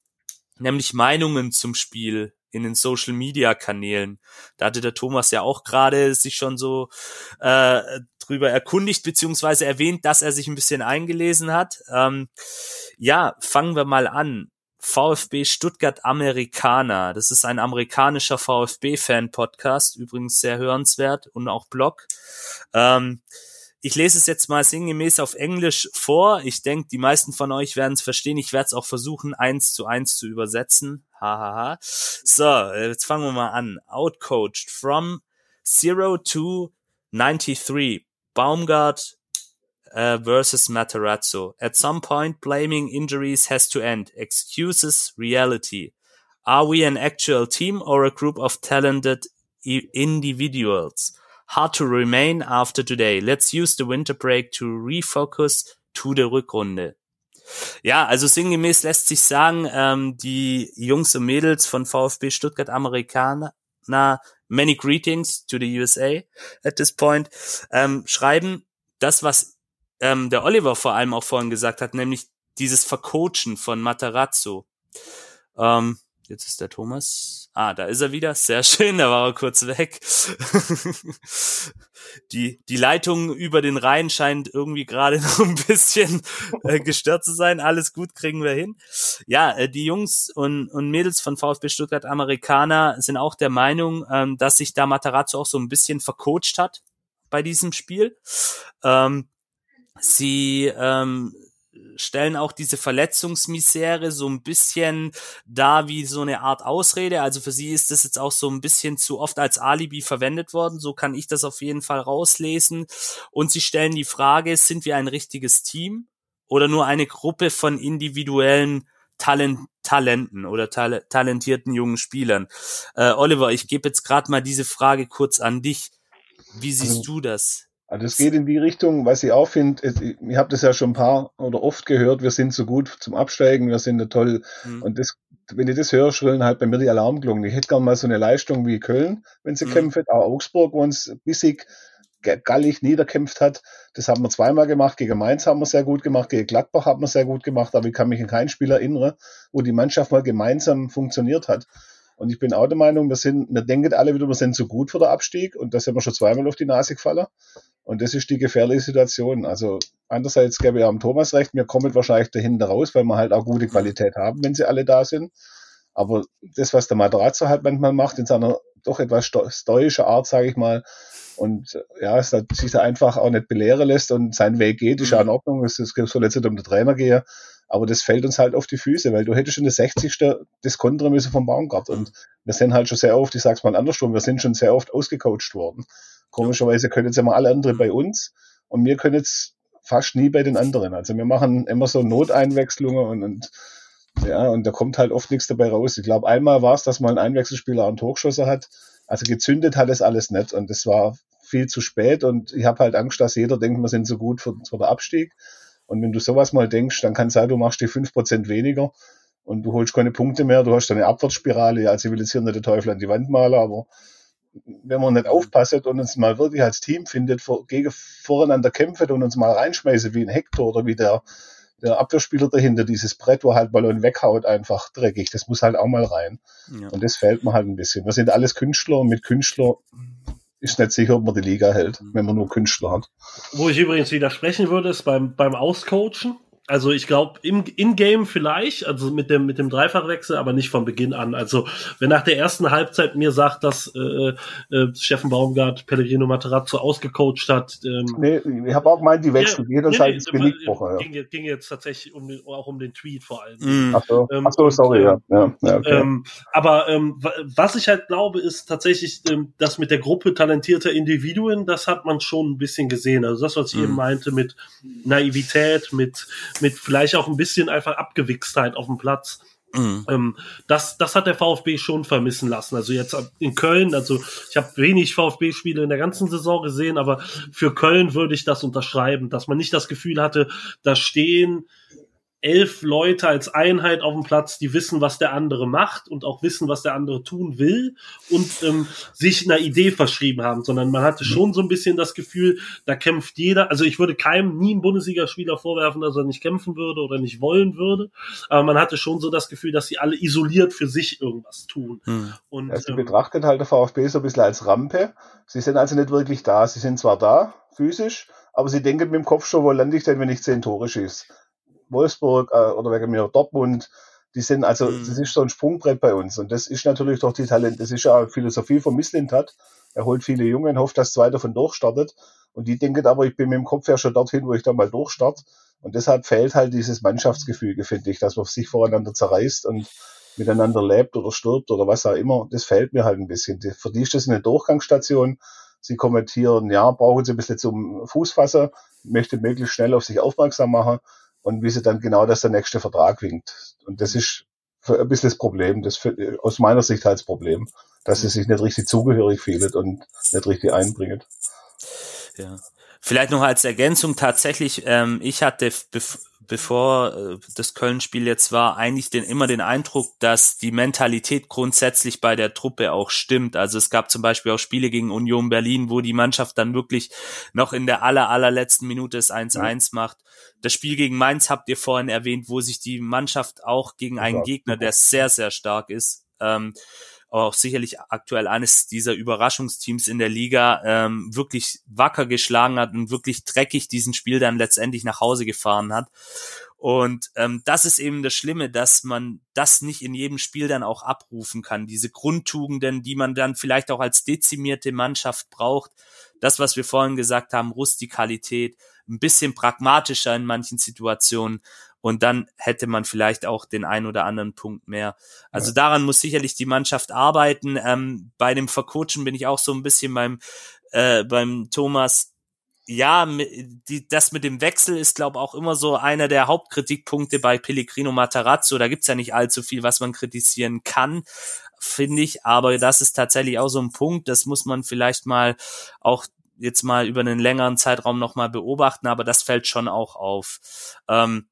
[SPEAKER 1] nämlich Meinungen zum Spiel in den Social Media Kanälen. Da hatte der Thomas ja auch gerade sich schon so äh, drüber erkundigt beziehungsweise erwähnt, dass er sich ein bisschen eingelesen hat. Ähm, ja, fangen wir mal an. VfB Stuttgart Amerikaner. Das ist ein amerikanischer VfB-Fan-Podcast, übrigens sehr hörenswert und auch Blog. Ähm, ich lese es jetzt mal sinngemäß auf Englisch vor. Ich denke, die meisten von euch werden es verstehen. Ich werde es auch versuchen, eins zu eins zu übersetzen. Hahaha. So, jetzt fangen wir mal an. Outcoached from zero to 93. Baumgart uh, versus Materazzo. At some point, blaming injuries has to end. Excuses, reality. Are we an actual team or a group of talented individuals? Hard to remain after today. Let's use the winter break to refocus to the Rückrunde. Ja, also sinngemäß lässt sich sagen, ähm, die Jungs und Mädels von VfB Stuttgart Amerikaner, many greetings to the USA at this point, ähm, schreiben das, was ähm, der Oliver vor allem auch vorhin gesagt hat, nämlich dieses Vercoachen von Matarazzo. Ähm, jetzt ist der Thomas. Ah, da ist er wieder. Sehr schön, da war er kurz weg. die, die Leitung über den Rhein scheint irgendwie gerade (laughs) noch ein bisschen äh, gestört zu sein. Alles gut, kriegen wir hin. Ja, äh, die Jungs und, und Mädels von VfB Stuttgart Amerikaner sind auch der Meinung, ähm, dass sich da Matarazzo auch so ein bisschen vercoacht hat bei diesem Spiel. Ähm, sie ähm, stellen auch diese Verletzungsmisere so ein bisschen da wie so eine Art Ausrede. Also für sie ist das jetzt auch so ein bisschen zu oft als Alibi verwendet worden. So kann ich das auf jeden Fall rauslesen. Und sie stellen die Frage, sind wir ein richtiges Team oder nur eine Gruppe von individuellen Talent, Talenten oder ta talentierten jungen Spielern? Äh, Oliver, ich gebe jetzt gerade mal diese Frage kurz an dich. Wie siehst also, du das?
[SPEAKER 4] Also es geht in die Richtung, was ich auch finde, ihr habt es ja schon ein paar oder oft gehört, wir sind so gut zum Absteigen, wir sind toll. Mhm. Und das, wenn ich das höre, schrillen halt bei mir die Alarmglocken. Ich hätte gerne mal so eine Leistung wie Köln, wenn sie mhm. kämpft, auch Augsburg, wo uns bissig gallig niederkämpft hat. Das haben wir zweimal gemacht. Gegen Mainz haben wir sehr gut gemacht, gegen Gladbach haben wir sehr gut gemacht, aber ich kann mich an kein Spiel erinnern, wo die Mannschaft mal gemeinsam funktioniert hat. Und ich bin auch der Meinung, wir sind, wir denken alle wieder, wir sind zu gut für den Abstieg und da sind wir schon zweimal auf die Nase gefallen. Und das ist die gefährliche Situation. Also andererseits gebe ich am Thomas recht, wir kommen wahrscheinlich dahinter raus, weil wir halt auch gute Qualität haben, wenn sie alle da sind. Aber das, was der Materazzo halt manchmal macht, in seiner doch etwas stoische Art, sage ich mal, und ja, es sich da einfach auch nicht belehren lässt und seinen Weg geht, ist ja in Ordnung. Es, soll jetzt nicht um den Trainer gehen, aber das fällt uns halt auf die Füße, weil du hättest schon das 60. das kontern müssen vom Baumgart. Und wir sind halt schon sehr oft, ich sag's mal andersrum, wir sind schon sehr oft ausgecoacht worden. Komischerweise können jetzt immer alle anderen bei uns und wir können jetzt fast nie bei den anderen. Also wir machen immer so Noteinwechslungen und, und ja, und da kommt halt oft nichts dabei raus. Ich glaube, einmal war es, dass mal ein Einwechselspieler einen Hochschosser hat. Also gezündet hat es alles nicht und das war viel zu spät und ich habe halt Angst, dass jeder denkt, wir sind so gut für, für den Abstieg. Und wenn du sowas mal denkst, dann kann es sein, du machst die fünf Prozent weniger und du holst keine Punkte mehr, du hast eine Abwärtsspirale. Also ich will jetzt hier nicht den Teufel an die Wand malen, aber wenn man nicht aufpasst und uns mal wirklich als Team findet, vor, gegen voreinander kämpft und uns mal reinschmeißt, wie ein Hector oder wie der, der Abwehrspieler dahinter, dieses Brett, wo halt Ballon weghaut, einfach dreckig. Das muss halt auch mal rein. Ja. Und das fällt mir halt ein bisschen. Wir sind alles Künstler und mit Künstler ist nicht sicher, ob man die Liga hält, wenn man nur Künstler hat.
[SPEAKER 2] Wo ich übrigens widersprechen würde, ist beim, beim Auscoachen. Also ich glaube, im In-Game vielleicht, also mit dem, mit dem Dreifachwechsel, aber nicht von Beginn an. Also wenn nach der ersten Halbzeit mir sagt, dass äh, äh, Steffen Baumgart Pellegrino Materazzo ausgecoacht hat. Ähm,
[SPEAKER 4] nee, ich habe auch gemeint, die wechseln ja, jederzeit nee, ins Genickwoche.
[SPEAKER 2] Ja. Ging, ging jetzt tatsächlich um den, auch um den Tweet vor allem.
[SPEAKER 4] Mm. Ach, so. Ähm, Ach so, sorry, ja. ja,
[SPEAKER 2] ja okay. ähm, aber ähm, was ich halt glaube, ist tatsächlich, ähm, dass mit der Gruppe talentierter Individuen, das hat man schon ein bisschen gesehen. Also das, was ich mm. eben meinte, mit Naivität, mit mit vielleicht auch ein bisschen einfach Abgewichstheit auf dem Platz. Mhm. Ähm, das, das hat der VfB schon vermissen lassen. Also jetzt in Köln, also ich habe wenig VfB-Spiele in der ganzen Saison gesehen, aber für Köln würde ich das unterschreiben, dass man nicht das Gefühl hatte, da stehen elf Leute als Einheit auf dem Platz, die wissen, was der andere macht und auch wissen, was der andere tun will und ähm, sich einer Idee verschrieben haben, sondern man hatte schon so ein bisschen das Gefühl, da kämpft jeder. Also ich würde keinem nie einen Bundesligaspieler vorwerfen, dass er nicht kämpfen würde oder nicht wollen würde, aber man hatte schon so das Gefühl, dass sie alle isoliert für sich irgendwas tun.
[SPEAKER 4] Hm. Und ja, sie ähm, betrachtet halt der VfB so ein bisschen als Rampe. Sie sind also nicht wirklich da. Sie sind zwar da, physisch, aber sie denken mit dem Kopf schon, wo lande ich denn, wenn ich zehn Tore schieße? Wolfsburg äh, oder wegen mir Dortmund, die sind also, mhm. das ist so ein Sprungbrett bei uns. Und das ist natürlich doch die Talent, das ist ja Philosophie von Misslint hat. Er holt viele Jungen, hofft, dass zwei davon durchstartet. Und die denken aber, ich bin mit dem Kopf ja schon dorthin, wo ich dann mal durchstart. Und deshalb fehlt halt dieses Mannschaftsgefüge, finde ich, dass man sich voreinander zerreißt und miteinander lebt oder stirbt oder was auch immer. Das fehlt mir halt ein bisschen. Für die ist das eine Durchgangsstation. Sie kommentieren, ja, brauchen Sie ein bisschen zum Fußfasser, möchte möglichst schnell auf sich aufmerksam machen und wie sie dann genau, dass der nächste Vertrag winkt. Und das ist ein bisschen das Problem, das für, aus meiner Sicht halt das Problem, dass sie sich nicht richtig zugehörig fühlt und nicht richtig einbringt.
[SPEAKER 1] Ja. Vielleicht noch als Ergänzung tatsächlich, ähm, ich hatte, bevor äh, das Köln-Spiel jetzt war, eigentlich den, immer den Eindruck, dass die Mentalität grundsätzlich bei der Truppe auch stimmt. Also es gab zum Beispiel auch Spiele gegen Union Berlin, wo die Mannschaft dann wirklich noch in der aller, allerletzten Minute das 1-1 macht. Das Spiel gegen Mainz habt ihr vorhin erwähnt, wo sich die Mannschaft auch gegen einen Gegner, der sehr, sehr stark ist, ähm, auch sicherlich aktuell eines dieser Überraschungsteams in der Liga ähm, wirklich wacker geschlagen hat und wirklich dreckig diesen Spiel dann letztendlich nach Hause gefahren hat. Und ähm, das ist eben das Schlimme, dass man das nicht in jedem Spiel dann auch abrufen kann. Diese Grundtugenden, die man dann vielleicht auch als dezimierte Mannschaft braucht. Das, was wir vorhin gesagt haben, Rustikalität, ein bisschen pragmatischer in manchen Situationen und dann hätte man vielleicht auch den ein oder anderen Punkt mehr. Also ja. daran muss sicherlich die Mannschaft arbeiten. Ähm, bei dem Vercoachen bin ich auch so ein bisschen beim, äh, beim Thomas. Ja, die, das mit dem Wechsel ist, glaube auch immer so einer der Hauptkritikpunkte bei Pellegrino Matarazzo. Da gibt's ja nicht allzu viel, was man kritisieren kann, finde ich. Aber das ist tatsächlich auch so ein Punkt, das muss man vielleicht mal auch jetzt mal über einen längeren Zeitraum nochmal beobachten, aber das fällt schon auch auf. Ähm,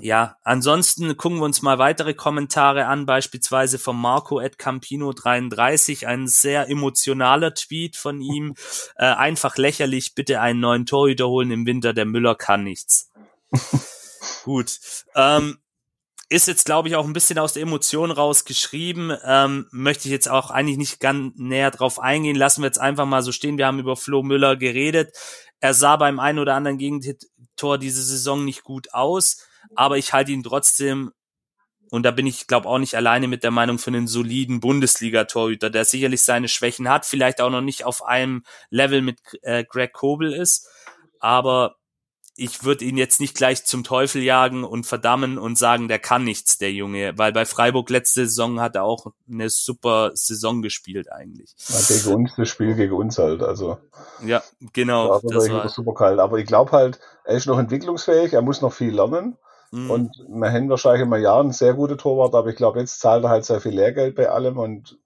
[SPEAKER 1] ja, ansonsten gucken wir uns mal weitere Kommentare an, beispielsweise von Marco at Campino 33, ein sehr emotionaler Tweet von ihm. Äh, einfach lächerlich, bitte einen neuen Torhüter holen im Winter, der Müller kann nichts. (laughs) Gut. Ähm, ist jetzt, glaube ich, auch ein bisschen aus der Emotion rausgeschrieben. Ähm, möchte ich jetzt auch eigentlich nicht ganz näher drauf eingehen. Lassen wir jetzt einfach mal so stehen. Wir haben über Flo Müller geredet. Er sah beim einen oder anderen Gegentor diese Saison nicht gut aus aber ich halte ihn trotzdem und da bin ich, glaube auch nicht alleine mit der Meinung für einen soliden Bundesliga-Torhüter, der sicherlich seine Schwächen hat, vielleicht auch noch nicht auf einem Level mit äh, Greg Kobel ist, aber ich würde ihn jetzt nicht gleich zum Teufel jagen und verdammen und sagen, der kann nichts, der Junge, weil bei Freiburg letzte Saison hat er auch eine super Saison gespielt eigentlich.
[SPEAKER 4] Ja, gegen uns, das Spiel gegen uns halt, also.
[SPEAKER 1] Ja, genau.
[SPEAKER 4] Das war super kalt, aber ich glaube halt, er ist noch entwicklungsfähig, er muss noch viel lernen Mhm. Und wir haben wahrscheinlich immer Jahr einen sehr guten Torwart, aber ich glaube, jetzt zahlt er halt sehr viel Lehrgeld bei allem und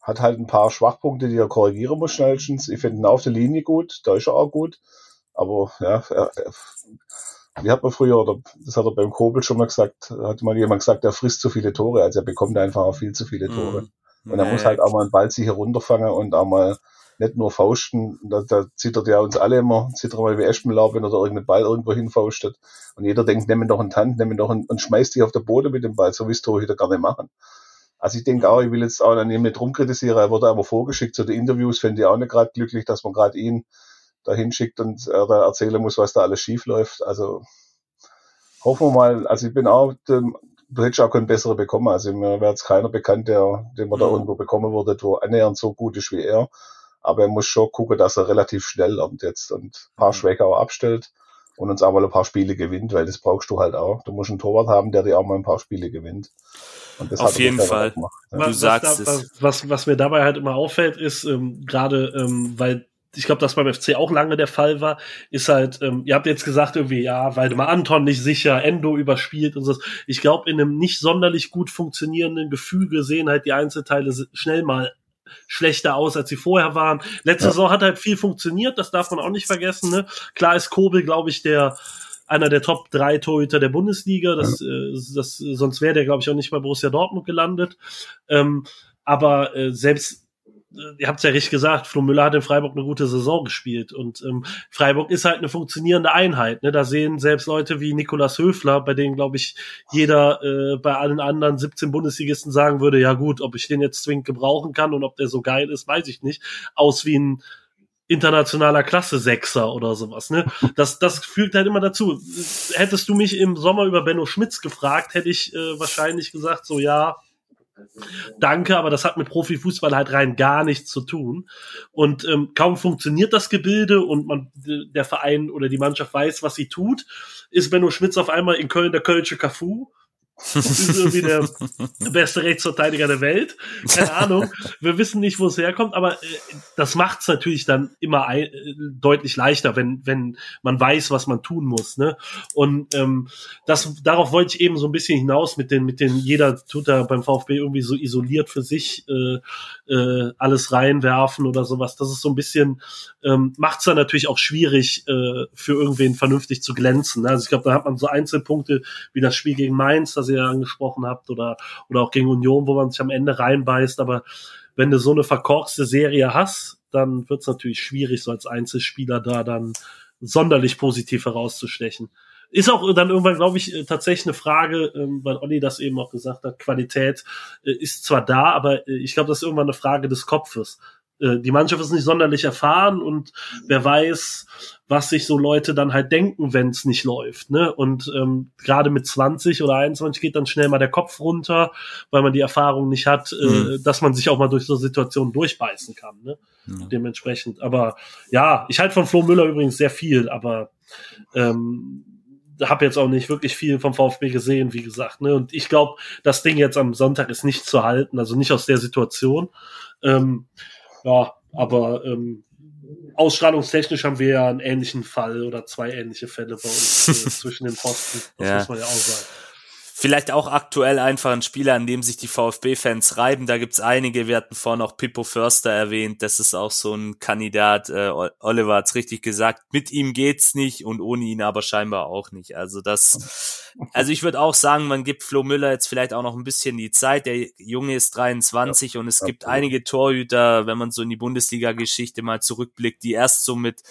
[SPEAKER 4] hat halt ein paar Schwachpunkte, die er korrigieren muss schnellstens. Ich finde ihn auf der Linie gut, da ist er auch gut. Aber ja, er, er, wie hat man früher, oder das hat er beim Kobel schon mal gesagt, hat mal jemand gesagt, er frisst zu viele Tore, also er bekommt einfach auch viel zu viele Tore. Mhm. Und er nee. muss halt auch mal einen Ball sicher runterfangen und auch mal nicht nur fausten, da, da zittert ja uns alle immer, zittert mal wie Espenlaub, wenn er da irgendeinen Ball irgendwo hinfaustet. Und jeder denkt, nimm ihn doch in die Hand, nimm ihn doch in, und schmeißt dich auf den Boden mit dem Ball, so wie es Torhüter gerne machen. Also ich denke auch, ich will jetzt auch an ihm nicht rumkritisieren, er wurde aber vorgeschickt zu den Interviews, finde ich auch nicht gerade glücklich, dass man gerade ihn da hinschickt und er da erzählen muss, was da alles schief läuft. Also hoffen wir mal, also ich bin auch, du hättest auch keinen besseren bekommen. Also mir wäre jetzt keiner bekannt, der, den man da mhm. irgendwo bekommen würde, wo annähernd so gut ist wie er aber er muss schon gucken, dass er relativ schnell lernt jetzt und ein paar mhm. Schwäche auch abstellt und uns auch mal ein paar Spiele gewinnt, weil das brauchst du halt auch. Du musst einen Torwart haben, der dir auch mal ein paar Spiele gewinnt.
[SPEAKER 1] Auf jeden Fall.
[SPEAKER 2] Ja. Du was, sagst was, es. Was, was mir dabei halt immer auffällt, ist ähm, gerade, ähm, weil ich glaube, das beim FC auch lange der Fall war, ist halt, ähm, ihr habt jetzt gesagt, irgendwie, ja, weil mal Anton nicht sicher, Endo überspielt und so. Ich glaube, in einem nicht sonderlich gut funktionierenden Gefüge sehen halt die Einzelteile schnell mal schlechter aus, als sie vorher waren. Letzte ja. Saison hat halt viel funktioniert, das darf man auch nicht vergessen. Ne? Klar ist Kobel, glaube ich, der einer der Top drei Torhüter der Bundesliga. Das, ja. äh, das, sonst wäre der, glaube ich, auch nicht bei Borussia Dortmund gelandet. Ähm, aber äh, selbst ihr habt es ja richtig gesagt, Flo Müller hat in Freiburg eine gute Saison gespielt und ähm, Freiburg ist halt eine funktionierende Einheit. Ne? Da sehen selbst Leute wie Nikolas Höfler, bei denen glaube ich jeder äh, bei allen anderen 17 Bundesligisten sagen würde, ja gut, ob ich den jetzt zwingend gebrauchen kann und ob der so geil ist, weiß ich nicht. Aus wie ein internationaler Klasse Sechser oder sowas. Ne? Das, das fügt halt immer dazu. Hättest du mich im Sommer über Benno Schmitz gefragt, hätte ich äh, wahrscheinlich gesagt, so ja, Danke, aber das hat mit Profifußball halt rein gar nichts zu tun. Und ähm, kaum funktioniert das Gebilde und man der Verein oder die Mannschaft weiß, was sie tut, ist Benno Schmitz auf einmal in Köln der Kölsche Cafu ist irgendwie der beste Rechtsverteidiger der Welt. Keine (laughs) Ahnung. Wir wissen nicht, wo es herkommt, aber äh, das macht es natürlich dann immer ein, äh, deutlich leichter, wenn, wenn man weiß, was man tun muss. Ne? Und ähm, das, darauf wollte ich eben so ein bisschen hinaus mit den, mit den, jeder tut da beim VfB irgendwie so isoliert für sich äh, äh, alles reinwerfen oder sowas. Das ist so ein bisschen, ähm, macht es dann natürlich auch schwierig, äh, für irgendwen vernünftig zu glänzen. Ne? Also ich glaube, da hat man so Einzelpunkte wie das Spiel gegen Mainz, das ihr angesprochen habt, oder, oder auch gegen Union, wo man sich am Ende reinbeißt. Aber wenn du so eine verkorkste Serie hast, dann wird es natürlich schwierig, so als Einzelspieler da dann sonderlich positiv herauszustechen. Ist auch dann irgendwann, glaube ich, tatsächlich eine Frage, ähm, weil Olli das eben auch gesagt hat, Qualität äh, ist zwar da, aber äh, ich glaube, das ist irgendwann eine Frage des Kopfes. Äh, die Mannschaft ist nicht sonderlich erfahren und wer weiß, was sich so Leute dann halt denken, wenn es nicht läuft. Ne? Und ähm, gerade mit 20 oder 21 geht dann schnell mal der Kopf runter, weil man die Erfahrung nicht hat, mhm. äh, dass man sich auch mal durch so Situationen durchbeißen kann. Ne? Ja. Dementsprechend. Aber ja, ich halte von Flo Müller übrigens sehr viel, aber ähm, habe jetzt auch nicht wirklich viel vom VfB gesehen, wie gesagt. Ne? Und ich glaube, das Ding jetzt am Sonntag ist nicht zu halten, also nicht aus der Situation. Ähm, ja, aber ähm, ausstrahlungstechnisch haben wir ja einen ähnlichen Fall oder zwei ähnliche Fälle bei uns äh, (laughs) zwischen den Posten. Das ja. muss man ja auch sagen.
[SPEAKER 1] Vielleicht auch aktuell einfach ein Spieler, an dem sich die VfB-Fans reiben. Da gibt's einige. Wir hatten vorhin auch Pippo Förster erwähnt. Das ist auch so ein Kandidat. Äh, Oliver hat's richtig gesagt. Mit ihm geht's nicht und ohne ihn aber scheinbar auch nicht. Also das, also ich würde auch sagen, man gibt Flo Müller jetzt vielleicht auch noch ein bisschen die Zeit. Der Junge ist 23 ja, und es gibt einige Torhüter, wenn man so in die Bundesliga-Geschichte mal zurückblickt, die erst so mit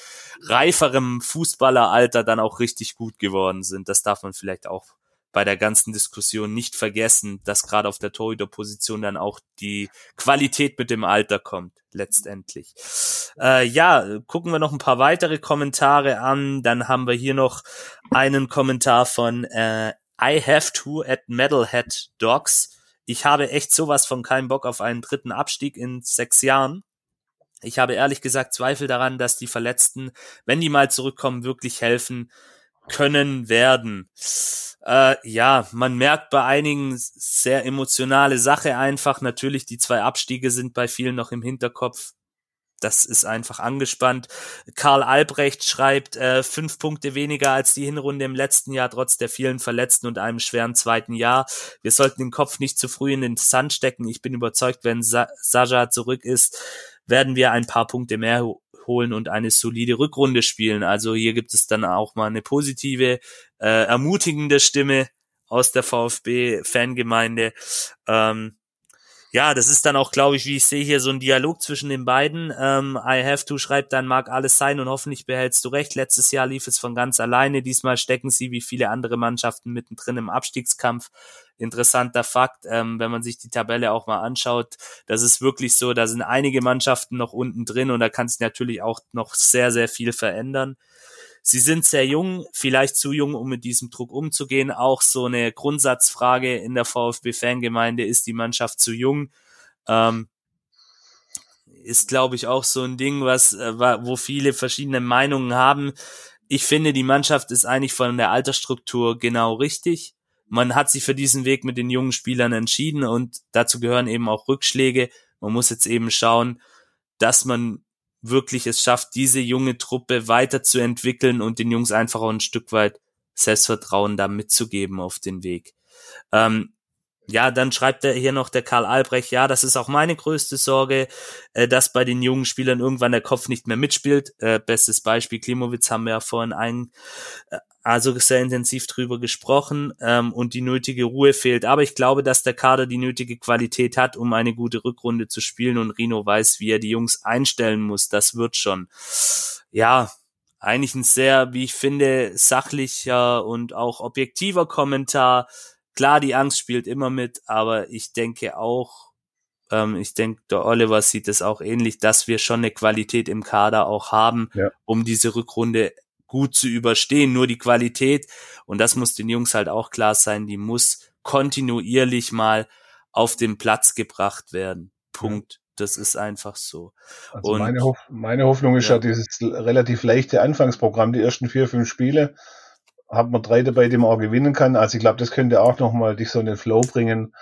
[SPEAKER 1] reiferem Fußballeralter dann auch richtig gut geworden sind. Das darf man vielleicht auch bei der ganzen Diskussion nicht vergessen, dass gerade auf der Torhüterposition dann auch die Qualität mit dem Alter kommt, letztendlich. Äh, ja, gucken wir noch ein paar weitere Kommentare an. Dann haben wir hier noch einen Kommentar von äh, I have to at Metalhead Dogs. Ich habe echt sowas von keinen Bock auf einen dritten Abstieg in sechs Jahren. Ich habe ehrlich gesagt Zweifel daran, dass die Verletzten, wenn die mal zurückkommen, wirklich helfen können werden. Äh, ja, man merkt bei einigen sehr emotionale Sache einfach. Natürlich, die zwei Abstiege sind bei vielen noch im Hinterkopf. Das ist einfach angespannt. Karl Albrecht schreibt äh, fünf Punkte weniger als die Hinrunde im letzten Jahr, trotz der vielen Verletzten und einem schweren zweiten Jahr. Wir sollten den Kopf nicht zu früh in den Sand stecken. Ich bin überzeugt, wenn Sa Saja zurück ist, werden wir ein paar Punkte mehr holen und eine solide Rückrunde spielen. Also hier gibt es dann auch mal eine positive, äh, ermutigende Stimme aus der VfB-Fangemeinde. Ähm, ja, das ist dann auch, glaube ich, wie ich sehe hier so ein Dialog zwischen den beiden. Ähm, I have to schreibt dann, mag alles sein und hoffentlich behältst du recht. Letztes Jahr lief es von ganz alleine. Diesmal stecken sie wie viele andere Mannschaften mittendrin im Abstiegskampf. Interessanter Fakt, ähm, wenn man sich die Tabelle auch mal anschaut, das ist wirklich so, da sind einige Mannschaften noch unten drin und da kann sich natürlich auch noch sehr, sehr viel verändern. Sie sind sehr jung, vielleicht zu jung, um mit diesem Druck umzugehen. Auch so eine Grundsatzfrage in der VfB-Fangemeinde, ist die Mannschaft zu jung? Ähm, ist, glaube ich, auch so ein Ding, was, äh, wo viele verschiedene Meinungen haben. Ich finde, die Mannschaft ist eigentlich von der Altersstruktur genau richtig. Man hat sich für diesen Weg mit den jungen Spielern entschieden und dazu gehören eben auch Rückschläge. Man muss jetzt eben schauen, dass man wirklich es schafft, diese junge Truppe weiterzuentwickeln und den Jungs einfach auch ein Stück weit Selbstvertrauen da mitzugeben auf den Weg. Ähm, ja, dann schreibt er hier noch der Karl Albrecht, ja, das ist auch meine größte Sorge, äh, dass bei den jungen Spielern irgendwann der Kopf nicht mehr mitspielt. Äh, bestes Beispiel, Klimowitz haben wir ja vorhin ein, äh, also sehr intensiv drüber gesprochen ähm, und die nötige Ruhe fehlt. Aber ich glaube, dass der Kader die nötige Qualität hat, um eine gute Rückrunde zu spielen und Rino weiß, wie er die Jungs einstellen muss. Das wird schon. Ja, eigentlich ein sehr, wie ich finde, sachlicher und auch objektiver Kommentar Klar, die Angst spielt immer mit, aber ich denke auch, ähm, ich denke, der Oliver sieht es auch ähnlich, dass wir schon eine Qualität im Kader auch haben, ja. um diese Rückrunde gut zu überstehen. Nur die Qualität, und das muss den Jungs halt auch klar sein, die muss kontinuierlich mal auf den Platz gebracht werden. Punkt. Das ist einfach so.
[SPEAKER 4] Also und, meine, Hoff meine Hoffnung ist ja. ja dieses relativ leichte Anfangsprogramm, die ersten vier, fünf Spiele hat man drei dabei, die man auch gewinnen kann. Also ich glaube, das könnte auch nochmal dich so in den Flow bringen.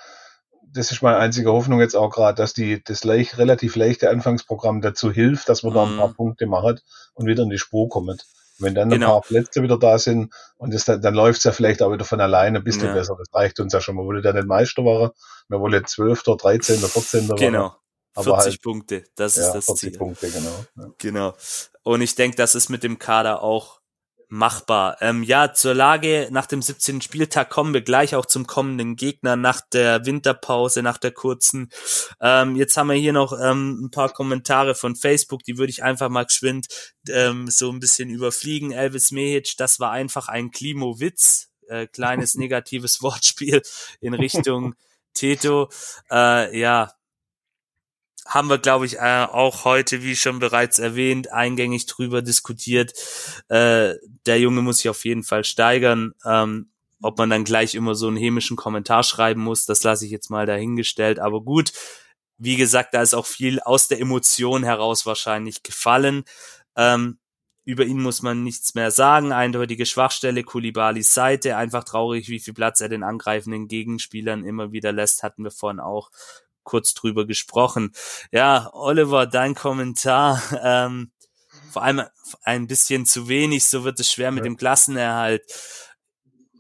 [SPEAKER 4] Das ist meine einzige Hoffnung jetzt auch gerade, dass die das leicht, relativ leichte Anfangsprogramm dazu hilft, dass man da ein paar
[SPEAKER 1] Mhm.
[SPEAKER 4] Punkte macht und wieder in die Spur kommt. Wenn dann ein
[SPEAKER 1] Genau.
[SPEAKER 4] paar Plätze wieder da sind und das dann, dann läuft es ja vielleicht auch wieder von alleine ein bisschen
[SPEAKER 1] Ja.
[SPEAKER 4] besser. Das reicht uns ja schon. Wir wollen ja nicht Meister waren. Wir wollen 12., 13., 14. werden.
[SPEAKER 1] Genau.
[SPEAKER 4] Aber
[SPEAKER 1] 40
[SPEAKER 4] halt-
[SPEAKER 1] Punkte, das ist
[SPEAKER 4] Ja,
[SPEAKER 1] das
[SPEAKER 4] 40
[SPEAKER 1] Ziel.
[SPEAKER 4] Punkte, genau. Ja.
[SPEAKER 1] Genau. Und ich denke, das ist mit dem Kader auch machbar. Ähm, ja, zur Lage nach dem 17. Spieltag kommen wir gleich auch zum kommenden Gegner nach der Winterpause, nach der kurzen. Ähm, jetzt haben wir hier noch ähm, ein paar Kommentare von Facebook, die würde ich einfach mal geschwind ähm, so ein bisschen überfliegen. Elvis Mehic, das war einfach ein Klimowitz. Äh, kleines (laughs) negatives Wortspiel in Richtung Teto. Äh, ja, haben wir, glaube ich, äh, auch heute, wie schon bereits erwähnt, eingängig drüber diskutiert. Äh, der Junge muss sich auf jeden Fall steigern. Ähm, ob man dann gleich immer so einen hämischen Kommentar schreiben muss, das lasse ich jetzt mal dahingestellt. Aber gut, wie gesagt, da ist auch viel aus der Emotion heraus wahrscheinlich gefallen. Ähm, über ihn muss man nichts mehr sagen. Eindeutige Schwachstelle, Kulibalis Seite. Einfach traurig, wie viel Platz er den angreifenden Gegenspielern immer wieder lässt, hatten wir vorhin auch kurz drüber gesprochen. Ja, Oliver, dein Kommentar. Ähm, vor allem ein bisschen zu wenig, so wird es schwer mit dem Klassenerhalt.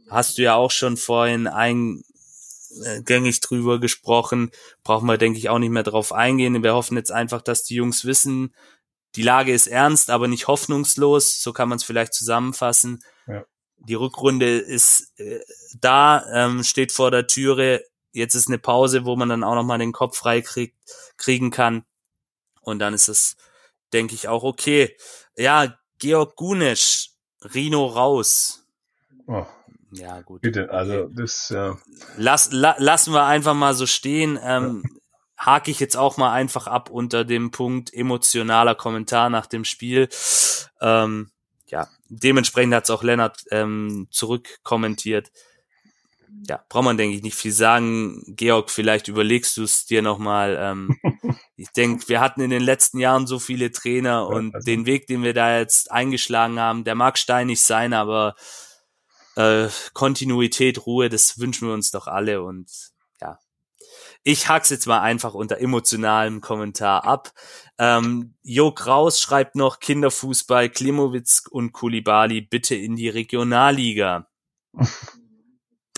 [SPEAKER 1] Hast du ja auch schon vorhin eingängig drüber gesprochen. Brauchen wir, denke ich, auch nicht mehr drauf eingehen. Wir hoffen jetzt einfach, dass die Jungs wissen, die Lage ist ernst, aber nicht hoffnungslos. So kann man es vielleicht zusammenfassen.
[SPEAKER 4] Ja.
[SPEAKER 1] Die Rückrunde ist äh, da, ähm, steht vor der Türe. Jetzt ist eine Pause, wo man dann auch nochmal den Kopf frei kriegt, kriegen kann. Und dann ist es, denke ich, auch okay. Ja, Georg Gunesch, Rino raus.
[SPEAKER 4] Oh,
[SPEAKER 1] Ja, gut.
[SPEAKER 4] bitte,
[SPEAKER 1] Okay.
[SPEAKER 4] also das, ja.
[SPEAKER 1] Lass, la, lassen wir einfach mal so stehen. Ähm, hake ich jetzt auch mal einfach ab unter dem Punkt emotionaler Kommentar nach dem Spiel. Ähm, ja, dementsprechend hat es auch Lennart ähm, zurückkommentiert. Ja, braucht man, denke ich, nicht viel sagen. Georg, vielleicht überlegst du es dir nochmal. Ähm, (laughs) ich denke, wir hatten in den letzten Jahren so viele Trainer und
[SPEAKER 4] also-
[SPEAKER 1] den Weg, den wir da jetzt eingeschlagen haben, der mag steinig sein, aber äh, Kontinuität, Ruhe, das wünschen wir uns doch alle und ja. Ich hack's jetzt mal einfach unter emotionalem Kommentar ab. Ähm, Jo Kraus schreibt noch Kinderfußball, Klimowitz und Kulibali bitte in die Regionalliga. (laughs)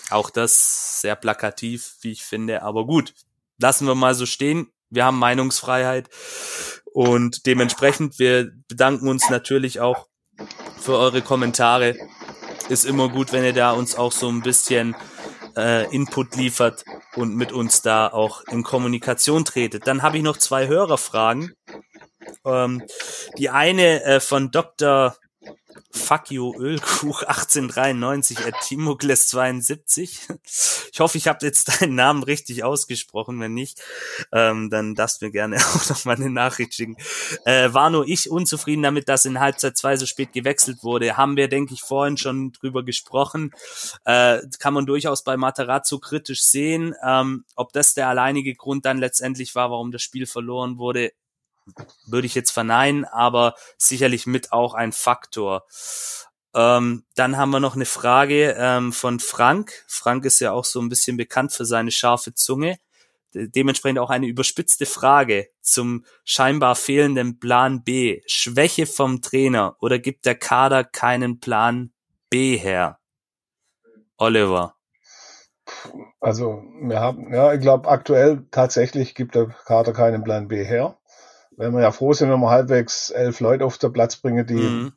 [SPEAKER 1] Auch das sehr plakativ, wie ich finde, aber gut. Lassen wir mal so stehen. Wir haben Meinungsfreiheit und dementsprechend, wir bedanken uns natürlich auch für eure Kommentare. Ist immer gut, wenn ihr da uns auch so ein bisschen äh, Input liefert und mit uns da auch in Kommunikation tretet. Dann habe ich noch zwei Hörerfragen. Ähm, die eine äh, von Dr. Fuck you Ölkuch 1893 at Timokles 72. Ich hoffe, ich habe jetzt deinen Namen richtig ausgesprochen. Wenn nicht, ähm, dann darfst du mir gerne (laughs) auch noch mal eine Nachricht schicken. Äh, war nur ich unzufrieden damit, dass in Halbzeit 2 so spät gewechselt wurde. Haben wir, denke ich, vorhin schon drüber gesprochen. Äh, kann man durchaus bei Materazzo kritisch sehen. Ähm, ob das der alleinige Grund dann letztendlich war, warum das Spiel verloren wurde, würde ich jetzt verneinen, aber sicherlich mit auch ein Faktor. Ähm, dann haben wir noch eine Frage ähm, von Frank. Frank ist ja auch so ein bisschen bekannt für seine scharfe Zunge. De dementsprechend auch eine überspitzte Frage zum scheinbar fehlenden Plan B. Schwäche vom Trainer oder gibt der Kader keinen Plan B her? Oliver.
[SPEAKER 4] Also wir haben, ja, ich glaube aktuell tatsächlich gibt der Kader keinen Plan B her. Wenn wir ja froh sind, wenn wir halbwegs elf Leute auf den Platz bringen, die,
[SPEAKER 1] Mhm.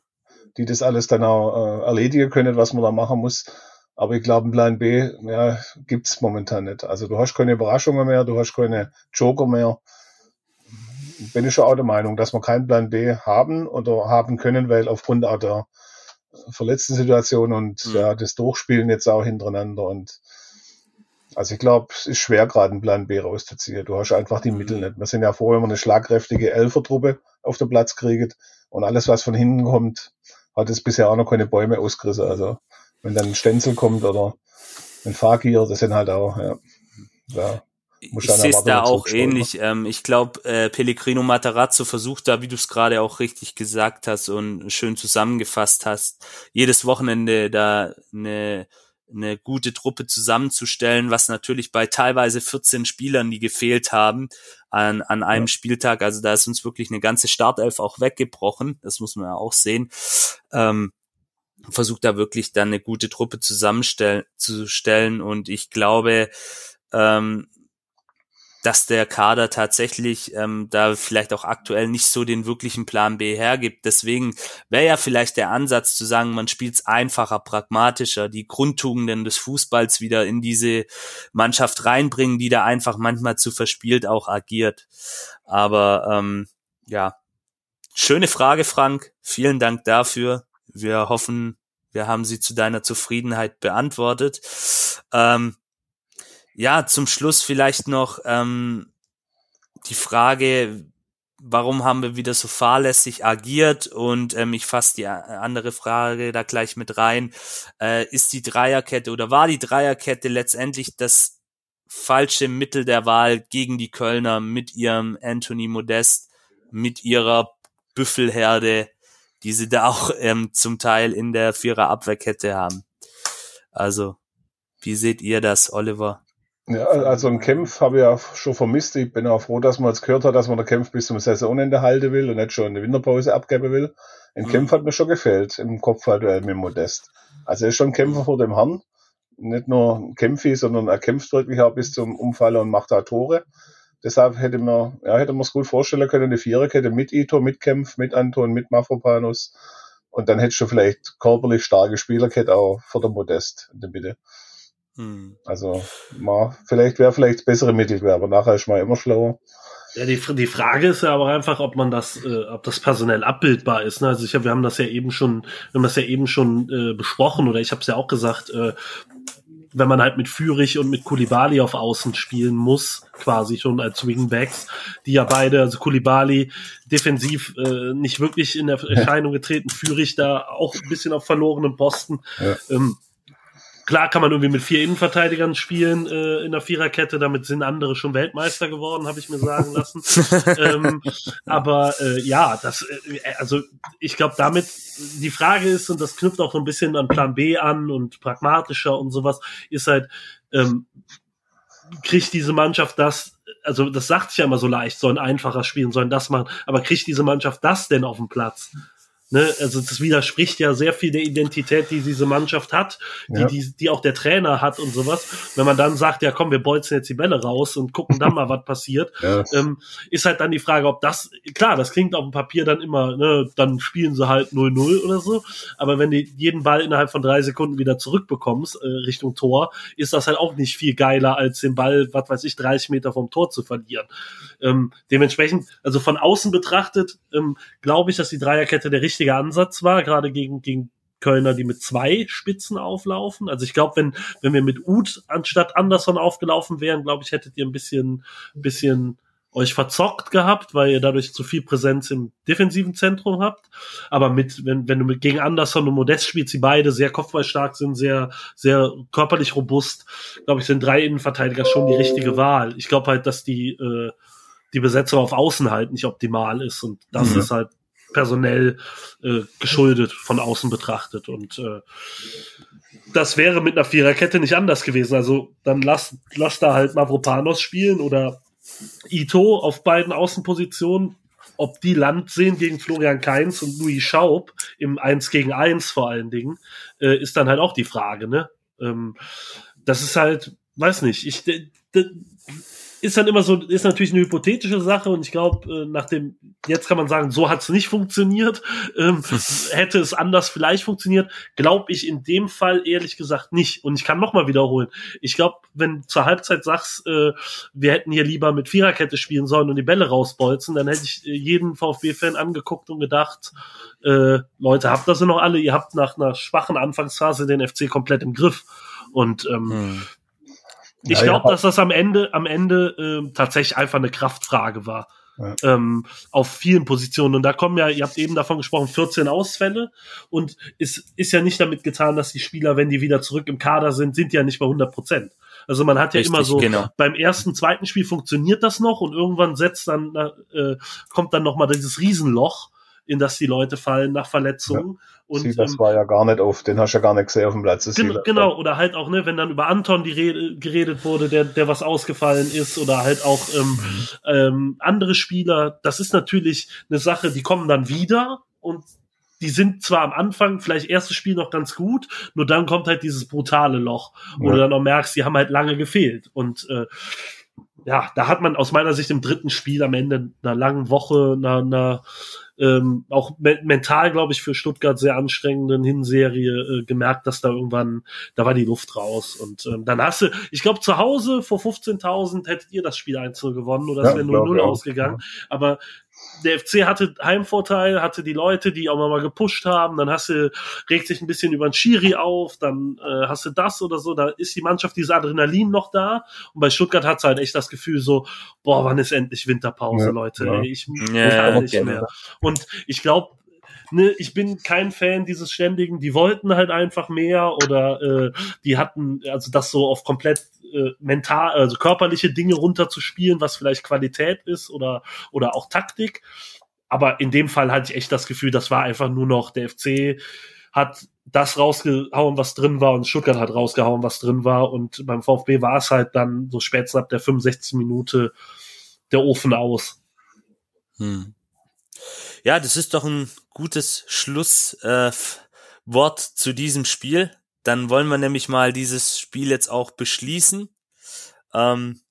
[SPEAKER 4] die das alles dann auch äh, erledigen können, was man da machen muss. Aber ich glaube, einen Plan B ja, gibt's momentan nicht. Also du hast keine Überraschungen mehr, du hast keine Joker mehr. Bin ich schon auch der Meinung, dass wir keinen Plan B haben oder haben können, weil aufgrund auch der verletzten Situation und
[SPEAKER 1] Mhm.
[SPEAKER 4] ja, das Durchspielen jetzt auch hintereinander und also ich glaube, es ist schwer, gerade einen Plan B rauszuziehen. Du hast einfach die
[SPEAKER 1] Mhm.
[SPEAKER 4] Mittel nicht. Wir sind ja froh, wenn wir eine schlagkräftige Elfertruppe auf den Platz kriegen. Und alles, was von hinten kommt, hat es bisher auch noch keine Bäume ausgerissen. Also wenn dann ein Stenzel kommt oder ein Fakir, das sind halt auch, ja, ja
[SPEAKER 1] ich sehe es da auch ähnlich. Ähm, ich glaube, äh, Pellegrino Matarazzo versucht da, wie du es gerade auch richtig gesagt hast und schön zusammengefasst hast, jedes Wochenende da eine eine gute Truppe zusammenzustellen, was natürlich bei teilweise 14 Spielern, die gefehlt haben, an, an einem ja. Spieltag, also da ist uns wirklich eine ganze Startelf auch weggebrochen, das muss man ja auch sehen. Ähm, versucht da wirklich dann eine gute Truppe zusammenstellen zu stellen und ich glaube, ähm, dass der Kader tatsächlich ähm, da vielleicht auch aktuell nicht so den wirklichen Plan B hergibt. Deswegen wäre ja vielleicht der Ansatz zu sagen, man spielt es einfacher, pragmatischer, die Grundtugenden des Fußballs wieder in diese Mannschaft reinbringen, die da einfach manchmal zu verspielt auch agiert. Aber ähm, ja, schöne Frage, Frank. Vielen Dank dafür. Wir hoffen, wir haben sie zu deiner Zufriedenheit beantwortet. Ähm, ja, zum Schluss vielleicht noch ähm, die Frage, warum haben wir wieder so fahrlässig agiert? Und ähm, ich fasse die andere Frage da gleich mit rein. Äh, ist die Dreierkette oder war die Dreierkette letztendlich das falsche Mittel der Wahl gegen die Kölner mit ihrem Anthony Modest, mit ihrer Büffelherde, die sie da auch ähm, zum Teil in der Vierer Abwehrkette haben? Also, wie seht ihr das, Oliver?
[SPEAKER 4] Ja, also ein Kampf habe ich ja schon vermisst. Ich bin auch froh, dass man jetzt gehört hat, dass man den Kampf bis zum Saisonende halten will und nicht schon eine Winterpause abgeben will. Ein mhm. Kampf hat mir schon gefällt im Kopfballduell mit Modest. Also er ist schon ein Kämpfer vor dem Herrn. Nicht nur ein Kämpfi, sondern er kämpft wirklich auch bis zum Umfallen und macht da Tore. Deshalb hätte man, ja, hätte man es gut vorstellen können, eine Viererkette mit Ito, mit Kempf, mit Anton, mit Mafropanus. Und dann hättest du vielleicht körperlich starke Spielerkette auch vor der Modest in der Mitte. Hm. Also, ma, vielleicht wäre vielleicht bessere Mittel, aber nachher ist man immer schlauer.
[SPEAKER 2] Ja, die, die Frage ist ja aber einfach, ob man das, äh, ob das personell abbildbar ist. Ne? Also ich wir haben das ja eben schon, wir haben das ja eben schon äh, besprochen oder ich habe es ja auch gesagt, äh, wenn man halt mit Fürich und mit Kulibali auf Außen spielen muss, quasi schon als Wingbacks, die ja beide, also Kulibali defensiv äh, nicht wirklich in Erscheinung getreten, Fürich da auch ein bisschen auf verlorenem Posten. Ja. Ähm, Klar kann man irgendwie mit vier Innenverteidigern spielen äh, in der Viererkette, damit sind andere schon Weltmeister geworden, habe ich mir sagen lassen. (laughs) ähm, aber äh, ja, das, äh, also ich glaube, damit die Frage ist, und das knüpft auch so ein bisschen an Plan B an und pragmatischer und sowas, ist halt, ähm, kriegt diese Mannschaft das, also das sagt sich ja immer so leicht, sollen einfacher spielen, sollen das machen, aber kriegt diese Mannschaft das denn auf den Platz? Ne, also das widerspricht ja sehr viel der Identität, die diese Mannschaft hat, die, ja. die, die auch der Trainer hat und sowas. Wenn man dann sagt, ja komm, wir bolzen jetzt die Bälle raus und gucken dann mal, was passiert, ja. ähm, ist halt dann die Frage, ob das, klar, das klingt auf dem Papier dann immer, ne, dann spielen sie halt 0-0 oder so, aber wenn du jeden Ball innerhalb von drei Sekunden wieder zurückbekommst, äh, Richtung Tor, ist das halt auch nicht viel geiler, als den Ball, was weiß ich, 30 Meter vom Tor zu verlieren. Ähm, dementsprechend, also von außen betrachtet, ähm, glaube ich, dass die Dreierkette der richtige richtiger Ansatz war, gerade gegen, gegen Kölner, die mit zwei Spitzen auflaufen. Also ich glaube, wenn, wenn wir mit Uth anstatt Anderson aufgelaufen wären, glaube ich, hättet ihr ein bisschen, bisschen euch verzockt gehabt, weil ihr dadurch zu viel Präsenz im defensiven Zentrum habt. Aber mit, wenn, wenn du mit gegen Anderson und Modest spielst, die beide sehr kopfballstark sind, sehr, sehr körperlich robust, glaube ich, sind drei Innenverteidiger schon die richtige Wahl. Ich glaube halt, dass die, äh, die Besetzung auf Außen halt nicht optimal ist und das mhm. ist halt personell äh, geschuldet von außen betrachtet. Und äh, das wäre mit einer Viererkette nicht anders gewesen. Also dann lass, lass da halt Mavropanos spielen oder Ito auf beiden Außenpositionen. Ob die Land sehen gegen Florian Kainz und Louis Schaub im 1 gegen 1 vor allen Dingen, äh, ist dann halt auch die Frage, ne? Ähm, das ist halt, weiß nicht, ich, ist dann immer so, ist natürlich eine hypothetische Sache und ich glaube, äh, nach dem, jetzt kann man sagen, so hat es nicht funktioniert. Ähm, (laughs) hätte es anders vielleicht funktioniert, glaube ich in dem Fall ehrlich gesagt nicht. Und ich kann nochmal wiederholen. Ich glaube, wenn zur Halbzeit sagst, äh, wir hätten hier lieber mit Viererkette spielen sollen und die Bälle rausbolzen, dann hätte ich äh, jeden VfB-Fan angeguckt und gedacht, äh, Leute, habt das noch alle, ihr habt nach einer schwachen Anfangsphase den FC komplett im Griff. Und ähm, hm. Ich glaube, dass das am Ende, am Ende äh, tatsächlich einfach eine Kraftfrage war. Ja. Ähm, auf vielen Positionen. Und da kommen ja, ihr habt eben davon gesprochen, 14 Ausfälle. Und es ist ja nicht damit getan, dass die Spieler, wenn die wieder zurück im Kader sind, sind ja nicht bei 100 Prozent. Also man hat ja Richtig, immer so, genau. beim ersten, zweiten Spiel funktioniert das noch und irgendwann setzt dann, äh, kommt dann nochmal dieses Riesenloch, in das die Leute fallen nach Verletzungen. Ja.
[SPEAKER 4] Und, das ähm, war ja gar nicht auf, den hast du ja gar nicht gesehen auf dem Platz.
[SPEAKER 2] Gen genau, oder halt auch, ne, wenn dann über Anton die Rede, geredet wurde, der, der was ausgefallen ist, oder halt auch ähm, mhm. ähm, andere Spieler, das ist natürlich eine Sache, die kommen dann wieder und die sind zwar am Anfang vielleicht erstes Spiel noch ganz gut, nur dann kommt halt dieses brutale Loch, wo ja. du dann auch merkst, die haben halt lange gefehlt. Und äh, ja, da hat man aus meiner Sicht im dritten Spiel am Ende einer langen Woche, einer, einer ähm, auch me mental, glaube ich, für Stuttgart sehr anstrengenden Hinserie äh, gemerkt, dass da irgendwann, da war die Luft raus. Und ähm, dann hast du, ich glaube, zu Hause vor 15.000 hättet ihr das Spiel einzeln gewonnen oder es ja, wäre 0-0 ausgegangen. Ja. Aber der FC hatte Heimvorteil, hatte die Leute, die auch mal gepusht haben, dann hast du, regt sich ein bisschen über den Schiri auf, dann äh, hast du das oder so, da ist die Mannschaft, dieses Adrenalin noch da. Und bei Stuttgart hat halt echt das Gefühl so, boah, wann ist endlich Winterpause, ja, Leute, ja. Ey, ich, ja, kann nicht mehr. Und ich glaube, ne, ich bin kein Fan dieses ständigen, die wollten halt einfach mehr oder äh, die hatten, also das so auf komplett äh, mental, also körperliche Dinge runterzuspielen, was vielleicht Qualität ist oder, oder auch Taktik. Aber in dem Fall hatte ich echt das Gefühl, das war einfach nur noch der FC hat das rausgehauen, was drin war, und Stuttgart hat rausgehauen, was drin war. Und beim VfB war es halt dann so spätestens ab der 65. Minute der Ofen aus.
[SPEAKER 1] Hm. Ja, das ist doch ein gutes Schlusswort äh, zu diesem Spiel. Dann wollen wir nämlich mal dieses Spiel jetzt auch beschließen. Ähm,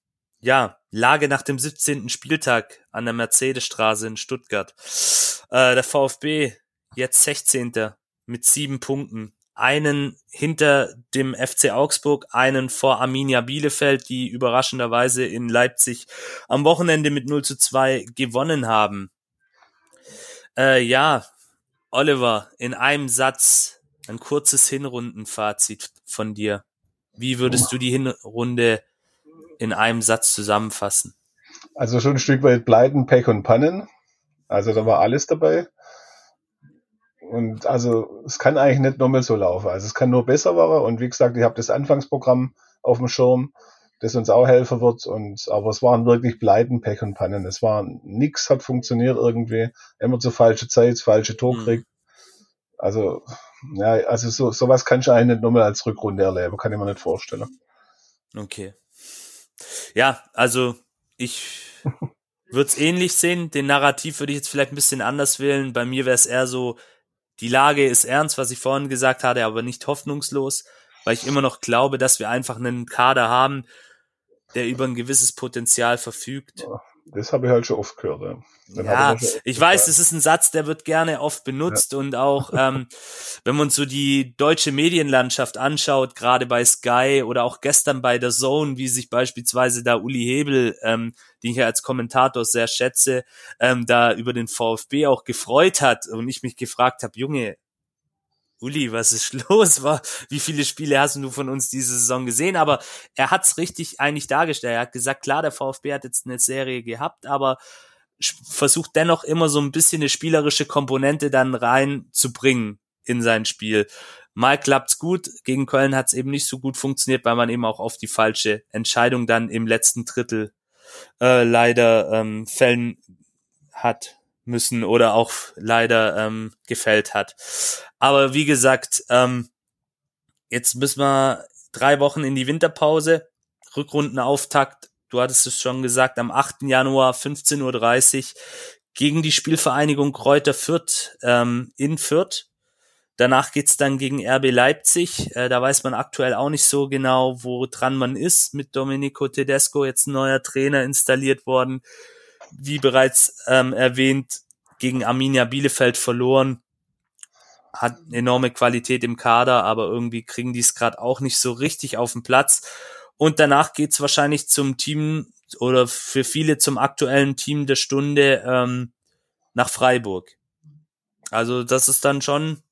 [SPEAKER 1] ja, Lage nach dem 17. Spieltag an der Mercedesstraße in Stuttgart. Äh, der VfB jetzt 16. mit sieben Punkten. Einen hinter dem FC Augsburg, einen vor Arminia Bielefeld, die überraschenderweise in Leipzig am Wochenende mit 0 zu 2 gewonnen haben. Äh, ja, Oliver, in einem Satz ein kurzes Hinrundenfazit von dir. Wie würdest du die Hinrunde in einem Satz zusammenfassen?
[SPEAKER 4] Also schon ein Stück weit Pleiten, Pech und Pannen. Also da war alles dabei. Und also es kann eigentlich nicht nochmal so laufen. Also es kann nur besser werden. Und wie gesagt, ich habe das Anfangsprogramm auf dem Schirm das uns auch helfen wird. Und aber es waren wirklich Pleiten, Pech und Pannen. Es war nix hat funktioniert irgendwie. Immer zur falschen Zeit, falsche Tor mhm. kriegt. Also, ja, also so, sowas kann ich eigentlich nicht nochmal als Rückrunde erleben, kann ich mir nicht vorstellen.
[SPEAKER 1] Okay. Ja, also ich (laughs) würde es ähnlich sehen. Den Narrativ würde ich jetzt vielleicht ein bisschen anders wählen. Bei mir wäre es eher so, die Lage ist ernst, was ich vorhin gesagt hatte, aber nicht hoffnungslos, weil ich immer noch glaube, dass wir einfach einen Kader haben, der über ein gewisses Potenzial verfügt.
[SPEAKER 4] Das habe ich halt schon oft gehört. Ja,
[SPEAKER 1] ja ich, ich weiß, das ist ein Satz, der wird gerne oft benutzt ja. und auch, ähm, (laughs) wenn man so die deutsche Medienlandschaft anschaut, gerade bei Sky oder auch gestern bei der Zone, wie sich beispielsweise da Uli Hebel, ähm, den ich ja als Kommentator sehr schätze, ähm, da über den VfB auch gefreut hat und ich mich gefragt habe, Junge, Uli, was ist los? Wie viele Spiele hast du von uns diese Saison gesehen? Aber er hat's richtig eigentlich dargestellt. Er hat gesagt, klar, der VfB hat jetzt eine Serie gehabt, aber versucht dennoch immer so ein bisschen eine spielerische Komponente dann reinzubringen in sein Spiel. Mal klappt's gut, gegen Köln hat's eben nicht so gut funktioniert, weil man eben auch auf die falsche Entscheidung dann im letzten Drittel äh, leider ähm, fällen hat müssen oder auch leider ähm, gefällt hat. Aber wie gesagt, ähm, jetzt müssen wir drei Wochen in die Winterpause, Rückrundenauftakt, du hattest es schon gesagt, am 8. Januar 15.30 Uhr gegen die Spielvereinigung Kräuter Fürth ähm, in Fürth. Danach geht's dann gegen RB Leipzig. Äh, da weiß man aktuell auch nicht so genau, wo dran man ist. Mit Domenico Tedesco jetzt ein neuer Trainer installiert worden wie bereits ähm, erwähnt, gegen Arminia Bielefeld verloren. Hat enorme Qualität im Kader, aber irgendwie kriegen die es gerade auch nicht so richtig auf den Platz. Und danach geht's wahrscheinlich zum Team oder für viele zum aktuellen Team der Stunde ähm, nach Freiburg. Also das ist dann schon.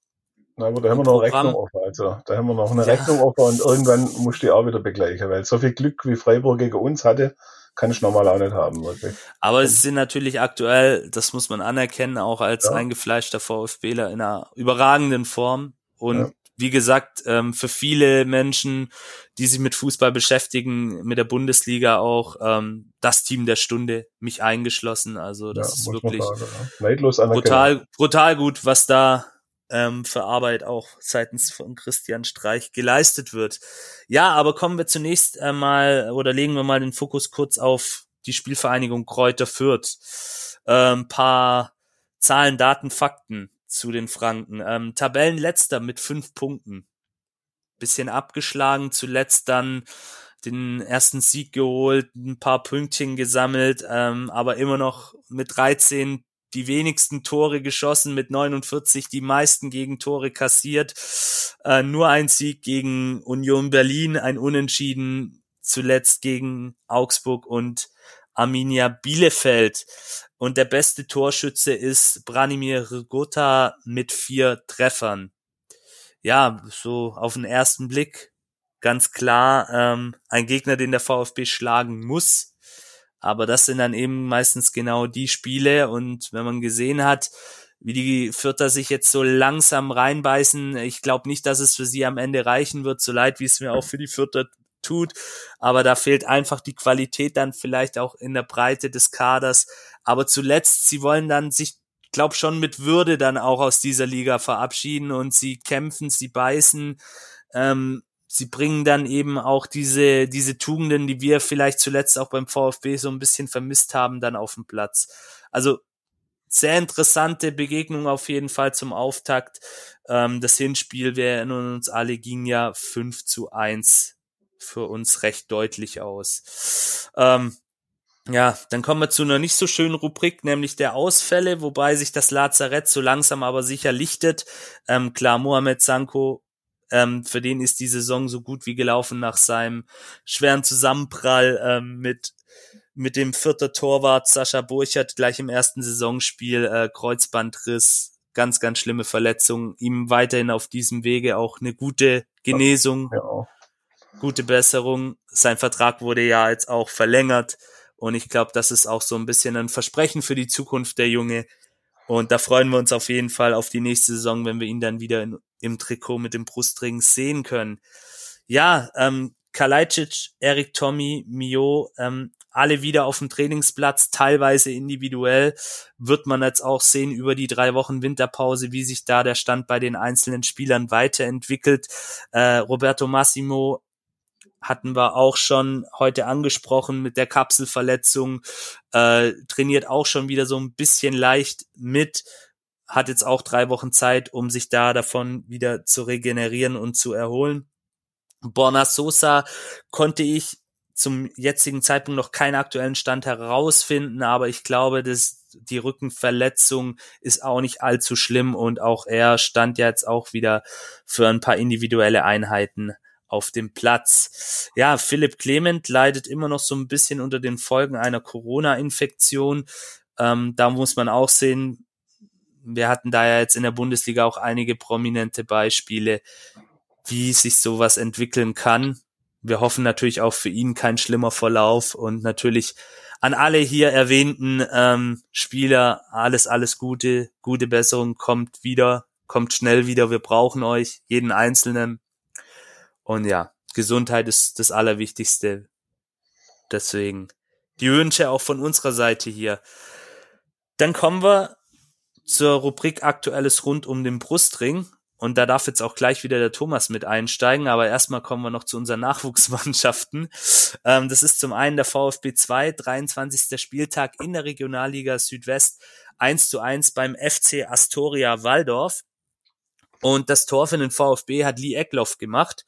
[SPEAKER 4] Na, aber da haben wir noch eine Rechnung offen. Also da haben wir noch eine ja. Rechnung offen und irgendwann muss die auch wieder begleichen, weil so viel Glück wie Freiburg gegen uns hatte, kann ich normal auch nicht haben, wirklich.
[SPEAKER 1] Aber sie sind natürlich aktuell, das muss man anerkennen, auch als
[SPEAKER 4] Ja.
[SPEAKER 1] eingefleischter VfBler in einer überragenden Form. Und
[SPEAKER 4] Ja.
[SPEAKER 1] wie gesagt, ähm, für viele Menschen, die sich mit Fußball beschäftigen, mit der Bundesliga auch, ähm, das Team der Stunde, mich eingeschlossen. Also das
[SPEAKER 4] ja,
[SPEAKER 1] ist wirklich
[SPEAKER 4] sagen,
[SPEAKER 1] brutal, brutal gut, was da ähm, für Arbeit auch seitens von Christian Streich geleistet wird. Ja, aber kommen wir zunächst einmal oder legen wir mal den Fokus kurz auf die Spielvereinigung Kräuter Fürth. Ähm, paar Zahlen, Daten, Fakten zu den Franken. Ähm, Tabellenletzter mit fünf Punkten. Bisschen abgeschlagen, zuletzt dann den ersten Sieg geholt, ein paar Pünktchen gesammelt, ähm, aber immer noch mit 13 die wenigsten Tore geschossen, mit 49 die meisten Gegentore kassiert. Äh, nur ein Sieg gegen Union Berlin, ein Unentschieden zuletzt gegen Augsburg und Arminia Bielefeld. Und der beste Torschütze ist Branimir Rigota mit vier Treffern. Ja, so auf den ersten Blick ganz klar ähm, ein Gegner, den der VfB schlagen muss. Aber das sind dann eben meistens genau die Spiele. Und wenn man gesehen hat, wie die Vierter sich jetzt so langsam reinbeißen, ich glaube nicht, dass es für sie am Ende reichen wird, so leid wie es mir auch für die Vierter tut. Aber da fehlt einfach die Qualität dann vielleicht auch in der Breite des Kaders. Aber zuletzt, sie wollen dann sich, glaube schon mit Würde dann auch aus dieser Liga verabschieden und sie kämpfen, sie beißen. Ähm, sie bringen dann eben auch diese, diese Tugenden, die wir vielleicht zuletzt auch beim VfB so ein bisschen vermisst haben, dann auf den Platz. Also sehr interessante Begegnung auf jeden Fall zum Auftakt. Ähm, das Hinspiel, wir erinnern uns alle, ging ja 5 zu 1 für uns recht deutlich aus. Ähm, ja, dann kommen wir zu einer nicht so schönen Rubrik, nämlich der Ausfälle, wobei sich das Lazarett so langsam aber sicher lichtet. Ähm, klar, Mohamed Sanko ähm, für den ist die Saison so gut wie gelaufen nach seinem schweren Zusammenprall ähm, mit mit dem vierter Torwart Sascha Burchert gleich im ersten Saisonspiel äh, Kreuzbandriss, ganz ganz schlimme Verletzung. Ihm weiterhin auf diesem Wege auch eine gute Genesung,
[SPEAKER 4] Ja,
[SPEAKER 1] gute Besserung. Sein Vertrag wurde ja jetzt auch verlängert und ich glaube, das ist auch so ein bisschen ein Versprechen für die Zukunft der Junge. Und da freuen wir uns auf jeden Fall auf die nächste Saison, wenn wir ihn dann wieder in, im Trikot mit dem Brustring sehen können. Ja, ähm, Kalajdzic, Erik Tommy, Mio, ähm, alle wieder auf dem Trainingsplatz, teilweise individuell. Wird man jetzt auch sehen über die drei Wochen Winterpause, wie sich da der Stand bei den einzelnen Spielern weiterentwickelt. Äh, Roberto Massimo hatten wir auch schon heute angesprochen mit der Kapselverletzung, äh, trainiert auch schon wieder so ein bisschen leicht mit, hat jetzt auch drei Wochen Zeit, um sich da davon wieder zu regenerieren und zu erholen. Borna Sosa konnte ich zum jetzigen Zeitpunkt noch keinen aktuellen Stand herausfinden, aber ich glaube, dass die Rückenverletzung ist auch nicht allzu schlimm und auch er stand ja jetzt auch wieder für ein paar individuelle Einheiten auf dem Platz. Ja, Philipp Clement leidet immer noch so ein bisschen unter den Folgen einer Corona-Infektion. Ähm, da muss man auch sehen, wir hatten da ja jetzt in der Bundesliga auch einige prominente Beispiele, wie sich sowas entwickeln kann. Wir hoffen natürlich auch für ihn kein schlimmer Verlauf und natürlich an alle hier erwähnten ähm, Spieler alles, alles Gute, gute Besserung, kommt wieder, kommt schnell wieder, wir brauchen euch, jeden Einzelnen. Und ja, Gesundheit ist das Allerwichtigste. Deswegen die Wünsche auch von unserer Seite hier. Dann kommen wir zur Rubrik Aktuelles rund um den Brustring. Und da darf jetzt auch gleich wieder der Thomas mit einsteigen. Aber erstmal kommen wir noch zu unseren (laughs) Nachwuchsmannschaften. Ähm, das ist zum einen der VfB 2, 23. Spieltag in der Regionalliga Südwest, 1 zu 1 beim FC Astoria Waldorf. Und das Tor für den VfB hat Lee Eckloff gemacht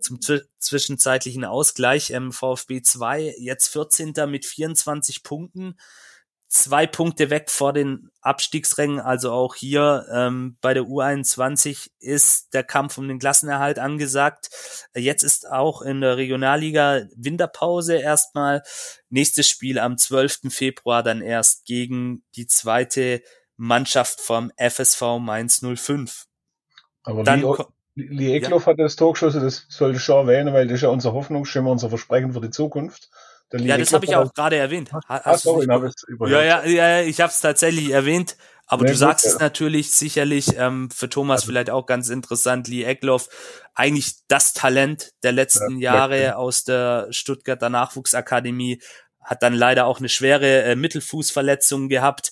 [SPEAKER 1] zum zw zwischenzeitlichen Ausgleich. Ähm, VfB 2 jetzt 14. mit 24 Punkten, zwei Punkte weg vor den Abstiegsrängen. Also auch hier ähm, bei der U21 ist der Kampf um den Klassenerhalt angesagt. Jetzt ist auch in der Regionalliga Winterpause erstmal. Nächstes Spiel am 12. Februar dann erst gegen die zweite Mannschaft vom FSV Mainz 05.
[SPEAKER 4] aber
[SPEAKER 1] Dann
[SPEAKER 4] Lee Eckloff hat das Tor geschossen, das sollte ich schon erwähnen, weil das ist ja unser Hoffnungsschimmer, unser Versprechen für die Zukunft.
[SPEAKER 1] Ja, das habe ich auch gerade erwähnt. Ha-
[SPEAKER 4] Ach,
[SPEAKER 1] hast du
[SPEAKER 4] sorry, hab ich's
[SPEAKER 1] ja, ja, ja, ich habe es tatsächlich erwähnt. Aber
[SPEAKER 4] Ja,
[SPEAKER 1] du
[SPEAKER 4] gut,
[SPEAKER 1] sagst
[SPEAKER 4] ja.
[SPEAKER 1] es natürlich sicherlich ähm, für Thomas vielleicht auch ganz interessant. Lee Eckloff, eigentlich das Talent der letzten
[SPEAKER 4] Ja,
[SPEAKER 1] Jahre
[SPEAKER 4] möchte.
[SPEAKER 1] aus der Stuttgarter Nachwuchsakademie, hat dann leider auch eine schwere äh, Mittelfußverletzung gehabt,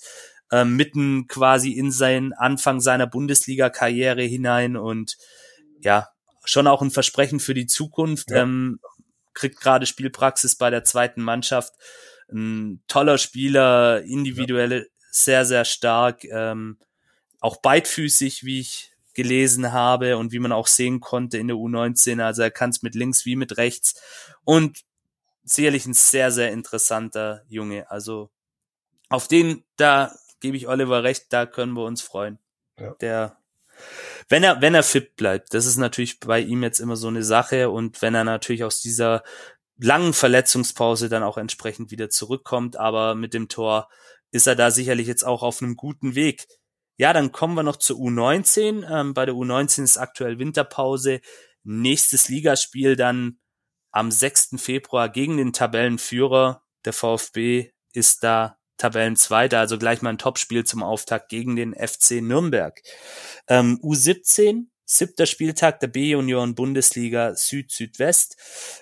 [SPEAKER 1] äh, mitten quasi in seinen Anfang seiner Bundesliga-Karriere hinein und ja, schon auch ein Versprechen für die Zukunft.
[SPEAKER 4] Ja.
[SPEAKER 1] Ähm, kriegt gerade Spielpraxis bei der zweiten Mannschaft. Ein toller Spieler, individuell sehr, sehr stark, ähm, auch beidfüßig, wie ich gelesen habe und wie man auch sehen konnte in der U19. Also er kann es mit links wie mit rechts und sicherlich ein sehr, sehr interessanter Junge. Also auf den, da gebe ich Oliver recht, da können wir uns freuen.
[SPEAKER 4] Ja.
[SPEAKER 1] Der, wenn er, wenn er fit bleibt, das ist natürlich bei ihm jetzt immer so eine Sache und wenn er natürlich aus dieser langen Verletzungspause dann auch entsprechend wieder zurückkommt, aber mit dem Tor ist er da sicherlich jetzt auch auf einem guten Weg. Ja, dann kommen wir noch zur U19. Ähm, bei der U19 ist aktuell Winterpause. Nächstes Ligaspiel dann am 6. Februar gegen den Tabellenführer. Der VfB ist da Tabellenzweiter, also gleich mal ein Topspiel zum Auftakt gegen den FC Nürnberg. Ähm, U17, siebter Spieltag der B-Union Bundesliga Süd-Südwest,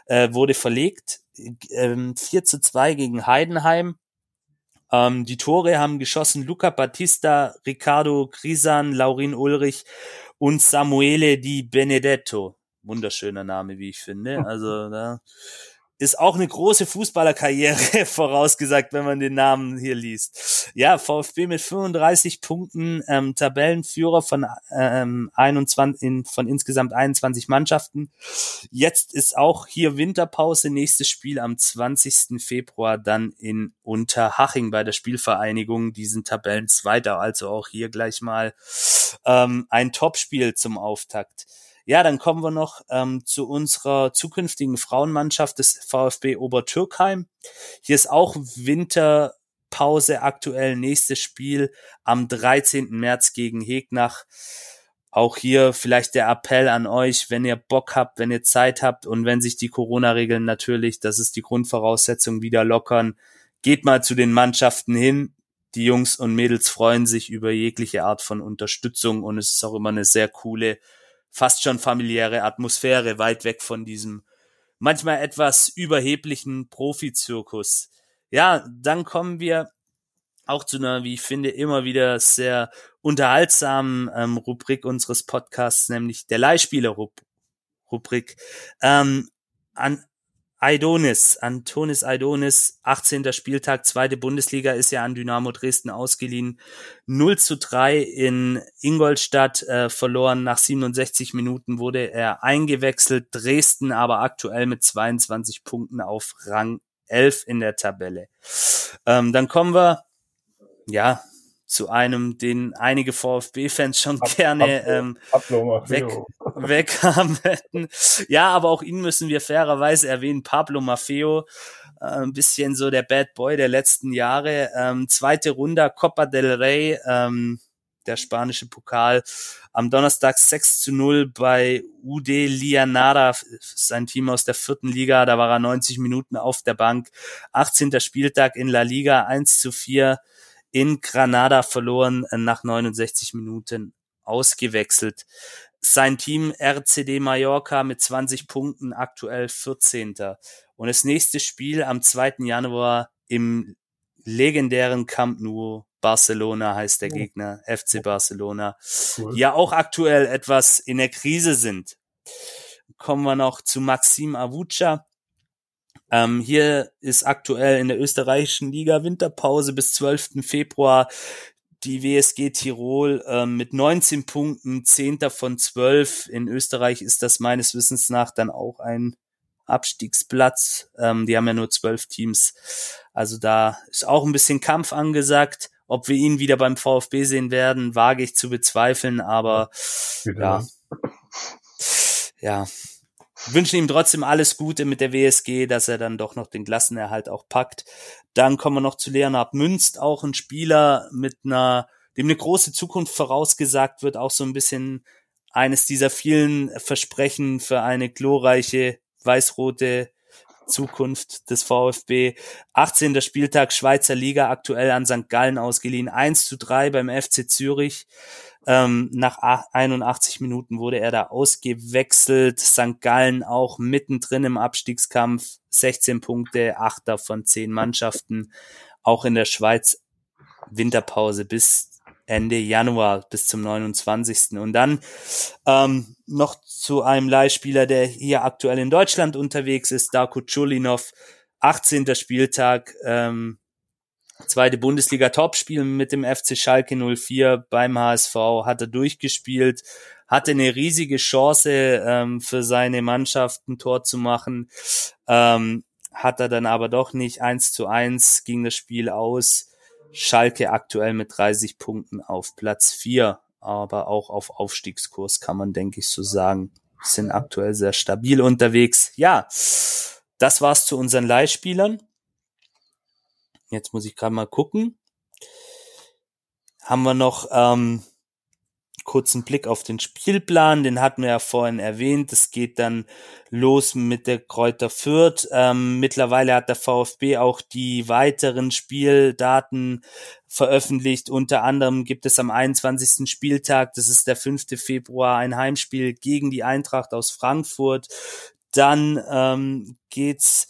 [SPEAKER 1] äh, wurde verlegt. Ähm, 4 zu 2 gegen Heidenheim. Ähm, die Tore haben geschossen Luca Battista, Ricardo Grisan, Laurin Ulrich und Samuele Di Benedetto. Wunderschöner Name, wie ich finde. (laughs) Also da ist auch eine große Fußballerkarriere (laughs) vorausgesagt, wenn man den Namen hier liest. Ja, VfB mit 35 Punkten, ähm, Tabellenführer von ähm, 21 in, von insgesamt 21 Mannschaften. Jetzt ist auch hier Winterpause, nächstes Spiel am 20. Februar dann in Unterhaching bei der Spielvereinigung, diesen Tabellenzweiter, also auch hier gleich mal ähm, ein Topspiel zum Auftakt. Ja, dann kommen wir noch ähm, zu unserer zukünftigen Frauenmannschaft des VfB Obertürkheim. Hier ist auch Winterpause aktuell. Nächstes Spiel am 13. März gegen Hegnach. Auch hier vielleicht der Appell an euch, wenn ihr Bock habt, wenn ihr Zeit habt und wenn sich die Corona-Regeln natürlich, das ist die Grundvoraussetzung, wieder lockern, geht mal zu den Mannschaften hin. Die Jungs und Mädels freuen sich über jegliche Art von Unterstützung und es ist auch immer eine sehr coole fast schon familiäre Atmosphäre, weit weg von diesem manchmal etwas überheblichen Profizirkus. Ja, dann kommen wir auch zu einer, wie ich finde, immer wieder sehr unterhaltsamen ähm, Rubrik unseres Podcasts, nämlich der Leihspieler-Rubrik. Ähm, an Aidonis, Antonis Aidonis, 18. Spieltag, zweite Bundesliga, ist ja an Dynamo Dresden ausgeliehen. 0 zu 3 in Ingolstadt äh, verloren. Nach 67 Minuten wurde er eingewechselt. Dresden aber aktuell mit 22 Punkten auf Rang 11 in der Tabelle. Ähm, dann kommen wir, ja, zu einem, den einige VfB-Fans schon
[SPEAKER 4] Ab-
[SPEAKER 1] gerne
[SPEAKER 4] Pablo-
[SPEAKER 1] ähm,
[SPEAKER 4] Pablo
[SPEAKER 1] weg,
[SPEAKER 4] Maffeo. (laughs)
[SPEAKER 1] weg haben hätten. Ja, aber auch ihn müssen wir fairerweise erwähnen. Pablo Maffeo, äh, ein bisschen so der Bad Boy der letzten Jahre. Ähm, zweite Runde, Copa del Rey, ähm, der spanische Pokal. Am Donnerstag 6 zu 0 bei UD Lianada, sein Team aus der vierten Liga. Da war er 90 Minuten auf der Bank. 18. Spieltag in La Liga, 1 zu 4 in Granada verloren, äh, nach 69 Minuten ausgewechselt. Sein Team RCD Mallorca mit 20 Punkten aktuell 14. Und das nächste Spiel am 2. Januar im legendären Camp Nou Barcelona heißt der Gegner, FC Barcelona,
[SPEAKER 4] Cool.
[SPEAKER 1] ja auch aktuell etwas in der Krise sind. Kommen wir noch zu Maxim Avucha. Ähm, hier ist aktuell in der österreichischen Liga Winterpause bis 12. Februar die WSG Tirol ähm, mit 19 Punkten, 10. von 12. In Österreich ist das meines Wissens nach dann auch ein Abstiegsplatz. Ähm, die haben ja nur zwölf Teams. Also da ist auch ein bisschen Kampf angesagt. Ob wir ihn wieder beim VfB sehen werden, wage ich zu bezweifeln, aber ja. Ja. Wünschen ihm trotzdem alles Gute mit der WSG, dass er dann doch noch den Klassenerhalt auch packt. Dann kommen wir noch zu Leonhard Münst, auch ein Spieler mit einer, dem eine große Zukunft vorausgesagt wird, auch so ein bisschen eines dieser vielen Versprechen für eine glorreiche weiß-rote Zukunft des VfB. 18. Spieltag Schweizer Liga aktuell an St. Gallen ausgeliehen. 1 zu 3 beim FC Zürich. Ähm, nach 81 Minuten wurde er da ausgewechselt. St. Gallen auch mittendrin im Abstiegskampf. 16 Punkte, 8 von 10 Mannschaften. Auch in der Schweiz Winterpause bis Ende Januar bis zum 29. Und dann ähm, noch zu einem Leihspieler, der hier aktuell in Deutschland unterwegs ist, Darko Chulinov, 18. Spieltag, ähm, zweite Bundesliga-Topspiel mit dem FC Schalke 04 beim HSV, hat er durchgespielt, hatte eine riesige Chance ähm, für seine Mannschaft ein Tor zu machen, ähm, hat er dann aber doch nicht. Eins zu eins ging das Spiel aus. Schalke aktuell mit 30 Punkten auf Platz 4, aber auch auf Aufstiegskurs kann man, denke ich, so sagen. Sind aktuell sehr stabil unterwegs. Ja, das war's zu unseren Leihspielern. Jetzt muss ich gerade mal gucken. Haben wir noch ähm, kurzen Blick auf den Spielplan, den hatten wir ja vorhin erwähnt. Es geht dann los mit der Kräuter Fürth. Ähm, mittlerweile hat der VfB auch die weiteren Spieldaten veröffentlicht. Unter anderem gibt es am 21. Spieltag, das ist der 5. Februar, ein Heimspiel gegen die Eintracht aus Frankfurt. Dann ähm, geht's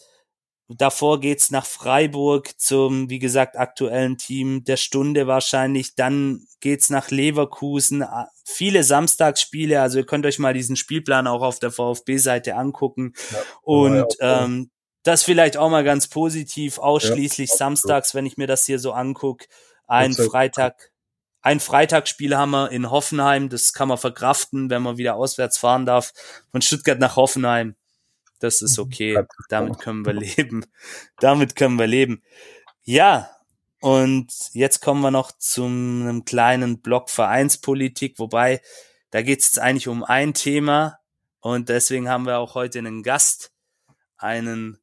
[SPEAKER 1] Davor geht's nach Freiburg zum, wie gesagt, aktuellen Team der Stunde wahrscheinlich. Dann geht's nach Leverkusen. Viele Samstagsspiele. Also ihr könnt euch mal diesen Spielplan auch auf der VfB-Seite angucken. Ja, Und ja, ähm, das vielleicht auch mal ganz positiv. Ausschließlich ja, samstags, wenn ich mir das hier so anguck. Ein Freitag, ein Freitagsspiel haben wir in Hoffenheim. Das kann man verkraften, wenn man wieder auswärts fahren darf. Von Stuttgart nach Hoffenheim das ist mhm. okay. Damit können wir (laughs) leben. Damit können wir leben. Ja, und jetzt kommen wir noch zu einem kleinen Block Vereinspolitik, wobei da geht es eigentlich um ein Thema und deswegen haben wir auch heute einen Gast, einen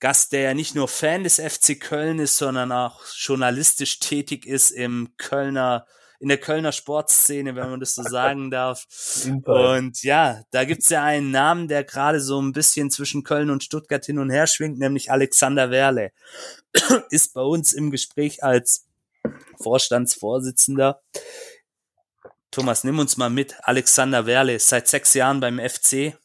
[SPEAKER 1] Gast, der ja nicht nur Fan des FC Köln ist, sondern auch journalistisch tätig ist im Kölner in der Kölner Sportszene, wenn man das so sagen (laughs) darf. Und ja, da gibt's ja einen Namen, der gerade so ein bisschen zwischen Köln und Stuttgart hin und her schwingt, nämlich Alexander Werle. (clears throat) Ist bei uns im Gespräch als Vorstandsvorsitzender. Thomas, nimm uns mal mit. Alexander Werle ist seit sechs Jahren beim FC.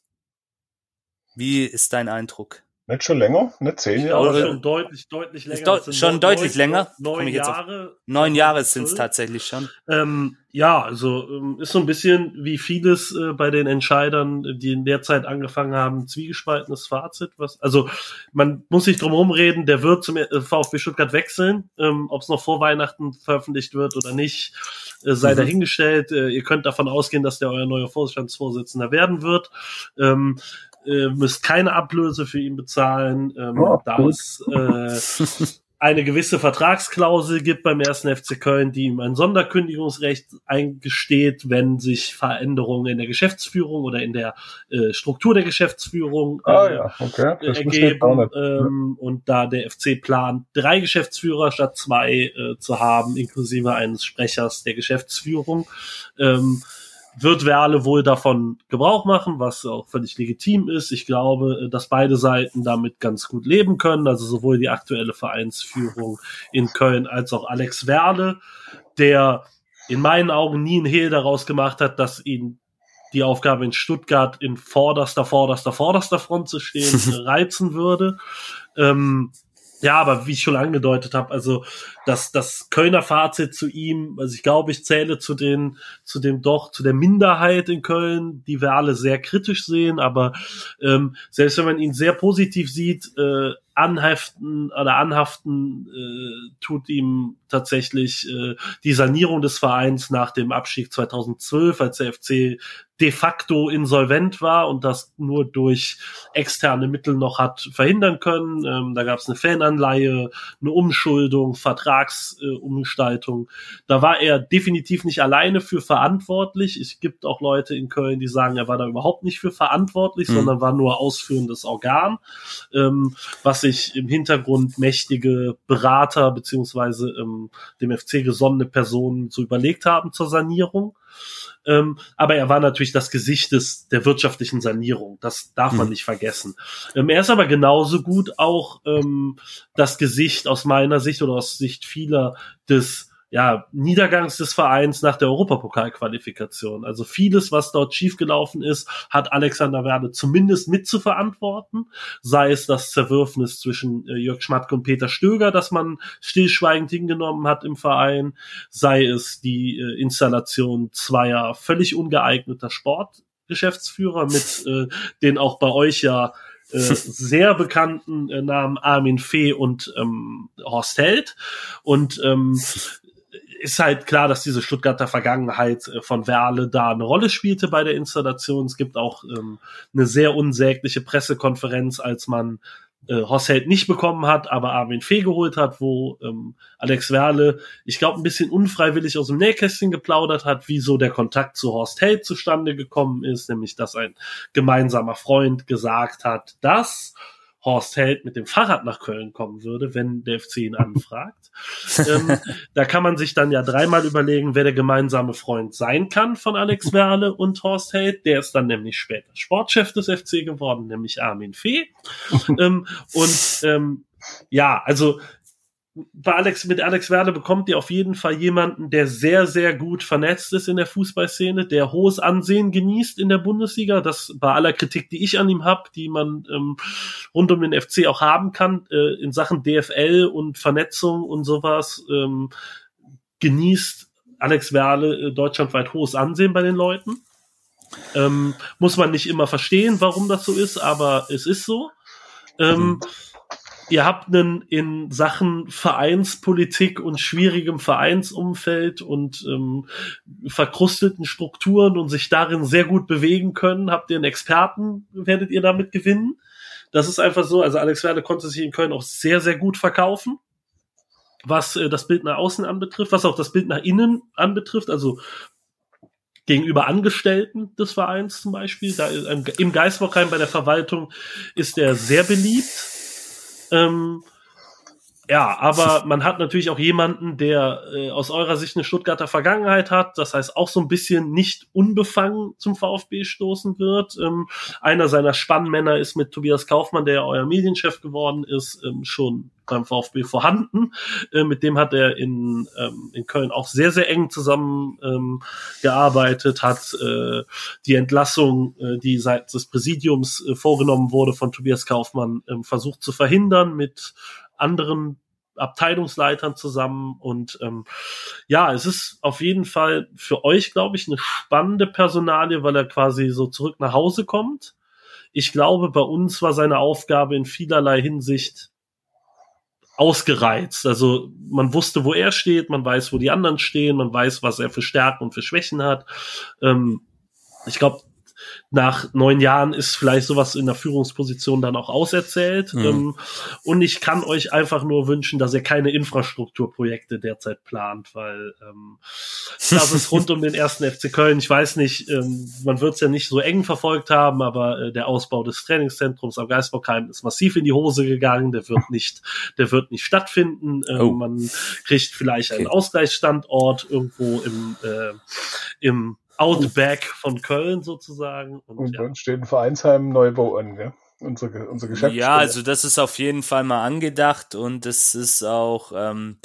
[SPEAKER 1] Wie ist dein Eindruck?
[SPEAKER 4] Nicht schon länger? Nicht zehn Jahre?
[SPEAKER 2] Oder schon deutlich, deutlich länger.
[SPEAKER 1] Deut schon deutlich neun, länger.
[SPEAKER 2] Neun Jahre.
[SPEAKER 1] Neun Jahre sind es tatsächlich schon.
[SPEAKER 2] Ähm, ja, also ähm, ist so ein bisschen wie vieles äh, bei den Entscheidern, die in der Zeit angefangen haben, zwiegespaltenes Fazit. Was, also man muss sich drum reden, der wird zum äh, VfB Stuttgart wechseln. Ähm, Ob es noch vor Weihnachten veröffentlicht wird oder nicht, äh, sei mhm. dahingestellt. Äh, ihr könnt davon ausgehen, dass der euer neuer Vorstandsvorsitzender werden wird. Ähm, äh, müsst keine Ablöse für ihn bezahlen. Ähm, oh, da es äh, eine gewisse Vertragsklausel gibt beim ersten FC Köln, die ihm ein Sonderkündigungsrecht eingesteht, wenn sich Veränderungen in der Geschäftsführung oder in der äh, Struktur der Geschäftsführung äh,
[SPEAKER 4] ah, ja. okay.
[SPEAKER 2] ergeben. Ähm, und da der FC plant, drei Geschäftsführer statt zwei äh, zu haben, inklusive eines Sprechers der Geschäftsführung, ähm, wird Werle wohl davon Gebrauch machen, was auch völlig legitim ist. Ich glaube, dass beide Seiten damit ganz gut leben können, also sowohl die aktuelle Vereinsführung in Köln als auch Alex Werle, der in meinen Augen nie ein Hehl daraus gemacht hat, dass ihn die Aufgabe in Stuttgart in vorderster, vorderster, vorderster Front zu stehen (laughs) reizen würde. Ähm, ja, aber wie ich schon angedeutet habe, also das, das Kölner Fazit zu ihm, also ich glaube, ich zähle zu den, zu dem doch, zu der Minderheit in Köln, die wir alle sehr kritisch sehen, aber ähm, selbst wenn man ihn sehr positiv sieht, äh, anheften oder anhaften äh, tut ihm tatsächlich äh, die Sanierung des Vereins nach dem Abstieg 2012, als der FC de facto insolvent war und das nur durch externe Mittel noch hat verhindern können. Ähm, da gab es eine Fananleihe, eine Umschuldung, Vertragsumgestaltung. Äh, da war er definitiv nicht alleine für verantwortlich. Es gibt auch Leute in Köln, die sagen, er war da überhaupt nicht für verantwortlich, mhm. sondern war nur ausführendes Organ. Ähm, was sich im Hintergrund mächtige Berater beziehungsweise ähm, dem FC gesonnene Personen so überlegt haben zur Sanierung. Ähm, aber er war natürlich das Gesicht des, der wirtschaftlichen Sanierung. Das darf man mhm. nicht vergessen. Ähm, er ist aber genauso gut auch ähm, das Gesicht aus meiner Sicht oder aus Sicht vieler des ja, Niedergangs des Vereins nach der Europapokalqualifikation. Also vieles, was dort schiefgelaufen ist, hat Alexander Werde zumindest mit zu verantworten. Sei es das Zerwürfnis zwischen äh, Jörg Schmatke und Peter Stöger, das man stillschweigend hingenommen hat im Verein, sei es die äh, Installation zweier völlig ungeeigneter Sportgeschäftsführer mit äh, den auch bei euch ja äh, (laughs) sehr bekannten äh, Namen Armin Fee und ähm, Horst Held. Und ähm, ist halt klar, dass diese Stuttgarter Vergangenheit äh, von Werle da eine Rolle spielte bei der Installation. Es gibt auch ähm, eine sehr unsägliche Pressekonferenz, als man äh, Horst Held nicht bekommen hat, aber Armin Fee geholt hat, wo ähm, Alex Werle, ich glaube, ein bisschen unfreiwillig aus dem Nähkästchen geplaudert hat, wie so der Kontakt zu Horst Held zustande gekommen ist, nämlich dass ein gemeinsamer Freund gesagt hat, dass Horst Held mit dem Fahrrad nach Köln kommen würde, wenn der FC ihn (laughs) anfragt. (laughs) ähm, da kann man sich dann ja dreimal überlegen, wer der gemeinsame Freund sein kann von Alex Werle und Horst Held. Der ist dann nämlich später Sportchef des FC geworden, nämlich Armin Fee. (laughs) ähm, und ähm, ja, also bei Alex, mit Alex Werle bekommt ihr auf jeden Fall jemanden, der sehr, sehr gut vernetzt ist in der Fußballszene, der hohes Ansehen genießt in der Bundesliga. Das bei aller Kritik, die ich an ihm habe, die man ähm, rund um den FC auch haben kann, äh, in Sachen DFL und Vernetzung und sowas, ähm, genießt Alex Werle äh, deutschlandweit hohes Ansehen bei den Leuten. Ähm, muss man nicht immer verstehen, warum das so ist, aber es ist so. Ähm, mhm ihr habt einen in Sachen Vereinspolitik und schwierigem Vereinsumfeld und ähm, verkrusteten Strukturen und sich darin sehr gut bewegen können, habt ihr einen Experten, werdet ihr damit gewinnen. Das ist einfach so. Also Alex Werde konnte sich in Köln auch sehr, sehr gut verkaufen, was äh, das Bild nach außen anbetrifft, was auch das Bild nach innen anbetrifft. Also gegenüber Angestellten des Vereins zum Beispiel. Da, Im Geisbockheim bei der Verwaltung ist er sehr beliebt ähm, ja, aber man hat natürlich auch jemanden, der äh, aus eurer Sicht eine Stuttgarter Vergangenheit hat, das heißt auch so ein bisschen nicht unbefangen zum VfB stoßen wird. Ähm, einer seiner Spannmänner ist mit Tobias Kaufmann, der ja euer Medienchef geworden ist, ähm, schon beim VfB vorhanden. Äh, mit dem hat er in, ähm, in Köln auch sehr, sehr eng zusammen ähm, gearbeitet, hat äh, die Entlassung, äh, die seitens des Präsidiums äh, vorgenommen wurde von Tobias Kaufmann, äh, versucht zu verhindern mit anderen Abteilungsleitern zusammen und ähm, ja, es ist auf jeden Fall für euch, glaube ich, eine spannende Personalie, weil er quasi so zurück nach Hause kommt. Ich glaube, bei uns war seine Aufgabe in vielerlei Hinsicht ausgereizt. Also man wusste, wo er steht, man weiß, wo die anderen stehen, man weiß, was er für Stärken und für Schwächen hat. Ähm, ich glaube, nach neun Jahren ist vielleicht sowas in der Führungsposition dann auch auserzählt. Mhm. Ähm, und ich kann euch einfach nur wünschen, dass ihr keine Infrastrukturprojekte derzeit plant, weil ähm, das ist rund um den ersten FC Köln. Ich weiß nicht, ähm, man wird es ja nicht so eng verfolgt haben, aber äh, der Ausbau des Trainingszentrums am Geisbockheim ist massiv in die Hose gegangen. Der wird nicht, der wird nicht stattfinden. Ähm, oh. Man kriegt vielleicht einen Ausgleichsstandort irgendwo im, äh, im Outback von Köln sozusagen.
[SPEAKER 4] Und, und dann ja. steht ein Vereinsheim Neubau an, gell? Unsere, unsere Geschäftsstelle.
[SPEAKER 1] Ja, also das ist auf jeden Fall mal angedacht und es ist auch ähm,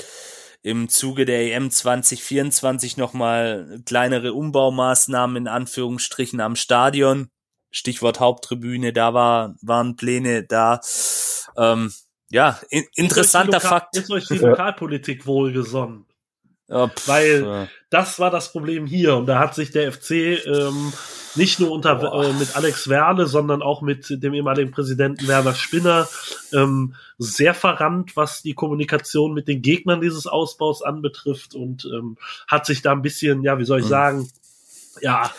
[SPEAKER 1] im Zuge der EM 2024 nochmal kleinere Umbaumaßnahmen in Anführungsstrichen am Stadion. Stichwort Haupttribüne, da war, waren Pläne da. Ähm, ja, in, interessanter Fakt.
[SPEAKER 2] Ist euch die Lokalpolitik wohlgesonnen? Ja, pff, Weil ja. das war das Problem hier und da hat sich der FC ähm, nicht nur unter äh, mit Alex Werle, sondern auch mit dem ehemaligen Präsidenten Werner Spinner ähm, sehr verrannt, was die Kommunikation mit den Gegnern dieses Ausbaus anbetrifft und ähm, hat sich da ein bisschen, ja, wie soll ich mhm. sagen, ja,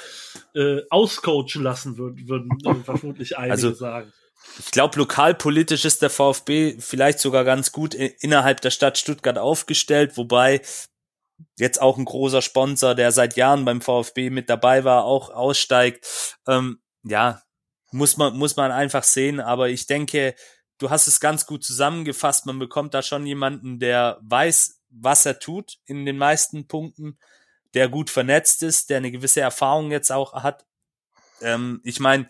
[SPEAKER 2] äh, auscoachen lassen, würden, würden äh, (laughs) vermutlich einige also, sagen.
[SPEAKER 1] Ich glaube, lokalpolitisch ist der VfB vielleicht sogar ganz gut innerhalb der Stadt Stuttgart aufgestellt, wobei jetzt auch ein großer Sponsor, der seit Jahren beim VfB mit dabei war, auch aussteigt. Ähm, ja, muss man, muss man einfach sehen. Aber ich denke, du hast es ganz gut zusammengefasst. Man bekommt da schon jemanden, der weiß, was er tut in den meisten Punkten, der gut vernetzt ist, der eine gewisse Erfahrung jetzt auch hat. Ähm, ich meine,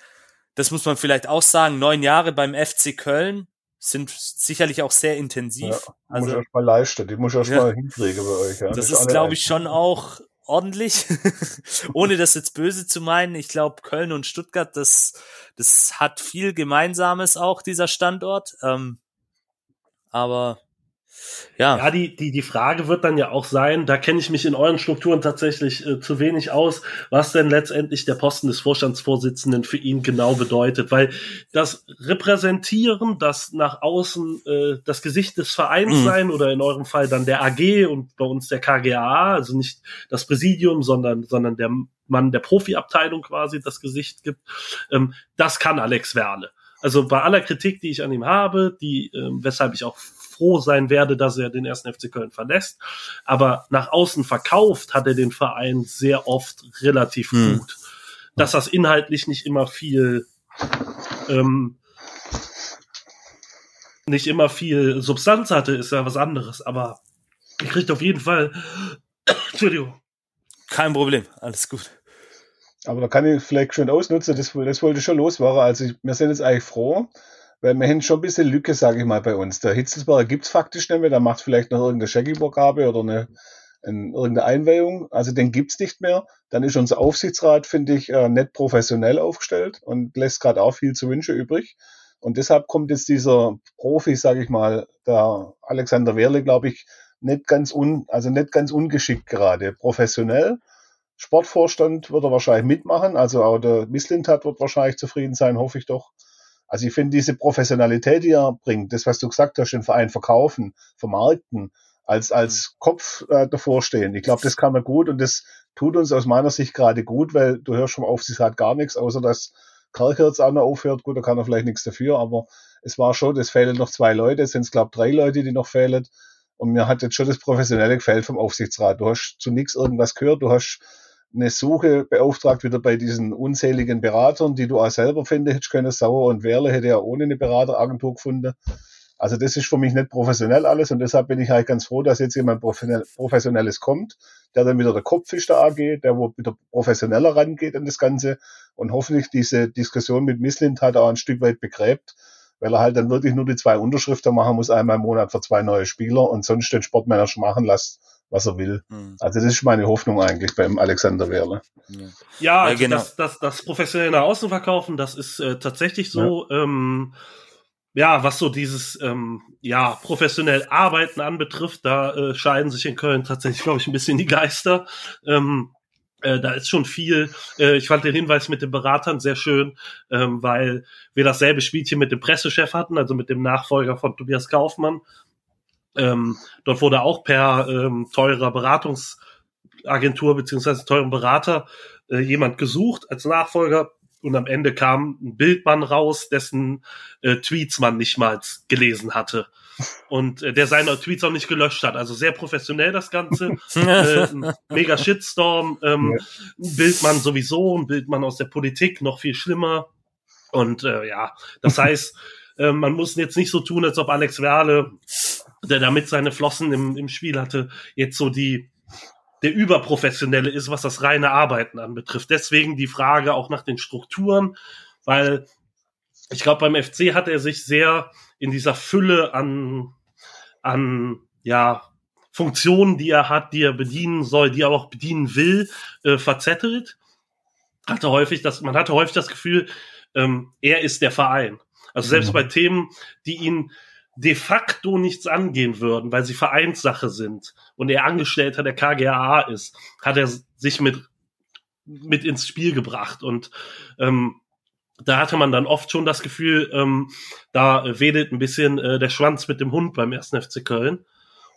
[SPEAKER 1] das muss man vielleicht auch sagen, neun Jahre beim FC Köln sind sicherlich auch sehr intensiv.
[SPEAKER 4] Ja, also, muss erst mal leisten, die muss erst ja, mal hinkriegen bei euch. Ja.
[SPEAKER 1] Das, das ist, glaube ich, schon auch ordentlich, (laughs) ohne das jetzt böse zu meinen. Ich glaube, Köln und Stuttgart, das, das hat viel Gemeinsames auch, dieser Standort. Ähm, aber ja.
[SPEAKER 2] Ja, die, die, die Frage wird dann ja auch sein, da kenne ich mich in euren Strukturen tatsächlich äh, zu wenig aus, was denn letztendlich der Posten des Vorstandsvorsitzenden für ihn genau bedeutet. Weil das Repräsentieren, das nach außen äh, das Gesicht des Vereins mhm. sein oder in eurem Fall dann der AG und bei uns der KGA, also nicht das Präsidium, sondern, sondern der Mann der Profiabteilung quasi das Gesicht gibt, ähm, das kann Alex Werle. Also bei aller Kritik, die ich an ihm habe, die, äh, weshalb ich auch froh sein werde, dass er den ersten FC Köln verlässt. Aber nach außen verkauft hat er den Verein sehr oft relativ hm. gut. Dass das inhaltlich nicht immer viel ähm, nicht immer viel Substanz hatte, ist ja was anderes. Aber er kriegt auf jeden Fall (coughs) Entschuldigung.
[SPEAKER 1] Kein Problem, alles gut.
[SPEAKER 4] Aber da kann ich vielleicht schon ausnutzen, das, das wollte ich schon loswerden. Also ich, wir sind jetzt eigentlich froh, weil wir haben schon ein bisschen Lücke, sage ich mal, bei uns. Der Hitzelsberger gibt's faktisch nicht mehr, der macht vielleicht noch irgendeine Scheckübergabe oder eine, eine, irgendeine Einweihung. Also den gibt's nicht mehr. Dann ist unser Aufsichtsrat, finde ich, äh, nicht professionell aufgestellt und lässt gerade auch viel zu wünschen übrig. Und deshalb kommt jetzt dieser Profi, sage ich mal, der Alexander Wehrle, glaube ich, nicht ganz un, also nicht ganz ungeschickt gerade. Professionell. Sportvorstand wird er wahrscheinlich mitmachen, also auch der Misslintat wird wahrscheinlich zufrieden sein, hoffe ich doch. Also ich finde diese Professionalität, die er bringt, das, was du gesagt hast, den Verein verkaufen, vermarkten, als, als mhm. Kopf äh, davor stehen. Ich glaube, das kann man gut und das tut uns aus meiner Sicht gerade gut, weil du hörst schon auf, sie hat gar nichts, außer dass Kerker jetzt auch noch aufhört. Gut, da kann er vielleicht nichts dafür, aber es war schon, es fehlen noch zwei Leute, es sind es glaube drei Leute, die noch fehlen. Und mir hat jetzt schon das Professionelle gefällt vom Aufsichtsrat. Du hast zu nichts irgendwas gehört, du hast eine Suche beauftragt wieder bei diesen unzähligen Beratern, die du auch selber finden hättest können. Sauer und Werle hätte ja ohne eine Berateragentur gefunden. Also das ist für mich nicht professionell alles und deshalb bin ich halt ganz froh, dass jetzt jemand Professionelles kommt, der dann wieder der Kopf ist der AG, der wo wieder professioneller rangeht an das Ganze und hoffentlich diese Diskussion mit Misslind hat auch ein Stück weit begräbt, weil er halt dann wirklich nur die zwei Unterschriften machen muss, einmal im Monat für zwei neue Spieler und sonst den Sportmanager machen lässt was er will. Mhm. Also das ist meine Hoffnung eigentlich beim Alexander Werle.
[SPEAKER 2] Ja, ja also genau. das, das, das professionelle nach außen verkaufen, das ist äh, tatsächlich so. Ja. Ähm, ja, was so dieses ähm, ja professionell Arbeiten anbetrifft, da äh, scheiden sich in Köln tatsächlich, glaube ich, ein bisschen die Geister. Ähm, äh, da ist schon viel. Äh, ich fand den Hinweis mit den Beratern sehr schön, ähm, weil wir dasselbe Spielchen mit dem Pressechef hatten, also mit dem Nachfolger von Tobias Kaufmann. Ähm, dort wurde auch per ähm, teurer Beratungsagentur beziehungsweise teuren Berater äh, jemand gesucht als Nachfolger und am Ende kam ein Bildmann raus, dessen äh, Tweets man nicht mal gelesen hatte und äh, der seine Tweets auch nicht gelöscht hat. Also sehr professionell das Ganze. (laughs) äh, mega Shitstorm. Ähm, ja. Bildmann sowieso, ein Bildmann aus der Politik, noch viel schlimmer. Und äh, ja, das (laughs) heißt, äh, man muss jetzt nicht so tun, als ob Alex Werle der damit seine Flossen im, im Spiel hatte, jetzt so die der überprofessionelle ist, was das reine Arbeiten anbetrifft. Deswegen die Frage auch nach den Strukturen, weil ich glaube, beim FC hat er sich sehr in dieser Fülle an, an ja, Funktionen, die er hat, die er bedienen soll, die er auch bedienen will, äh, verzettelt. Hatte häufig das, man hatte häufig das Gefühl, ähm, er ist der Verein. Also selbst mhm. bei Themen, die ihn de facto nichts angehen würden, weil sie Vereinssache sind und er Angestellter der KGAA ist, hat er sich mit, mit ins Spiel gebracht. Und ähm, da hatte man dann oft schon das Gefühl, ähm, da wedelt ein bisschen äh, der Schwanz mit dem Hund beim ersten FC Köln.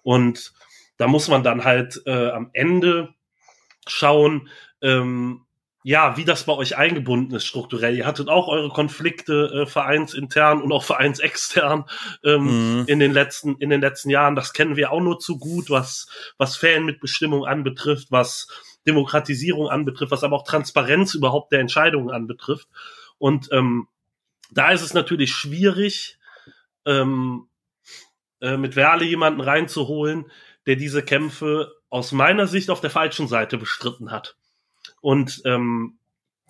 [SPEAKER 2] Und da muss man dann halt äh, am Ende schauen, ähm, ja, wie das bei euch eingebunden ist strukturell. Ihr hattet auch eure Konflikte äh, vereinsintern und auch vereinsextern ähm, mhm. in den letzten in den letzten Jahren. Das kennen wir auch nur zu gut, was was Fanmitbestimmung anbetrifft, was Demokratisierung anbetrifft, was aber auch Transparenz überhaupt der Entscheidungen anbetrifft. Und ähm, da ist es natürlich schwierig, ähm, äh, mit Werle jemanden reinzuholen, der diese Kämpfe aus meiner Sicht auf der falschen Seite bestritten hat. Und ähm,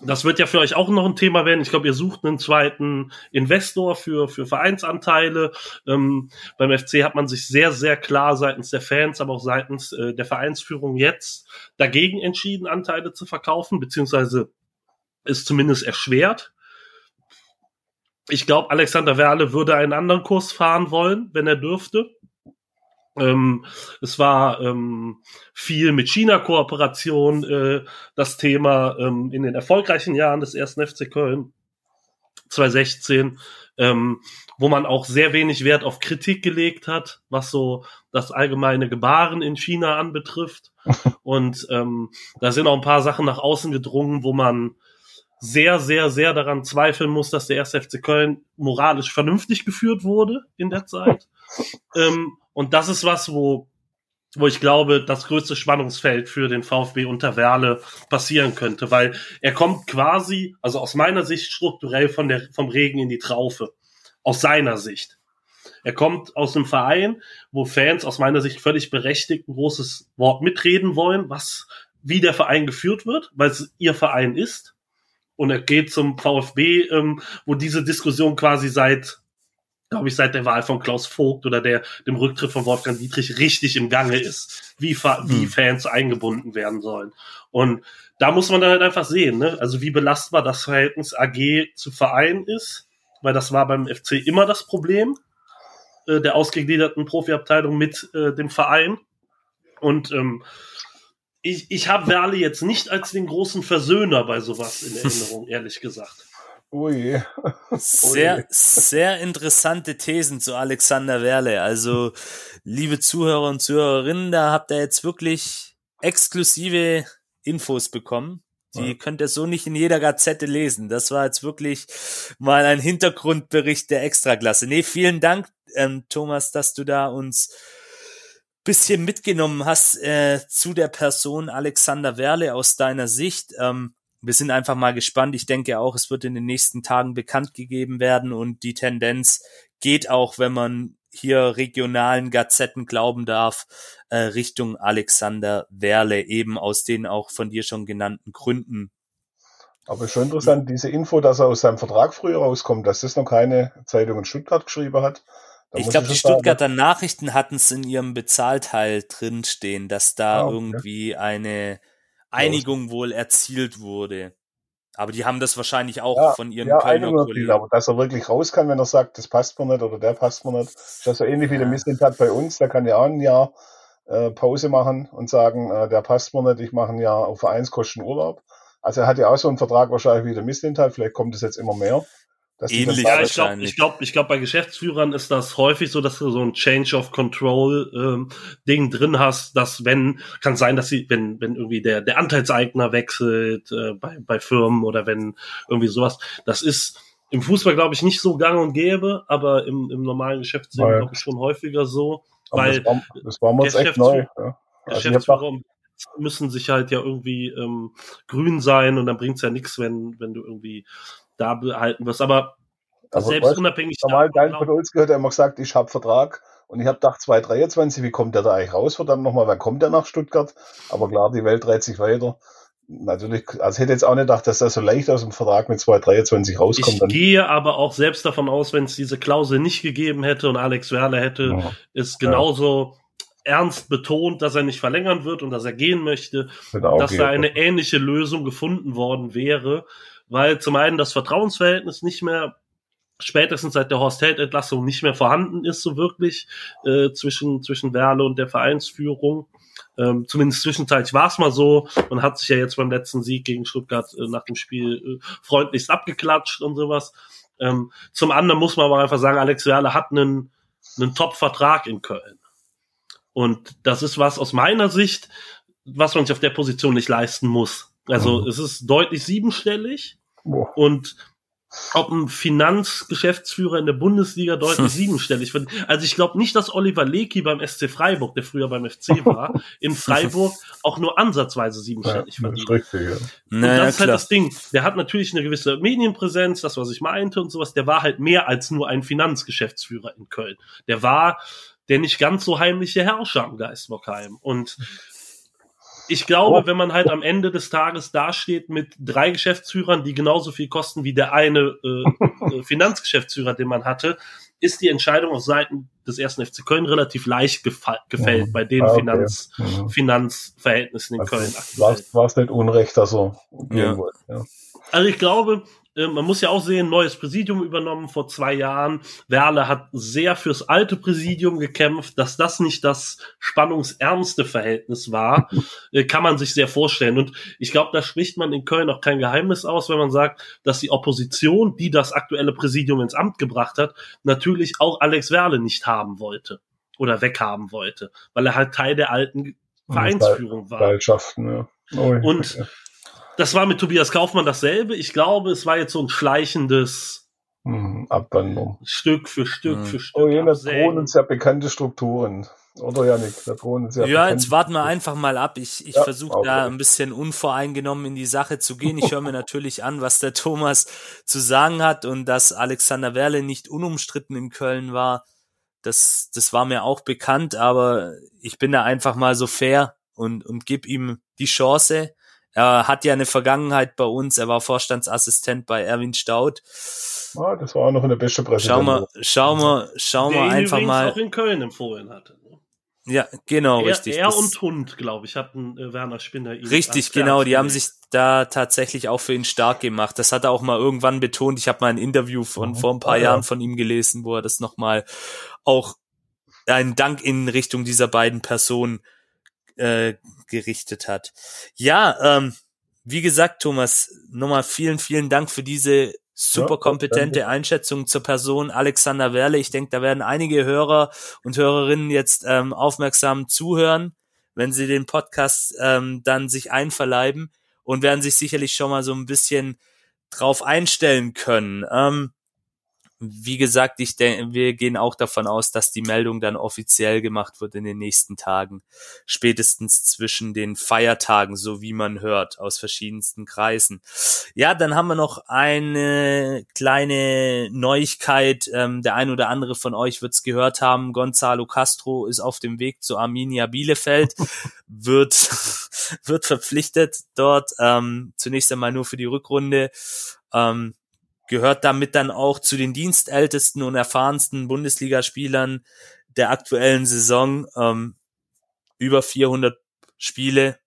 [SPEAKER 2] das wird ja für euch auch noch ein Thema werden. Ich glaube, ihr sucht einen zweiten Investor für, für Vereinsanteile. Ähm, beim FC hat man sich sehr, sehr klar seitens der Fans, aber auch seitens äh, der Vereinsführung jetzt dagegen entschieden, Anteile zu verkaufen, beziehungsweise ist zumindest erschwert. Ich glaube, Alexander Werle würde einen anderen Kurs fahren wollen, wenn er dürfte. Ähm, es war ähm, viel mit China-Kooperation äh, das Thema ähm, in den erfolgreichen Jahren des ersten FC Köln 2016, ähm, wo man auch sehr wenig Wert auf Kritik gelegt hat, was so das allgemeine Gebaren in China anbetrifft. (laughs) Und ähm, da sind auch ein paar Sachen nach außen gedrungen, wo man sehr, sehr, sehr daran zweifeln muss, dass der erste FC Köln moralisch vernünftig geführt wurde in der Zeit. (laughs) ähm, und das ist was, wo, wo ich glaube, das größte Spannungsfeld für den VfB unter Werle passieren könnte, weil er kommt quasi, also aus meiner Sicht strukturell von der, vom Regen in die Traufe. Aus seiner Sicht. Er kommt aus einem Verein, wo Fans aus meiner Sicht völlig berechtigt ein großes Wort mitreden wollen, was, wie der Verein geführt wird, weil es ihr Verein ist. Und er geht zum VfB, ähm, wo diese Diskussion quasi seit glaube ich, seit der Wahl von Klaus Vogt oder der, dem Rücktritt von Wolfgang Dietrich richtig im Gange ist, wie, wie hm. Fans eingebunden werden sollen. Und da muss man dann halt einfach sehen, ne? also wie belastbar das Verhältnis AG zu Verein ist, weil das war beim FC immer das Problem äh, der ausgegliederten Profiabteilung mit äh, dem Verein. Und ähm, ich, ich habe Werle jetzt nicht als den großen Versöhner bei sowas in (laughs) Erinnerung, ehrlich gesagt.
[SPEAKER 4] Ui. (laughs)
[SPEAKER 1] Sehr, sehr interessante Thesen zu Alexander Werle. Also, liebe Zuhörer und Zuhörerinnen, da habt ihr jetzt wirklich exklusive Infos bekommen. Die ja. könnt ihr so nicht in jeder Gazette lesen. Das war jetzt wirklich mal ein Hintergrundbericht der Extraklasse. Nee, vielen Dank, ähm, Thomas, dass du da uns bisschen mitgenommen hast äh, zu der Person Alexander Werle aus deiner Sicht. Ähm, wir sind einfach mal gespannt. Ich denke auch, es wird in den nächsten Tagen bekannt gegeben werden und die Tendenz geht auch, wenn man hier regionalen Gazetten glauben darf, äh, Richtung Alexander Werle, eben aus den auch von dir schon genannten Gründen.
[SPEAKER 4] Aber schon interessant, diese Info, dass er aus seinem Vertrag früher rauskommt, dass das noch keine Zeitung in Stuttgart geschrieben hat.
[SPEAKER 1] ich glaube, die Stuttgarter sagen, Nachrichten hatten es in ihrem Bezahlteil drinstehen, dass da ah, okay. irgendwie eine Einigung wohl erzielt wurde. Aber die haben das wahrscheinlich auch ja, von ihren
[SPEAKER 4] ja, Kölner Kollegen. Aber dass er wirklich raus kann, wenn er sagt, das passt mir nicht oder der passt mir nicht. Das ist so ähnlich wie der Missentat bei uns. Der kann ja auch ein Jahr äh, Pause machen und sagen, äh, der passt mir nicht, ich mache ein Jahr auf Vereinskosten Urlaub. Also er hat ja auch so einen Vertrag wahrscheinlich wie der Missentat. Vielleicht kommt es jetzt immer mehr.
[SPEAKER 2] Ähnlich ja, ich glaube, ich glaube, ich glaube, bei Geschäftsführern ist das häufig so, dass du so ein Change of Control ähm, Ding drin hast, dass wenn kann sein, dass sie, wenn wenn irgendwie der der Anteilseigner wechselt äh, bei bei Firmen oder wenn irgendwie sowas, das ist im Fußball glaube ich nicht so gang und gäbe, aber im, im normalen Geschäftsleben glaube ich schon häufiger so, aber weil
[SPEAKER 4] das war, das war uns echt neu. Ja.
[SPEAKER 2] Also Geschäftsführer müssen sich halt ja irgendwie ähm, grün sein und dann bringt's ja nichts, wenn wenn du irgendwie da behalten wirst. Aber
[SPEAKER 4] also, selbst weißt, unabhängig Normal, dein Podolski hat ja immer gesagt, ich habe Vertrag und ich habe gedacht, 2023, wie kommt der da eigentlich raus? Verdammt nochmal, wann kommt der nach Stuttgart? Aber klar, die Welt dreht sich weiter. Natürlich, also hätte jetzt auch nicht gedacht, dass er so leicht aus dem Vertrag mit 2023 rauskommt.
[SPEAKER 2] Ich dann. gehe aber auch selbst davon aus, wenn es diese Klausel nicht gegeben hätte und Alex Werle hätte ja. es genauso ja. ernst betont, dass er nicht verlängern wird und dass er gehen möchte, dass da eine ähnliche Lösung gefunden worden wäre weil zum einen das Vertrauensverhältnis nicht mehr spätestens seit der Horst Held Entlassung nicht mehr vorhanden ist so wirklich äh, zwischen zwischen Werle und der Vereinsführung. Ähm, zumindest zwischenzeitlich war es mal so. Man hat sich ja jetzt beim letzten Sieg gegen Stuttgart äh, nach dem Spiel äh, freundlichst abgeklatscht und sowas. Ähm, zum anderen muss man aber einfach sagen, Alex Werle hat einen, einen Top-Vertrag in Köln. Und das ist was aus meiner Sicht, was man sich auf der Position nicht leisten muss. Also mhm. es ist deutlich siebenstellig. Boah. Und ob ein Finanzgeschäftsführer in der Bundesliga deutlich (laughs) siebenstellig verdient. Also ich glaube nicht, dass Oliver Lecky beim SC Freiburg, der früher beim FC (laughs) war, in Freiburg auch nur ansatzweise siebenstellig
[SPEAKER 4] Ja,
[SPEAKER 2] verdient.
[SPEAKER 4] richtig, ja.
[SPEAKER 2] Und
[SPEAKER 1] Naja,
[SPEAKER 2] das ist halt
[SPEAKER 1] klar.
[SPEAKER 2] das Ding. Der hat natürlich eine gewisse Medienpräsenz, das, was ich meinte und sowas. Der war halt mehr als nur ein Finanzgeschäftsführer in Köln. Der war der nicht ganz so heimliche Herrscher am Geistbockheim. Und ich glaube,
[SPEAKER 4] Oh.
[SPEAKER 2] wenn man halt am Ende des Tages dasteht mit drei Geschäftsführern, die genauso viel kosten wie der eine äh, (laughs) äh, Finanzgeschäftsführer, den man hatte, ist die Entscheidung auf Seiten des ersten FC Köln relativ leicht gefällt
[SPEAKER 4] Mhm.
[SPEAKER 2] bei den
[SPEAKER 4] Ah, okay.
[SPEAKER 2] Finanz
[SPEAKER 4] Mhm.
[SPEAKER 2] Finanzverhältnissen in
[SPEAKER 4] Also,
[SPEAKER 2] Köln aktuell.
[SPEAKER 4] War es nicht unrecht, dass gehen
[SPEAKER 1] Ja.
[SPEAKER 4] Ja.
[SPEAKER 2] Also ich glaube, äh, man muss ja auch sehen, neues Präsidium übernommen vor zwei Jahren. Werle hat sehr fürs alte Präsidium gekämpft, dass das nicht das spannungsärmste Verhältnis war, (laughs) äh, kann man sich sehr vorstellen. Und ich glaube, da spricht man in Köln auch kein Geheimnis aus, wenn man sagt, dass die Opposition, die das aktuelle Präsidium ins Amt gebracht hat, natürlich auch Alex Werle nicht haben wollte oder weghaben wollte, weil er halt Teil der alten Vereinsführung war.
[SPEAKER 4] Ja. Oh,
[SPEAKER 2] Und
[SPEAKER 4] ja.
[SPEAKER 2] Das war mit Tobias Kaufmann dasselbe. Ich glaube, es war jetzt so ein schleichendes
[SPEAKER 4] Mhm, Abwandlung.
[SPEAKER 2] Stück für Stück
[SPEAKER 1] Mhm.
[SPEAKER 2] für Stück.
[SPEAKER 4] Oh, jene
[SPEAKER 2] absägen.
[SPEAKER 4] drohen uns ja bekannte Strukturen. Oder Janik, da drohen uns ja
[SPEAKER 1] Ja,
[SPEAKER 4] bekannte
[SPEAKER 1] jetzt warten wir einfach mal ab. Ich, ich
[SPEAKER 4] Ja,
[SPEAKER 1] versuche
[SPEAKER 4] okay.
[SPEAKER 1] da ein bisschen unvoreingenommen in die Sache zu gehen. Ich höre mir (laughs) natürlich an, was der Thomas zu sagen hat und dass Alexander Werle nicht unumstritten in Köln war. Das, das war mir auch bekannt, aber ich bin da einfach mal so fair und, und gib ihm die Chance. Er hat ja eine Vergangenheit bei uns. Er war Vorstandsassistent bei Erwin Staud.
[SPEAKER 4] Ah, das war auch noch eine beste
[SPEAKER 1] Schauen wir,
[SPEAKER 4] Präsidentin.
[SPEAKER 1] schauen wir, schauen
[SPEAKER 2] Der
[SPEAKER 1] wir einfach mal.
[SPEAKER 2] auch in Köln empfohlen hatte. ne?
[SPEAKER 1] Ja, genau,
[SPEAKER 2] er,
[SPEAKER 1] richtig.
[SPEAKER 2] er
[SPEAKER 1] Das-
[SPEAKER 2] und Hund, glaube ich, hatten äh, Werner Spinner ihn
[SPEAKER 1] Richtig, genau. Die haben sich da tatsächlich auch für ihn stark gemacht. Das hat er auch mal irgendwann betont. Ich habe mal ein Interview von
[SPEAKER 4] Mhm.
[SPEAKER 1] vor ein paar
[SPEAKER 4] Ah, ja.
[SPEAKER 1] Jahren von ihm gelesen, wo er das nochmal auch einen Dank in Richtung dieser beiden Personen äh, gerichtet hat. Ja, ähm, wie gesagt, Thomas, nochmal vielen, vielen Dank für diese super
[SPEAKER 4] Ja,
[SPEAKER 1] kompetente
[SPEAKER 4] danke.
[SPEAKER 1] Einschätzung zur Person Alexander Werle. Ich denke, da werden einige Hörer und Hörerinnen jetzt ähm, aufmerksam zuhören, wenn sie den Podcast ähm, dann sich einverleiben und werden sich sicherlich schon mal so ein bisschen drauf einstellen können. Ähm, wie gesagt, ich denke, wir gehen auch davon aus, dass die Meldung dann offiziell gemacht wird in den nächsten Tagen, spätestens zwischen den Feiertagen, so wie man hört, aus verschiedensten Kreisen. Ja, dann haben wir noch eine kleine Neuigkeit. Ähm, der ein oder andere von euch wird es gehört haben. Gonzalo Castro ist auf dem Weg zu Arminia Bielefeld, (laughs) wird, wird verpflichtet dort, ähm, zunächst einmal nur für die Rückrunde. Ähm, gehört damit dann auch zu den dienstältesten und erfahrensten Bundesligaspielern der aktuellen Saison. Ähm, über 400 Spiele.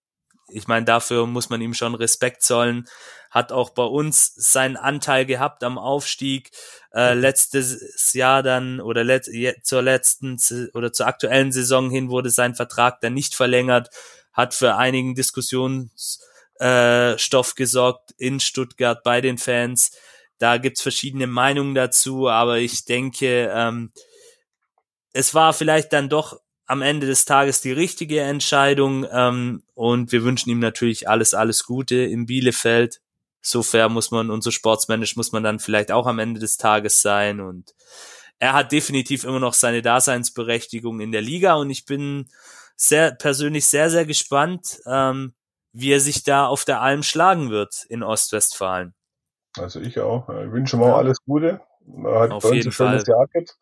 [SPEAKER 1] Ich meine, dafür muss man ihm schon Respekt zollen. Hat auch bei uns seinen Anteil gehabt am Aufstieg. Äh, letztes Jahr dann oder let, zur letzten oder zur aktuellen Saison hin wurde sein Vertrag dann nicht verlängert. Hat für einigen Diskussionsstoff äh, gesorgt in Stuttgart bei den Fans. Da gibt's verschiedene Meinungen dazu, aber ich denke, ähm, es war vielleicht dann doch am Ende des Tages die richtige Entscheidung ähm, und wir wünschen ihm natürlich alles, alles Gute in Bielefeld. So fair muss man und so sportsmännisch muss man dann vielleicht auch am Ende des Tages sein und er hat definitiv immer noch seine Daseinsberechtigung in der Liga und ich bin sehr persönlich sehr, sehr gespannt, ähm, wie er sich da auf der Alm schlagen wird in Ostwestfalen.
[SPEAKER 4] Also ich auch. Ich wünsche ihm auch
[SPEAKER 1] Ja.
[SPEAKER 4] alles Gute. Er hat
[SPEAKER 1] Auf
[SPEAKER 4] bei uns ein schönes
[SPEAKER 1] Fall.
[SPEAKER 4] Jahr gehabt.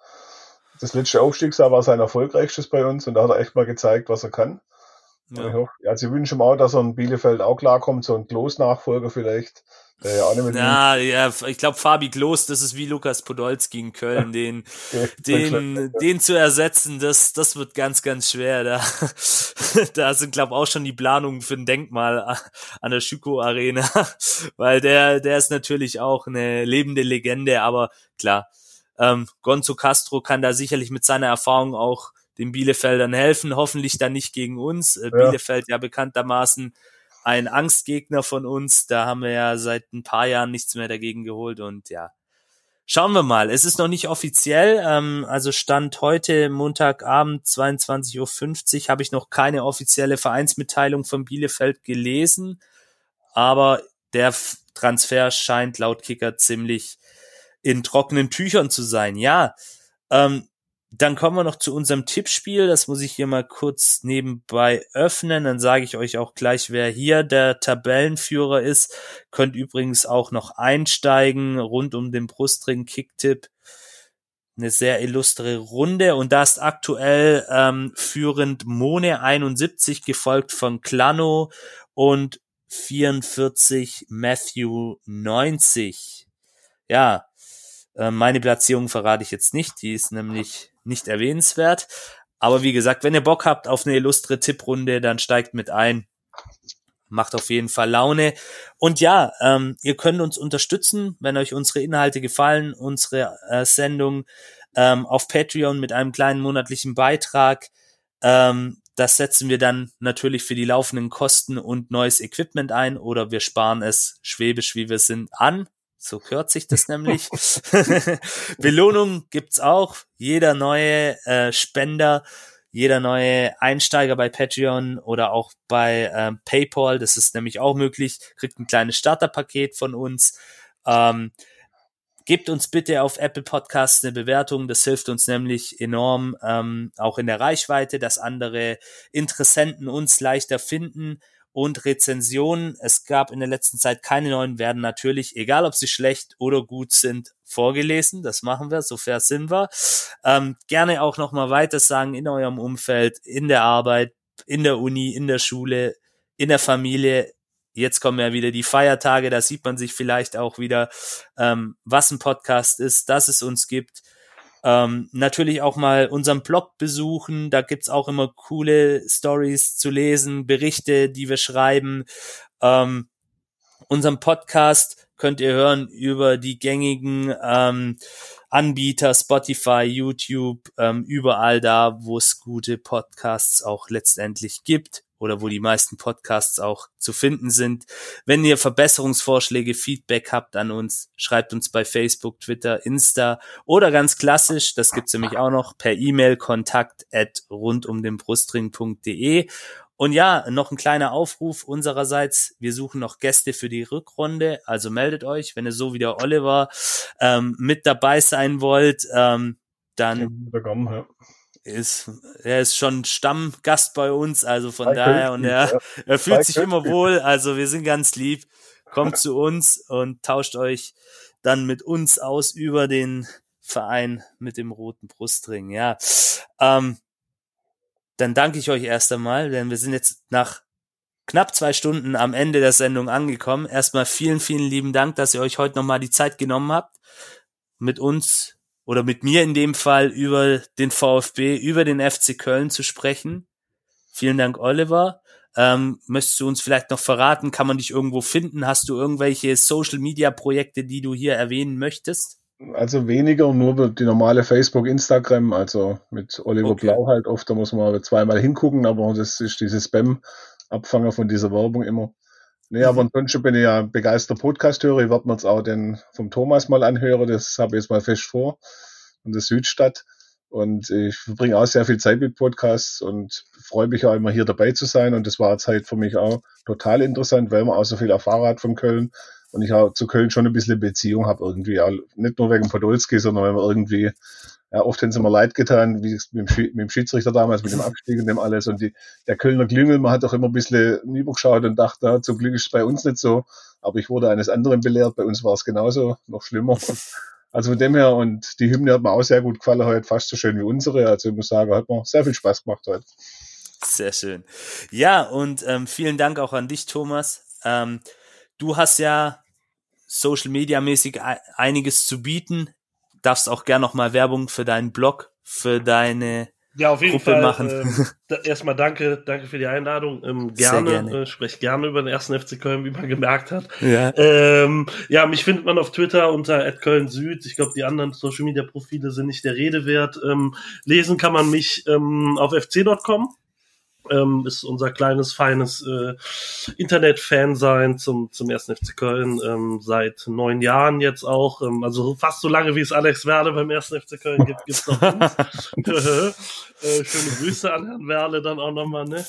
[SPEAKER 4] Das letzte Aufstiegsjahr war sein erfolgreichstes bei uns und da hat er echt mal gezeigt, was er kann. Und Ich
[SPEAKER 1] Ja.
[SPEAKER 4] hoffe, also ich wünsche ihm auch, dass er in Bielefeld auch klarkommt, so ein Klos-Nachfolger vielleicht. Der ja auch nicht mit
[SPEAKER 1] Ja, ja, ich glaube, Fabi Klos, das ist wie Lukas Podolski in Köln, den, (laughs) den, den zu ersetzen, das, das wird ganz, ganz schwer. Da, (laughs) da sind, glaube auch schon die Planungen für ein Denkmal an der Schüko Arena, (laughs) weil der, der ist natürlich auch eine lebende Legende, aber klar, ähm, Gonzo Castro kann da sicherlich mit seiner Erfahrung auch den Bielefeldern helfen, hoffentlich dann nicht gegen uns. Äh,
[SPEAKER 4] Ja.
[SPEAKER 1] Bielefeld ja bekanntermaßen ein Angstgegner von uns. Da haben wir ja seit ein paar Jahren nichts mehr dagegen geholt und ja. Schauen wir mal. Es ist noch nicht offiziell. Ähm, also Stand heute, Montagabend, 22.50 Uhr, habe ich noch keine offizielle Vereinsmitteilung von Bielefeld gelesen. Aber der Transfer scheint laut Kicker ziemlich in trockenen Tüchern zu sein. Ja, ähm, dann kommen wir noch zu unserem Tippspiel. Das muss ich hier mal kurz nebenbei öffnen. Dann sage ich euch auch gleich, wer hier der Tabellenführer ist. Könnt übrigens auch noch einsteigen rund um den Brustring Kicktipp. Eine sehr illustre Runde und da ist aktuell ähm, führend Mone 71 gefolgt von Klano und 44 Matthew 90. Ja, äh, meine Platzierung verrate ich jetzt nicht, die ist nämlich nicht erwähnenswert. Aber wie gesagt, wenn ihr Bock habt auf eine illustre Tipprunde, dann steigt mit ein. Macht auf jeden Fall Laune. Und ja, ähm, ihr könnt uns unterstützen, wenn euch unsere Inhalte gefallen, unsere äh, Sendung ähm, auf Patreon mit einem kleinen monatlichen Beitrag. Ähm, das setzen wir dann natürlich für die laufenden Kosten und neues Equipment ein oder wir sparen es schwäbisch, wie wir sind, an. So hört sich das nämlich. (laughs) Belohnung gibt's auch. Jeder neue äh, Spender, jeder neue Einsteiger bei Patreon oder auch bei ähm, PayPal, das ist nämlich auch möglich, kriegt ein kleines Starterpaket von uns. Ähm, Gebt uns bitte auf Apple Podcasts eine Bewertung. Das hilft uns nämlich enorm, ähm, auch in der Reichweite, dass andere Interessenten uns leichter finden und Rezensionen. Es gab in der letzten Zeit keine neuen, werden natürlich, egal ob sie schlecht oder gut sind, vorgelesen. Das machen wir, so fair sind wir. Ähm, gerne auch nochmal weiter sagen in eurem Umfeld, in der Arbeit, in der Uni, in der Schule, in der Familie. Jetzt kommen ja wieder die Feiertage, da sieht man sich vielleicht auch wieder, ähm, was ein Podcast ist, dass es uns gibt. Ähm, natürlich auch mal unseren Blog besuchen. Da gibt's auch immer coole Stories zu lesen, Berichte, die wir schreiben. Ähm, unseren Podcast könnt ihr hören über die gängigen ähm, Anbieter, Spotify, YouTube, ähm, überall da, wo es gute Podcasts auch letztendlich gibt oder wo die meisten Podcasts auch zu finden sind. Wenn ihr Verbesserungsvorschläge, Feedback habt an uns, schreibt uns bei Facebook, Twitter, Insta oder ganz klassisch, das gibt's nämlich auch noch, per E-Mail kontakt at rundumdenbrustring.de. Und ja, noch ein kleiner Aufruf unsererseits. Wir suchen noch Gäste für die Rückrunde. Also meldet euch, wenn ihr so wie der Oliver ähm, mit dabei sein wollt. Ähm, dann
[SPEAKER 4] ja
[SPEAKER 1] ist, er ist schon Stammgast bei uns, also von Zwei daher und er, er fühlt sich immer wohl, also wir sind ganz lieb. Kommt (laughs) zu uns und tauscht euch dann mit uns aus über den Verein mit dem roten Brustring. Ja, ähm, dann danke ich euch erst einmal, denn wir sind jetzt nach knapp zwei Stunden am Ende der Sendung angekommen. Erstmal vielen, vielen lieben Dank, dass ihr euch heute nochmal die Zeit genommen habt, mit uns oder mit mir in dem Fall über den VfB, über den FC Köln zu sprechen. Vielen Dank, Oliver. Ähm, möchtest du uns vielleicht noch verraten, kann man dich irgendwo finden? Hast du irgendwelche Social Media Projekte, die du hier erwähnen möchtest?
[SPEAKER 4] Also weniger, nur die normale Facebook, Instagram, also mit Oliver okay. Blau halt oft, da muss man zweimal hingucken, aber das ist diese Spam-Abfanger von dieser Werbung immer. Nee, aber ansonsten bin ich ja begeisterter Podcast-Hörer. Ich werde mir jetzt auch den vom Thomas mal anhören. Das habe ich jetzt mal fest vor. Und der Südstadt. Und ich verbringe auch sehr viel Zeit mit Podcasts und freue mich auch immer hier dabei zu sein. Und das war jetzt halt für mich auch total interessant, weil man auch so viel Erfahrung hat von Köln. Und ich auch zu Köln schon ein bisschen Beziehung habe irgendwie. Auch nicht nur wegen Podolski, sondern weil man irgendwie ja, oft haben sie mir leid getan, wie mit dem, mit dem Schiedsrichter damals, mit dem (laughs) Abstieg und dem alles. Und die, der Kölner Klüngel, man hat doch immer ein bisschen übergeschaut und dachte, ja, zum Glück ist es bei uns nicht so. Aber ich wurde eines anderen belehrt, bei uns war es genauso, noch schlimmer. (laughs) Also von dem her, und die Hymne hat mir auch sehr gut gefallen heute, fast so schön wie unsere. Also ich muss sagen, hat mir sehr viel Spaß gemacht heute.
[SPEAKER 1] Sehr schön. Ja, und ähm, vielen Dank auch an dich, Thomas. Ähm, du hast ja Social Media mäßig einiges zu bieten darfst auch gern noch mal Werbung für deinen Blog, für deine
[SPEAKER 2] ja, auf jeden
[SPEAKER 1] Gruppe
[SPEAKER 2] Fall.
[SPEAKER 1] machen. (laughs)
[SPEAKER 2] Äh, erstmal danke, danke für die Einladung. Ähm, gerne, gerne. Äh, spreche gerne über den ersten FC Köln, wie man gemerkt hat. Ja, ähm, ja mich findet man auf Twitter unter Köln Süd. Ich glaube, die anderen Social Media Profile sind nicht der Rede wert. Ähm, lesen kann man mich ähm, auf fc.com. ähm, ist unser kleines, feines äh, Internet-Fan sein zum, zum ersten FC Köln ähm, seit neun Jahren jetzt auch. Ähm, also fast so lange, wie es Alex Werle beim ersten FC Köln gibt, gibt's noch uns. (laughs) (laughs) äh, schöne Grüße an Herrn Werle dann auch nochmal, ne?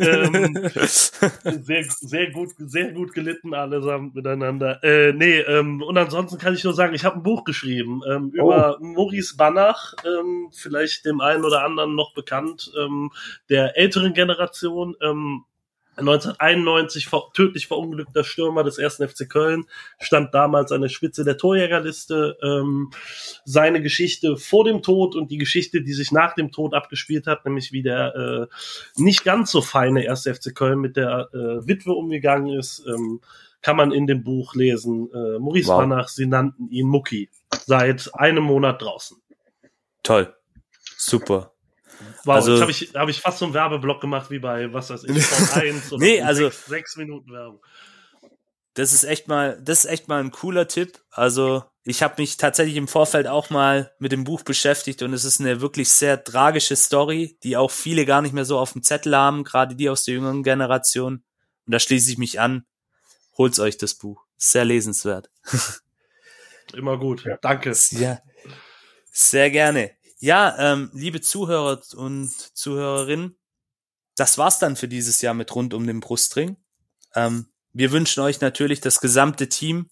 [SPEAKER 2] ähm, sehr, sehr gut, sehr gut gelitten allesamt miteinander. Äh, nee, ähm, und ansonsten kann ich nur sagen, ich habe ein Buch geschrieben ähm, über oh. Maurice Banach, ähm, vielleicht dem einen oder anderen noch bekannt, ähm, der älteren Generation, ähm, 1991 ver tödlich verunglückter Stürmer des ersten FC Köln, stand damals an der Spitze der Torjägerliste. Ähm, seine Geschichte vor dem Tod und die Geschichte, die sich nach dem Tod abgespielt hat, nämlich wie der äh, nicht ganz so feine erste FC Köln mit der äh, Witwe umgegangen ist, ähm, kann man in dem Buch lesen. Äh, Maurice wow. Banach, sie nannten ihn Mucki, seit einem Monat draußen.
[SPEAKER 1] Toll. Super.
[SPEAKER 2] Wow, also, jetzt habe ich, hab ich fast so einen Werbeblock gemacht wie bei, was weiß ich, Sport (laughs) 1 oder
[SPEAKER 1] nee, also,
[SPEAKER 2] sechs, sechs Minuten Werbung.
[SPEAKER 1] Das ist echt mal, das ist echt mal ein cooler Tipp. Also ich habe mich tatsächlich im Vorfeld auch mal mit dem Buch beschäftigt und es ist eine wirklich sehr tragische Story, die auch viele gar nicht mehr so auf dem Zettel haben, gerade die aus der jüngeren Generation. Und da schließe ich mich an. Holt's euch das Buch. Sehr lesenswert. (laughs)
[SPEAKER 2] Immer gut. Ja. Danke.
[SPEAKER 1] Ja, sehr gerne. Ja, ähm, liebe Zuhörer und Zuhörerinnen, das war's dann für dieses Jahr mit rund um den Brustring. Ähm, wir wünschen euch natürlich das gesamte Team,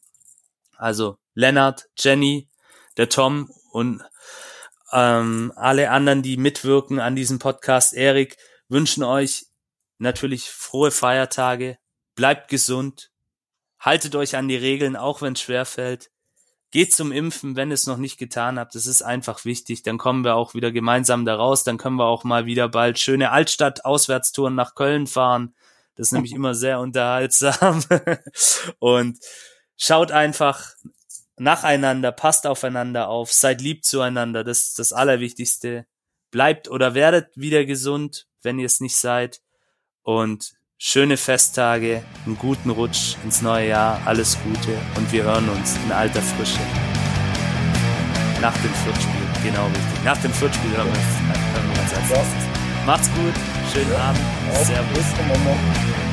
[SPEAKER 1] also Lennart, Jenny, der Tom und ähm, alle anderen, die mitwirken an diesem Podcast, Erik, wünschen euch natürlich frohe Feiertage, bleibt gesund, haltet euch an die Regeln, auch wenn es schwer fällt. Geht zum Impfen, wenn ihr es noch nicht getan habt. Das ist einfach wichtig. Dann kommen wir auch wieder gemeinsam da raus. Dann können wir auch mal wieder bald schöne Altstadt-Auswärtstouren nach Köln fahren. Das ist nämlich immer sehr unterhaltsam. (laughs) Und schaut einfach nacheinander, passt aufeinander auf, seid lieb zueinander. Das ist das Allerwichtigste. Bleibt oder werdet wieder gesund, wenn ihr es nicht seid. Und schöne Festtage, einen guten Rutsch ins neue Jahr, alles Gute und wir hören uns in alter Frische. Nach dem Viertspiel, genau richtig. Nach dem Viertspiel hören wir uns, hören wir uns als nächstes. Macht's gut, schönen Abend, Servus.